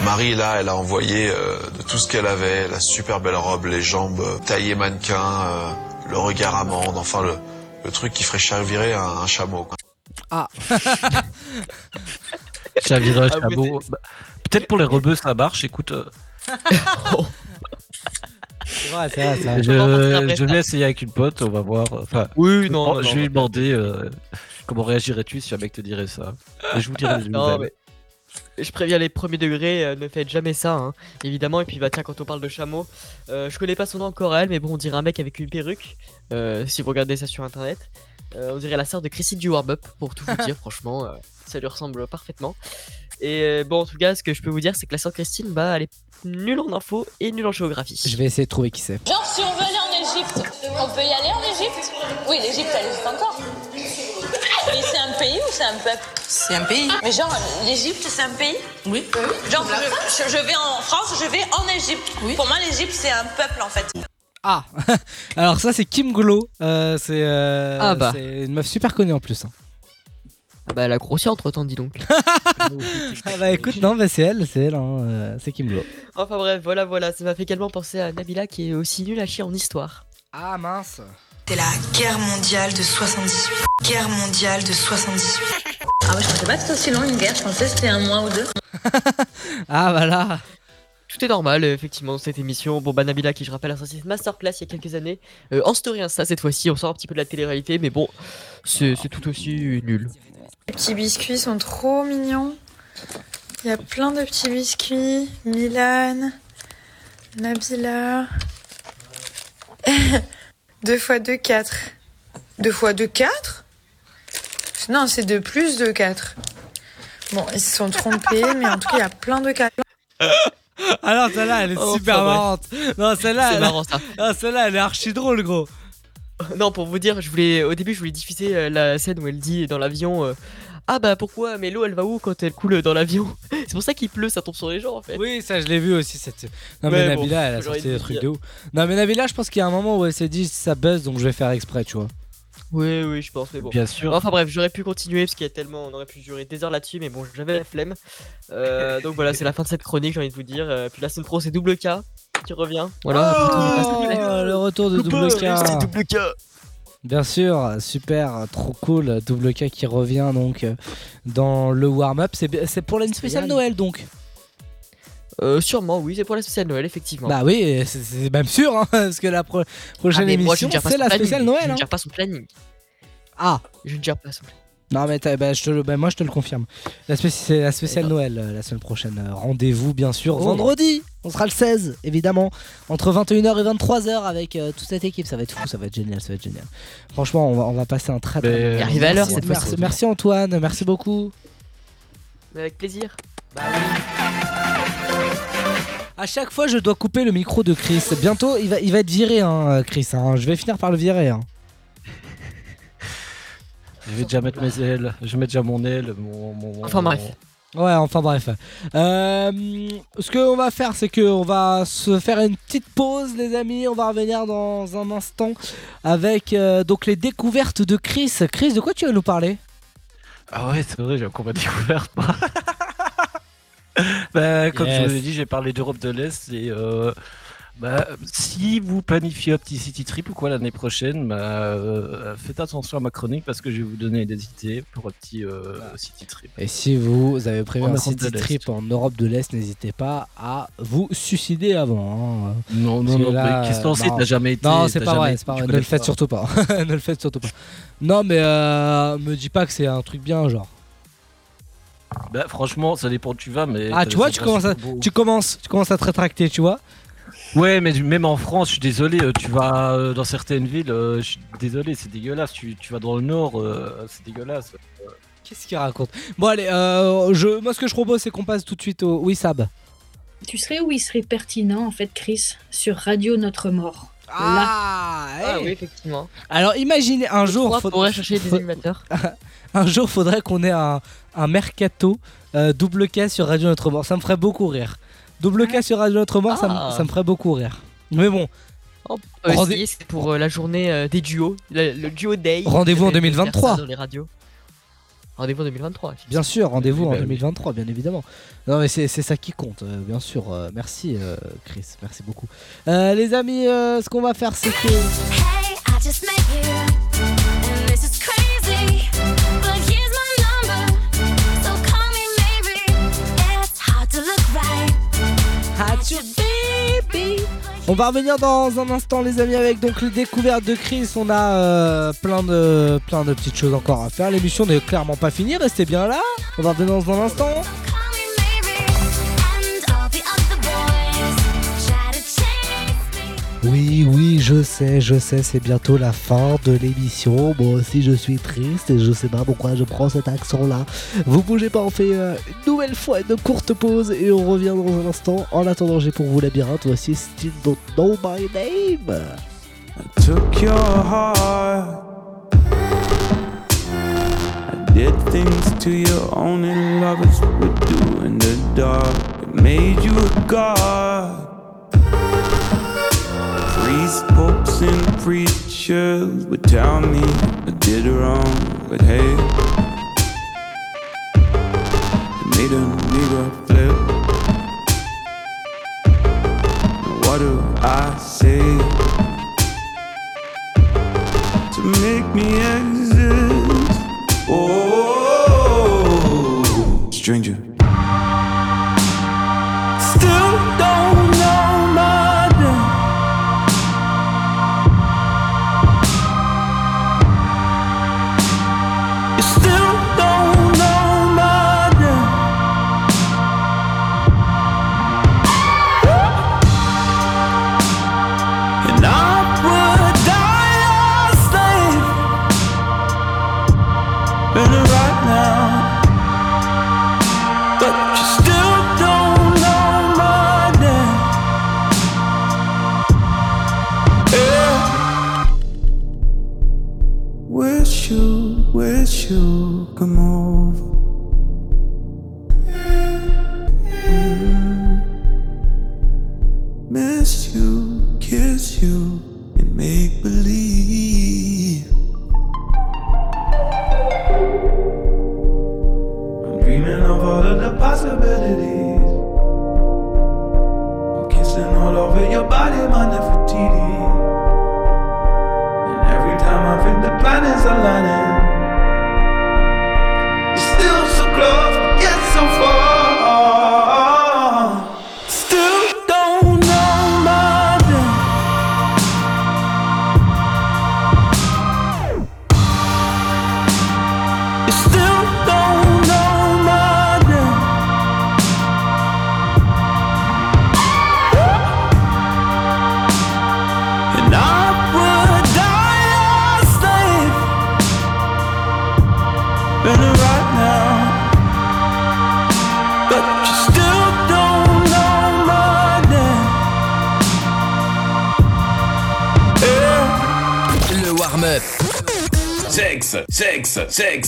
Marie, là, elle a envoyé euh, de tout ce qu'elle avait, la super belle robe, les jambes euh, taillées mannequin, euh, le regard amande, enfin le, le truc qui ferait chavirer un, un chameau. Quoi. Ah. Chavirage, Ah, chameau. Bah, Peut-être pour les rebeux ça marche, écoute. euh, C'est vrai, c'est vrai, c'est vrai. je, je vais essayer avec une pote, on va voir. Enfin, oui, non, je, non, je non, vais lui demander euh, comment réagirais-tu si un mec te dirait ça? Et je vous dirai des Non, mais je préviens les premiers degrés, euh, ne faites jamais ça, hein, évidemment. Et puis, bah, tiens, quand on parle de chameau, euh, je connais pas son nom encore, elle, mais bon, on dirait un mec avec une perruque. euh, si vous regardez ça sur internet, Euh, on dirait la sœur de Christine du Warm Up, pour tout vous dire, franchement, euh, ça lui ressemble parfaitement. Et euh, bon, en tout cas, ce que je peux vous dire, c'est que la sœur Christine, bah, elle est nulle en info et nulle en géographie. Je vais essayer de trouver qui c'est. Genre, si on veut aller en Égypte, on peut y aller en Égypte? Oui, l'Égypte, elle existe encore. Mais c'est un pays ou c'est un peuple? C'est un pays. Mais genre, l'Égypte, c'est un pays? Oui. Genre, je, vais en France, je vais en Égypte. Pour moi, l'Égypte, c'est un peuple en fait. Ah Alors, ça, c'est Kim Glo. Euh, c'est euh, Ah bah. c'est une meuf super connue en plus. hein. Ah bah, elle a grossi entre temps, dis donc. Ah bah écoute, non, bah, c'est elle, c'est elle, hein, euh, c'est Kim Glo. Enfin bref, voilà, voilà, ça m'a fait également penser à Nabila qui est aussi nulle à chier en histoire. Ah mince. C'est la guerre mondiale de 78. Guerre mondiale de 78. Ah ouais, je pensais pas que c'était aussi long une guerre, je pensais que c'était un mois ou deux. Ah voilà. Tout est normal, effectivement, dans cette émission. Bon, bah, Nabila, qui je rappelle, a sorti cette masterclass il y a quelques années. Euh, en story Insta, cette fois-ci, on sort un petit peu de la télé-réalité, mais bon, c'est tout aussi nul. Les petits biscuits sont trop mignons. Il y a plein de petits biscuits. Milan, Nabila. 2 x 2, 4. 2 x 2, 4 Non, c'est 2 plus 2, 4. Bon, ils se sont trompés, mais en tout cas, il y a plein de 4. Alors celle-là, elle est Oh, super marrante. Non, celle-là, elle... marrant, ça. Ah, celle-là, elle est archi drôle, gros. non, pour vous dire, je voulais, au début, je voulais diffuser euh, la scène où elle dit dans l'avion euh, Ah bah pourquoi Mais l'eau, elle va où quand elle coule dans l'avion? C'est pour ça qu'il pleut, ça tombe sur les gens en fait. Oui, ça, je l'ai vu aussi. Cette... Non, mais bon, Nabila, elle a sorti des trucs de ouf. Non, mais Nabila, je pense qu'il y a un moment où elle s'est dit ça buzz, donc je vais faire exprès, tu vois. Oui, oui, je pense, mais bon. Bien sûr. Enfin bref, j'aurais pu continuer parce qu'il y a tellement, on aurait pu durer des heures là-dessus, mais bon, j'avais la flemme. Euh, donc voilà, c'est la fin de cette chronique, j'ai envie de vous dire. Puis la semaine pro, c'est double K qui revient. Voilà. Oh, le retour de Double K. double K. Bien sûr, super, trop cool. Double K qui revient donc dans le warm-up. C'est pour une spéciale. Noël donc. Euh, sûrement, oui, c'est pour la spéciale Noël, effectivement. Bah oui, c'est- même sûr, hein, parce que la pro- prochaine Ah, je émission c'est la planning. spéciale Je Noël. ne hein. gère pas son planning. Ah Je ne gère pas son planning. Non mais bah, je te le- bah, moi je te le confirme. La spé- c'est la spéciale Noël euh, la semaine prochaine. Euh, Rendez-vous bien sûr Oh. vendredi. On sera le 16 évidemment entre 21h et 23h avec euh, toute cette équipe. Ça va être fou, ça va être génial, ça va être génial. Franchement, on va, on va passer un très très arrive à l'heure, Merci- cette merci, fois-ci. merci Antoine, merci beaucoup. Mais avec plaisir. À chaque fois, je dois couper le micro de Chris. Bientôt, il va, il va être viré, hein, Chris. hein. Je vais finir par le virer. hein. Je vais déjà mettre mes ailes, je mets déjà mon aile, mon. mon- Enfin, mon- bref. Ouais, enfin bref. Euh, ce qu'on va faire, c'est qu'on va se faire une petite pause, les amis. On va revenir dans un instant avec euh, donc les découvertes de Chris. Chris, de quoi tu vas nous parler? Ah ouais, c'est vrai, j'ai encore ma découverte. moi. bah, comme Yes. je vous l'ai dit, j'ai parlé d'Europe de l'Est et euh, bah, si vous planifiez un petit city trip ou quoi l'année prochaine, bah, euh, faites attention à ma chronique parce que je vais vous donner des idées pour un petit euh, city trip. Et si vous avez prévu En un Europe city trip en Europe de l'Est, n'hésitez pas à vous suicider avant. hein. Non, Parce non, non, là, mais qu'est-ce que t'en euh, t'as jamais été- Non, c'est pas jamais vrai, c'est pas vrai. Ne le faites pas. surtout pas. ne le faites surtout pas. Non, mais me dis pas que c'est un truc bien, genre. Bah, franchement, ça dépend où tu vas, mais. Ah, tu vois, tu commences, à, tu commences, tu commences à te rétracter, tu vois. Ouais, mais même en France, je suis désolé, euh, tu vas euh, dans certaines villes, euh, je suis désolé, c'est dégueulasse. Tu, tu vas dans le nord, euh, c'est dégueulasse. Qu'est-ce qu'il raconte? Bon, allez, euh, je, moi, ce que je propose, c'est qu'on passe tout de suite au. Oui, Sab. Tu serais où il serait pertinent, en fait, Chris, sur Radio Notre Mort? Ah, Ah oui, effectivement. Alors, imaginez un jour. trois faudra- pourraient chercher des animateurs. un jour, faudrait qu'on ait un, un mercato euh, double K sur Radio Notre Mort. Ça me ferait beaucoup rire. Double K sur Radio Notre Mort, ça, me- Ah. ça me ferait beaucoup rire. Mais bon. Rendez- c'est pour euh, la journée euh, des duos, le, le duo day. Rendez-vous en Peut-être faire 2023. ça Dans les radios. Rendez-vous en 2023. Bien sûr, rendez-vous Oui, en bah oui. 2023, bien évidemment. Non, mais c'est c'est ça qui compte, euh, bien sûr. Euh, merci, euh, Chris, merci beaucoup. Euh, les amis, euh, ce qu'on va faire, c'est que. Hey, I just met you, and this is crazy. But On va revenir dans un instant, les amis, avec donc les découvertes de Chris. On a euh, de plein de petites choses encore à faire. L'émission n'est clairement pas finie. Restez bien là. On va revenir dans un instant. Oui, oui, je sais, je sais, c'est bientôt la fin de l'émission. Moi aussi, je suis triste et je sais pas pourquoi je prends cet accent-là. Vous bougez pas, on fait euh, une nouvelle fois une courte pause et on revient dans un instant. En attendant, j'ai pour vous labyrinthe. Voici Still Don't Know My Name. took your heart. I did things to you only lovers would do in the dark. It made you a god. Priests, popes, and preachers would tell me I did wrong, but hey, it made a nigga flip. What do I say? to make me exist. Oh, stranger.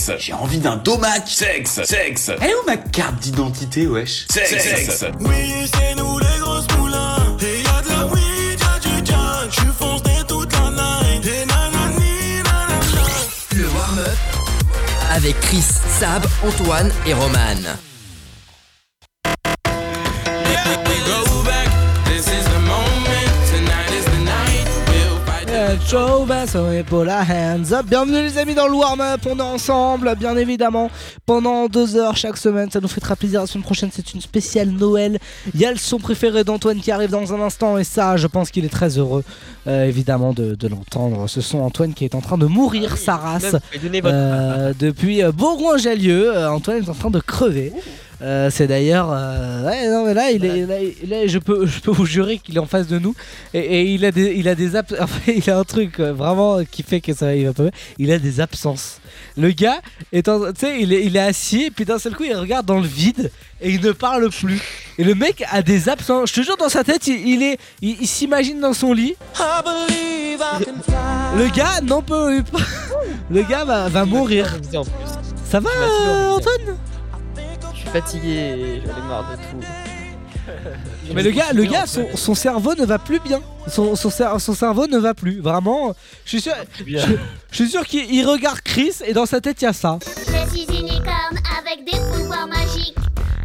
Sexe. J'ai envie d'un domac. Sexe, sexe. Elle est où ma carte d'identité, wesh Sexe, sexe. Oui, c'est nous les grosses moulins. Et y'a de la weed, y'a du junk. J'suis foncé toute la night. Et nanani, nanana. Le warm-up. Avec Chris, Sab, Antoine et Roman. Et Paula, hands up. Bienvenue les amis dans le warm-up, on est ensemble, bien évidemment, pendant deux heures chaque semaine. Ça nous fait très plaisir. La semaine prochaine, c'est une spéciale Noël. Il y a le son préféré d'Antoine qui arrive dans un instant, et ça, je pense qu'il est très heureux, euh, évidemment, de, de l'entendre. Ce son, Antoine qui est en train de mourir sa race euh, depuis euh, Bourgoin-Jallieu. Euh, Antoine est en train de crever. Euh, c'est d'ailleurs, euh, ouais, non mais là, il est, là, il- là, je peux, je peux vous jurer qu'il est en face de nous et, et il a des, il a des abs- il a un truc euh, vraiment qui fait que ça, il va pas bien. Il a des absences. Le gars est, en- tu sais, il est, il est assis et puis d'un seul coup il regarde dans le vide et il ne parle plus. Et le mec a des absences. Je te jure dans sa tête, il, il est, il, il s'imagine dans son lit. Le gars n'en peut pas. Le gars va, va mourir. Ça va, Antoine? Fatigué j'en ai marre de tout. Mais le gars, le gars, son, son cerveau ne va plus bien. Son, son, cer- son cerveau ne va plus. Vraiment, je suis sûr, je, je suis sûr qu'il il regarde Chris et dans sa tête il y a ça. Je suis une licorne avec des pouvoirs magiques.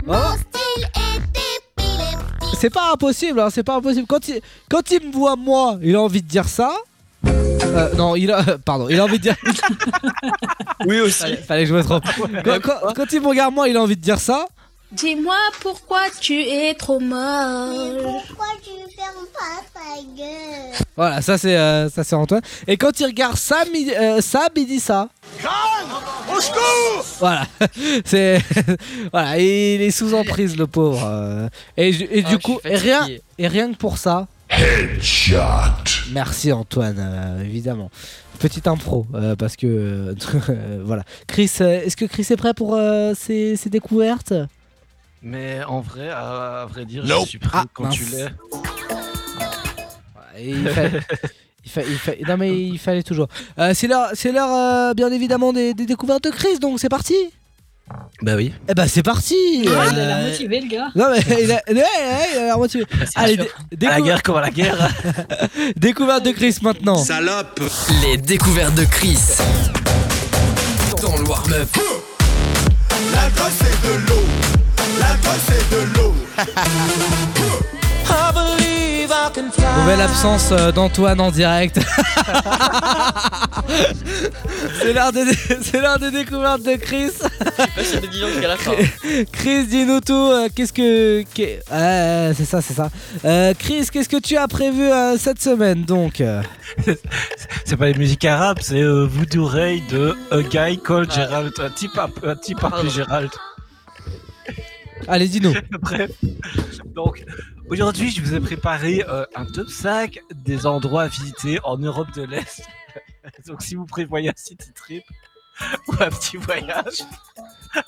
Mon Oh. style est épileptique. C'est pas impossible, hein, c'est pas impossible. Quand il, quand il me voit moi, il a envie de dire ça. Euh, non, il a, pardon, il a envie de dire. oui aussi. Fallait, fallait que je me trompe. Quand, quand- quand il me regarde moi, il a envie de dire ça. Dis-moi pourquoi tu es trop moche. Pourquoi tu fermes pas ta gueule Voilà, ça c'est euh, ça c'est Antoine. Et quand il regarde Sam, il, euh, Sab, il dit ça. Au secours Voilà, c'est voilà, il est sous emprise le pauvre. Et, et Ah, du coup, et rien et rien que pour ça. Headshot. Merci Antoine, euh, évidemment. Petite impro euh, parce que euh, voilà. Chris, est-ce que Chris est prêt pour euh, ses, ses découvertes? Mais en vrai, à, à vrai dire, Nope. je suis prêt Ah, quand mince. tu l'es. Il fallait- il fa- il fa- non mais il fallait toujours. Euh, c'est l'heure, c'est l'heure euh, bien évidemment des, des découvertes de Chris, donc c'est parti. Bah oui. Eh ben c'est parti. Ouais, il a Euh, l'air motivé, le gars. Non mais il a, ouais, ouais, il a l'air motivé. Allez, dé- À la guerre comme à la guerre. découverte de Chris maintenant. Salope Les découvertes de Chris. Dans le warm-up. L'alcool c'est de l'eau. L'alcool c'est de l'eau. Nouvelle absence euh, d'Antoine en direct. c'est l'heure des, des découvertes de Chris. La fin. Chris, dis-nous tout. euh, qu'est-ce que, c'est ça, c'est ça. Euh, Chris, qu'est-ce que tu as prévu euh, cette semaine donc? C'est pas les musiques arabes, c'est euh, Voodoo Ray de A Guy Called Gerald. Un type, un type appelé Gerald. Allez, dis-nous. Bref. Donc, aujourd'hui, je vous ai préparé euh, un top 5 des endroits à visiter en Europe de l'Est. Donc, si vous prévoyez un city trip ou un petit voyage.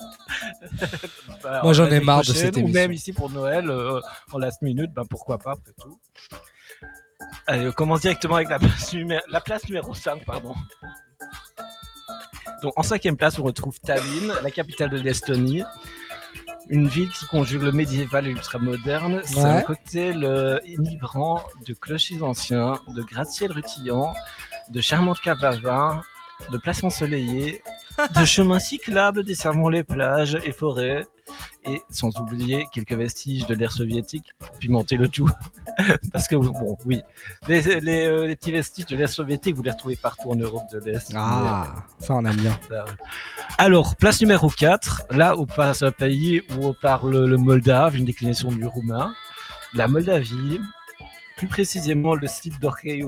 bah, Moi, j'en ai marre de cette Ou émission. même ici pour Noël, euh, en last minute, ben pourquoi pas, après tout. Allez, on commence directement avec la place, numé- la place numéro 5, pardon. Donc, en cinquième place, on retrouve Tallinn, la capitale de l'Estonie. Une ville qui conjugue le médiéval et l'ultramoderne. C'est un cocktail euh, enivrant de clochers anciens, de gratte-ciel rutillant, de charmantes caves à vin, de places ensoleillées, de chemins cyclables desservant les plages et forêts, et sans oublier quelques vestiges de l'ère soviétique pimenter le tout. Parce que, bon, oui, les, les, euh, les petits vestiges de l'ère soviétique, vous les retrouvez partout en Europe de l'Est. Ah, ça on aime bien. Ça. Alors, place numéro 4, là où passe un pays où on parle le moldave, une déclinaison du roumain. La Moldavie, plus précisément le site est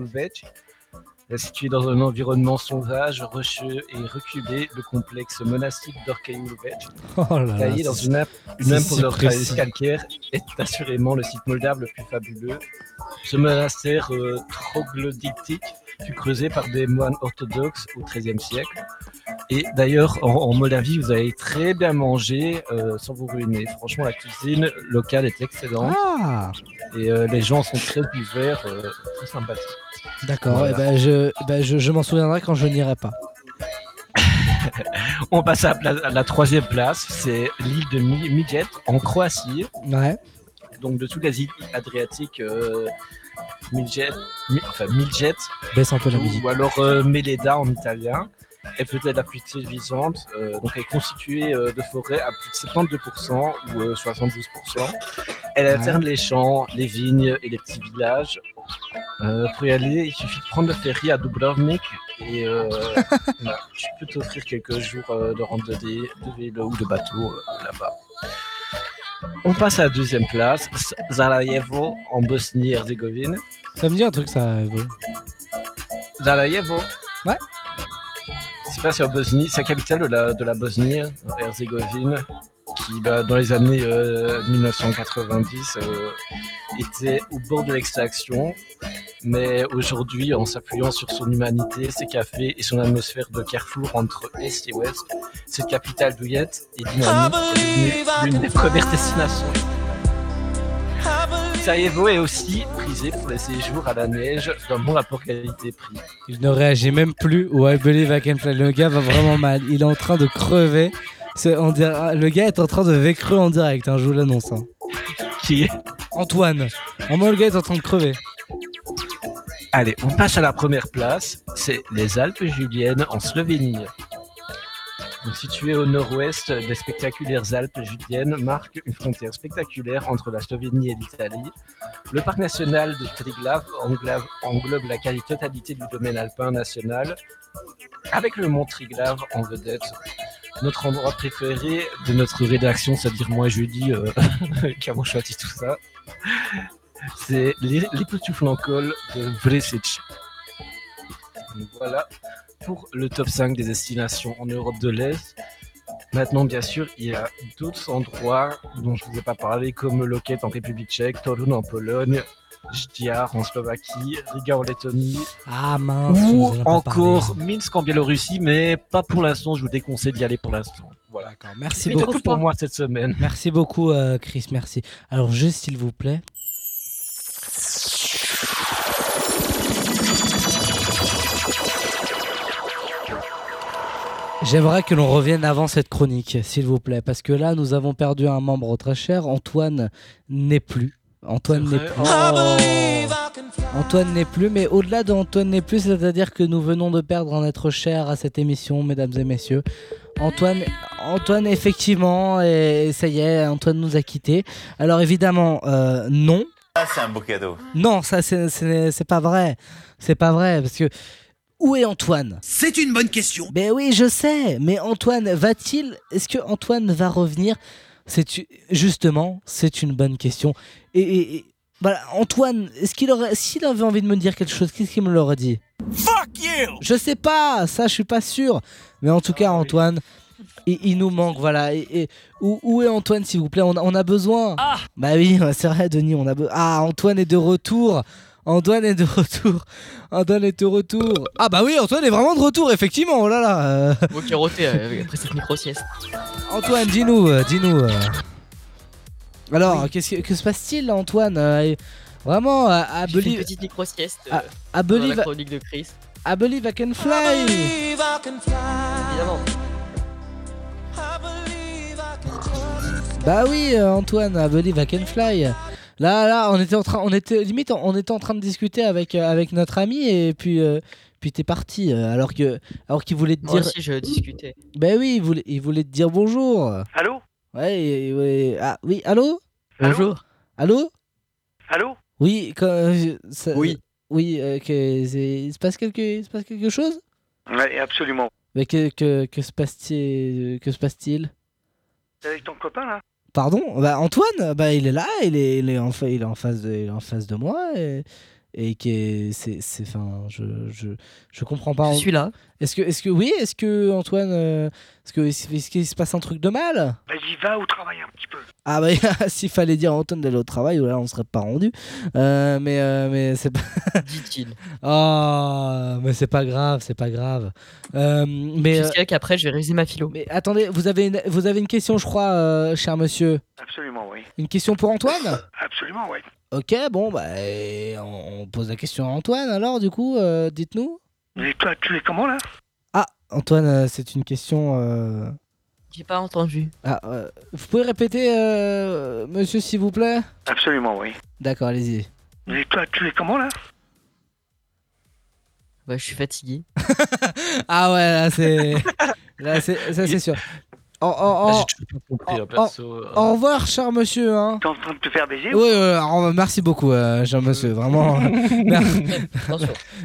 situé dans un environnement sauvage, rocheux et reculé. Le complexe monastique d'Orkheï-Ulvech, Oh taillé dans une, une âme si calcaire, est assurément le site moldave le plus fabuleux. Ce monastère euh, troglodytique fut creusé par des moines orthodoxes au XIIIe siècle Et d'ailleurs, en, en Moldavie, vous allez très bien manger euh, sans vous ruiner. Franchement, la cuisine locale est excellente. Ah Et euh, les gens sont très ouverts, euh, très sympathiques. D'accord, Voilà. et ben je, eh ben je, je m'en souviendrai quand je n'irai pas. On passe à la, pla- à la troisième place, c'est l'île de Mi- Midget en Croatie. Ouais. Donc de toutes les îles adriatiques, euh, Mi- enfin Midget, Baisse un peu la musique. ou alors euh, Meleda en italien, est peut-être la plus séduisante. euh, donc elle est constituée euh, de forêts à plus de 72% ou euh, 72%. Elle Ouais. alterne les champs, les vignes et les petits villages. Euh, pour y aller, il suffit de prendre le ferry à Dubrovnik et euh, voilà, tu peux t'offrir quelques jours euh, de randonnée, de vélo ou de bateau euh, là-bas. On passe à la deuxième place, Sarajevo en Bosnie-Herzégovine. Ça me dit un truc ça. Evo. Sarajevo? Ouais. C'est pas en Bosnie, c'est la capitale de la, de la Bosnie-Herzégovine qui, bah, dans les années euh, 1990, euh, était au bord de l'extraction. Mais aujourd'hui, en s'appuyant sur son humanité, ses cafés et son atmosphère de carrefour entre Est et Ouest, cette capitale douillette et dynamique est devenue l'une des premières destinations. Sarajevo est aussi prisé pour les séjours à la neige d'un bon rapport qualité-prix. Il ne réagit même plus au I Believe I Can Fly. Le gars va vraiment mal. Il est en train de crever. On dirait- le gars est en train de vécreux en direct, hein, je vous l'annonce. hein. Qui est Antoine. En moi, le gars est en train de crever. Allez, on passe à la première place, c'est les Alpes juliennes en Slovénie. Donc, situé au nord-ouest des spectaculaires Alpes juliennes, marque une frontière spectaculaire entre la Slovénie et l'Italie. Le parc national de Triglav englobe, englobe la quasi-totalité du domaine alpin national, avec le mont Triglav en vedette. Notre endroit préféré de notre rédaction, c'est-à-dire moi jeudi, euh, avons choisi tout ça, c'est l'I- l'Ipotuflankol de Vresic. Voilà pour le top 5 des destinations en Europe de l'Est. Maintenant, bien sûr, il y a d'autres endroits dont je ne vous ai pas parlé, comme Loket en République tchèque, Torun en Pologne, Jdiar en Slovaquie, Riga en Lettonie, Ah mince. ou encore. Minsk en Biélorussie, mais pas pour l'instant, je vous déconseille d'y aller pour l'instant. Voilà. Merci beaucoup pour moi cette semaine. Merci beaucoup, euh, Chris. Merci. Alors, juste s'il vous plaît. J'aimerais que l'on revienne avant cette chronique, s'il vous plaît, parce que là, nous avons perdu un membre très cher. Antoine n'est plus. Antoine n'est plus. Antoine n'est plus, mais au-delà d'Antoine n'est plus, c'est-à-dire que nous venons de perdre un être cher à cette émission, mesdames et messieurs. Antoine, Antoine, effectivement, et ça y est, Antoine nous a quittés. Alors évidemment, euh, non. Ah, c'est un beau cadeau. Non, ça c'est- c'est c'est pas vrai. C'est pas vrai parce que où est Antoine? C'est une bonne question. Ben oui, je sais, mais Antoine va-t-il Est-ce que Antoine va revenir? C'est justement, c'est une bonne question. Et, et- et- voilà, Antoine, est-ce qu'il aurait s'il avait envie de me dire quelque chose, qu'est-ce qu'il me l'aurait dit? Fuck you Je sais pas, ça je suis pas sûr. Mais en tout cas, Antoine, il, il nous manque, voilà. Et, et- où, où est Antoine, s'il vous plaît? On, a- on a besoin. Bah oui, c'est vrai, Denis, on a besoin. Ah, Antoine est de retour. Antoine est de retour. Antoine est de retour. Ah bah oui, Antoine est vraiment de retour, effectivement. Oh là là. euh. Moi qui ai roté euh, après cette micro-sieste. Antoine, dis-nous, euh, dis-nous. euh. Alors, qu'est-ce que, que se passe-t-il, Antoine Euh, Vraiment, à, à J'ai fait une Believe, petite micro-sieste. euh, à pendant Believe, la chronique de Chris. à Believe I can fly. Évidemment. Bah oui, euh, Antoine, I believe I can fly. Là, là, on était en train, on était limite, on était en train de discuter avec euh, avec notre ami et puis euh, puis t'es parti euh, alors que alors qu'il voulait te Moi dire. aussi, je discutais. Bah oui, il voulait il voulait te dire bonjour. Allô? Ouais, ouais. Ah oui, allô? Allô? Bonjour. Allô? Allô? Oui. quand- euh, ça- Oui. Oui. euh, que il se passe quelque il se passe quelque chose? Ouais, absolument. Mais que que que se passe-t-il que se passe-t-il? T'es avec ton copain là? Pardon? Bah Antoine, bah il est là, il est, il est en il est en face de il est en face de moi et, et qui est c'est c'est enfin je, je je comprends pas Je suis là. est-ce que est-ce que oui est-ce que Antoine euh, est-ce que est-ce qu'il se passe un truc de mal? Vas-y, va au travail un petit peu. ah bah s'il fallait dire à Antoine d'aller au travail là on serait pas rendu Euh, mais euh, mais c'est pas dit-il oh mais c'est pas grave c'est pas grave Euh, mais euh, Jusqu'à qu'après, je vais réviser ma philo. mais attendez vous avez une, vous avez une question je crois euh, cher monsieur Absolument, oui. une question pour Antoine? Absolument, oui. Ok, bon, bah, on pose la question à Antoine alors, du coup, euh, dites-nous. Mais toi, tu es comment là? Ah, Antoine, euh, c'est une question. euh, J'ai pas entendu. Ah, euh, vous pouvez répéter, euh, monsieur, s'il vous plaît? Absolument, oui. D'accord, allez-y. Mais toi, tu es comment là? Bah, je suis fatigué. Ah ouais, là, c'est. là, c'est ça, c'est sûr. Au, revoir, cher monsieur. Hein. T'es en train de te faire baiser Oui, oui, alors, merci beaucoup, euh, cher monsieur. Vraiment. Mer-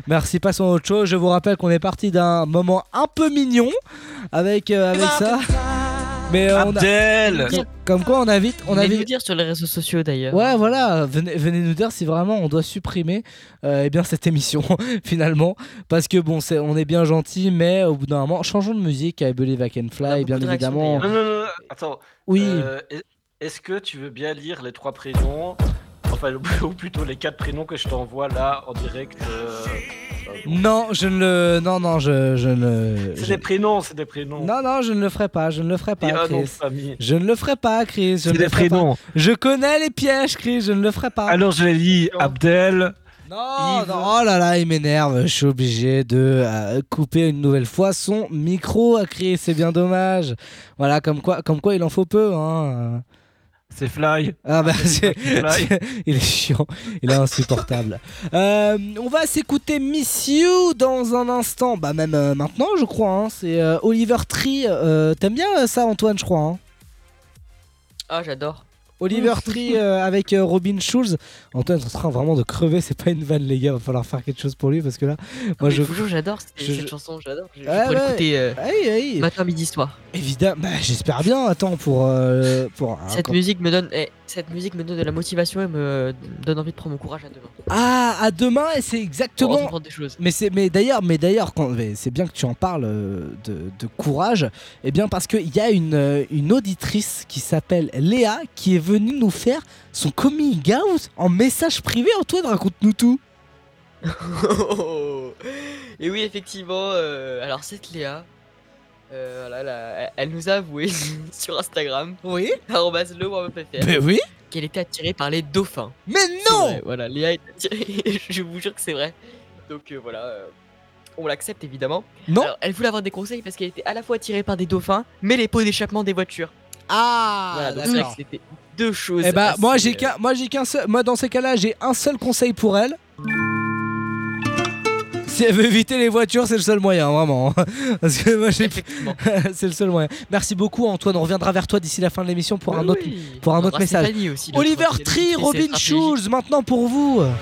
Merci, passons à autre chose. Je vous rappelle qu'on est parti d'un moment un peu mignon avec, euh, avec ça. Mais euh, on a- Comme quoi, on invite. On invite... nous dire sur les réseaux sociaux d'ailleurs. Ouais, voilà, venez, venez nous dire si vraiment on doit supprimer euh, eh bien, cette émission, finalement. Parce que bon, c'est, on est bien gentil, mais au bout d'un moment, changeons de musique I Believe I Can Fly, bien évidemment. Non, non, non, non, attends. Oui. Euh, est- Est-ce que tu veux bien lire les trois prénoms? Enfin, ou plutôt les quatre prénoms que je t'envoie là en direct euh, Non, je ne le. Non, non, je, je ne. C'est je- des prénoms, c'est des prénoms. Non, non, je ne le ferai pas, je ne le ferai pas, Chris. Je ne le ferai pas, Chris. C'est des pas. prénoms. Je connais les pièges, Chris, je ne le ferai pas. Alors je les lis Abdel. Non, non, oh là là, il m'énerve. Je suis obligé de euh, couper une nouvelle fois son micro à Chris. C'est bien dommage. Voilà, comme quoi, comme quoi il en faut peu. Hein. C'est Fly. Ah bah c'est, il est chiant, il est insupportable. Euh, on va s'écouter Miss You dans un instant, bah même euh, maintenant je crois. hein. C'est euh, Oliver Tree. Euh, T'aimes bien ça Antoine, je crois. hein? Ah, j'adore. Oliver Tree euh, avec euh, Robin Schulz. Antoine est en train vraiment de crever, c'est pas une vanne les gars, va falloir faire quelque chose pour lui parce que là, moi je... toujours, j'adore cette, je- chanson, j'adore. Je, je Ouais, l'écouter euh, Aïe, aïe. matin, midi, soir. Évidemment, bah, j'espère bien, attends, pour... euh, pour ah, Cette musique me donne, eh, cette musique me donne de la motivation et me donne envie de prendre mon courage à demain. Ah, à demain, et c'est exactement... entreprendre des choses. Mais c'est mais d'ailleurs mais d'ailleurs quand c'est bien que tu en parles euh, de, de courage et bien parce qu'il y a une, euh, une auditrice qui s'appelle Léa qui est venue nous faire son coming out en message privé Antoine raconte-nous tout Et oui, effectivement, euh, alors cette Léa, euh, voilà, là, elle, nous a avoué sur Instagram, oui, arrobas le warm-up.fr, Mais oui. qu'elle était attirée par les dauphins. Mais non vrai, Voilà, Léa est attirée, je vous jure que c'est vrai. Donc euh, voilà, euh, on l'accepte évidemment. Non. Alors, elle voulait avoir des conseils parce qu'elle était à la fois attirée par des dauphins, mais les pots d'échappement des voitures. Ah Voilà, donc c'était deux choses. Eh bah moi j'ai qu'un moi j'ai qu'un seul moi dans ces cas-là j'ai un seul conseil pour elle. Si elle veut éviter les voitures, c'est le seul moyen, vraiment. Parce que moi, j'ai... c'est le seul moyen. Merci beaucoup, Antoine. On reviendra vers toi d'ici la fin de l'émission pour Oui, un autre, oui. pour un On autre message. Aussi, Oliver Tree, Robin. Schulz, maintenant pour vous. I'm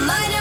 minding my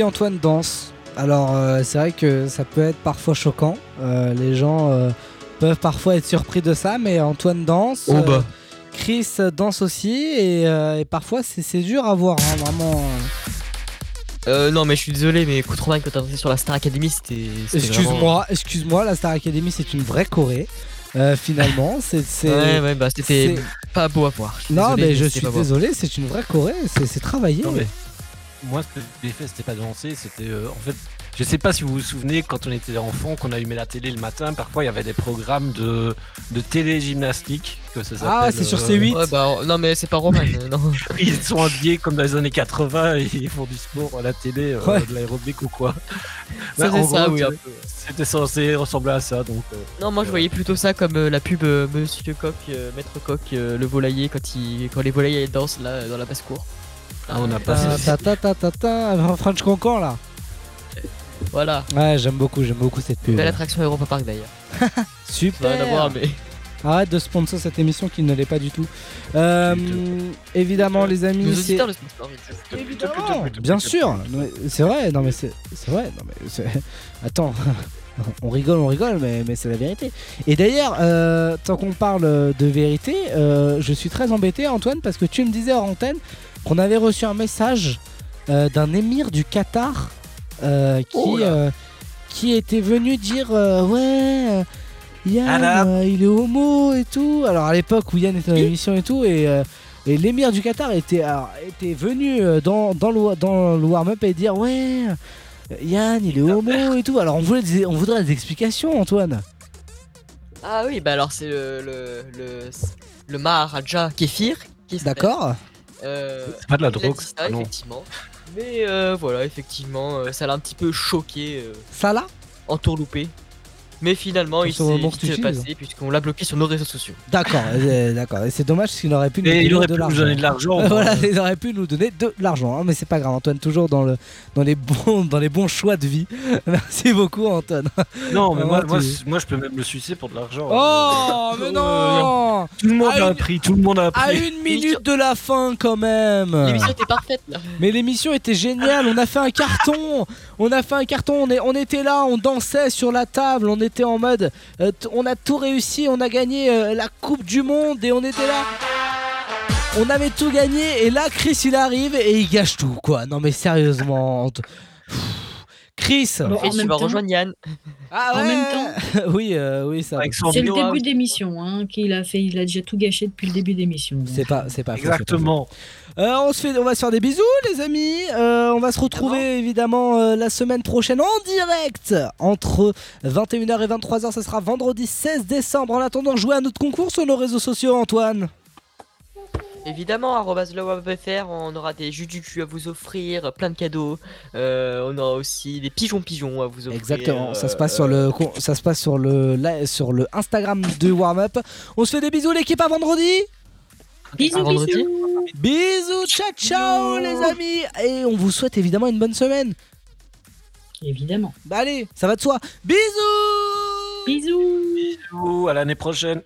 oui, Antoine danse. Alors, euh, c'est vrai que ça peut être parfois choquant. Euh, les gens euh, peuvent parfois être surpris de ça, mais Antoine danse. Oh bah. euh, Chris danse aussi, et, euh, et parfois c'est dur à voir, hein, vraiment. Euh, non, mais je suis désolé, mais Koutroman, quand t'as dansé sur la Star Academy, c'était. Excuse-moi, vraiment- excuse-moi, la Star Academy c'est une vraie Corée. Euh, finalement, c'est. c'est- Ouais, ouais, bah c'était pas beau à voir. Non, désolé, mais je suis désolé, c'est une vraie Corée, c'est c'est travaillé. Non, mais moi, ce que j'ai fait, c'était pas danser, c'était euh, en fait. Je sais pas si vous vous souvenez, quand on était enfant, qu'on allumait la télé le matin, parfois il y avait des programmes de, de télé-gymnastique, que ça s'appelle. Ah, c'est sur euh, C8 Ouais, bah non, mais c'est pas Roman, non. Ils sont habillés comme dans les années 80 et ils font du sport à la télé, euh, Ouais. de l'aérobic ou quoi. Bah, ça, oui, c'était- C'était censé ressembler à ça, donc. euh, Non, moi je voyais plutôt ça comme euh, la pub euh, Monsieur Coq, euh, Maître Coq, euh, le volailler quand, il, quand les volaillers dansent là dans la basse-cour. Ah, on n'a pas Ta ta ta ta ta French Cancan là. Voilà. Ouais, j'aime beaucoup, j'aime beaucoup cette pub. Belle attraction Europa Park d'ailleurs. Super. Rien à voir, mais. Arrête de sponsor cette émission qui ne l'est pas du tout. Euh, évidemment, les amis, Nos auditeurs le bien sûr. C'est vrai, non mais c'est vrai. Non mais attends, on rigole, on rigole, mais, mais c'est la vérité. Et d'ailleurs, euh, tant qu'on parle de vérité, euh, je suis très embêté, Antoine, parce que tu me disais hors antenne qu'on avait reçu un message euh, d'un émir du Qatar euh, qui Oh euh, qui était venu dire euh, ouais. Yann, euh, il est homo et tout. Alors à l'époque où Yann était dans l'émission et tout, et, euh, et l'émir du Qatar était, alors, était venu dans, dans, le, dans le warm-up et dire Ouais, Yann, il est homo et tout. Alors on, voulait des- on voudrait des explications, Antoine. Ah oui, bah alors c'est le, le, le, le Maharaja Kéfir. qui s'appelle. D'accord Euh, C'est pas de la drogue, ça, non. effectivement. Mais euh, voilà, effectivement, euh, ça l'a un petit peu choqué. euh, Ça là Entourloupé. Mais finalement, il s'est vite passé puisqu'on l'a bloqué sur nos réseaux sociaux. D'accord, euh, d'accord. Et c'est dommage parce qu'il aurait pu nous donner il aurait de pu nous l'argent. donner de l'argent, voilà, quoi. il aurait pu nous donner de l'argent. hein, mais c'est pas grave, Antoine, toujours dans, le, dans, les bons, dans les bons choix de vie. Merci beaucoup, Antoine. Non, mais moi, moi, moi, je peux même le sucer pour de l'argent. Oh, mais non Tout le monde À a une- appris, tout le monde a appris. À une minute de la fin, quand même. L'émission était parfaite là. Mais l'émission était géniale, on a fait un carton, on a fait un carton, on, est, on était là, on dansait sur la table, on était en mode, euh, on a tout réussi, on a gagné euh, la Coupe du Monde et on était là. On avait tout gagné et là Chris il arrive et il gâche tout quoi. Non mais sérieusement. Chris. Bon, Et en tu vas temps- rejoindre Yann. Ah en ouais. même temps, oui, euh, oui ça. C'est le début d'émission hein, qu'il a fait. Il a déjà tout gâché depuis le début d'émission. C'est pas, c'est pas faux. Euh, on, se fait, on va se faire des bisous, les amis. Euh, on va se retrouver évidemment euh, la semaine prochaine en direct entre 21h et 23h. Ce sera vendredi 16 décembre. En attendant, jouez à notre concours sur nos réseaux sociaux, Antoine. Évidemment, lowab.fr, on aura des jus du cul à vous offrir, plein de cadeaux. Euh, on aura aussi des pigeons pigeons à vous offrir. Exactement. Ça se euh, passe sur le, con- ça se passe sur le, la- sur le Instagram de Warm Up. On se fait des bisous, l'équipe, à vendredi. Bisous, bisous. Bisous, ciao, ciao, les amis. Et on vous souhaite évidemment une bonne semaine. Évidemment. Bah allez, ça va de soi. Bisous. Bisous. Bisous, à l'année prochaine.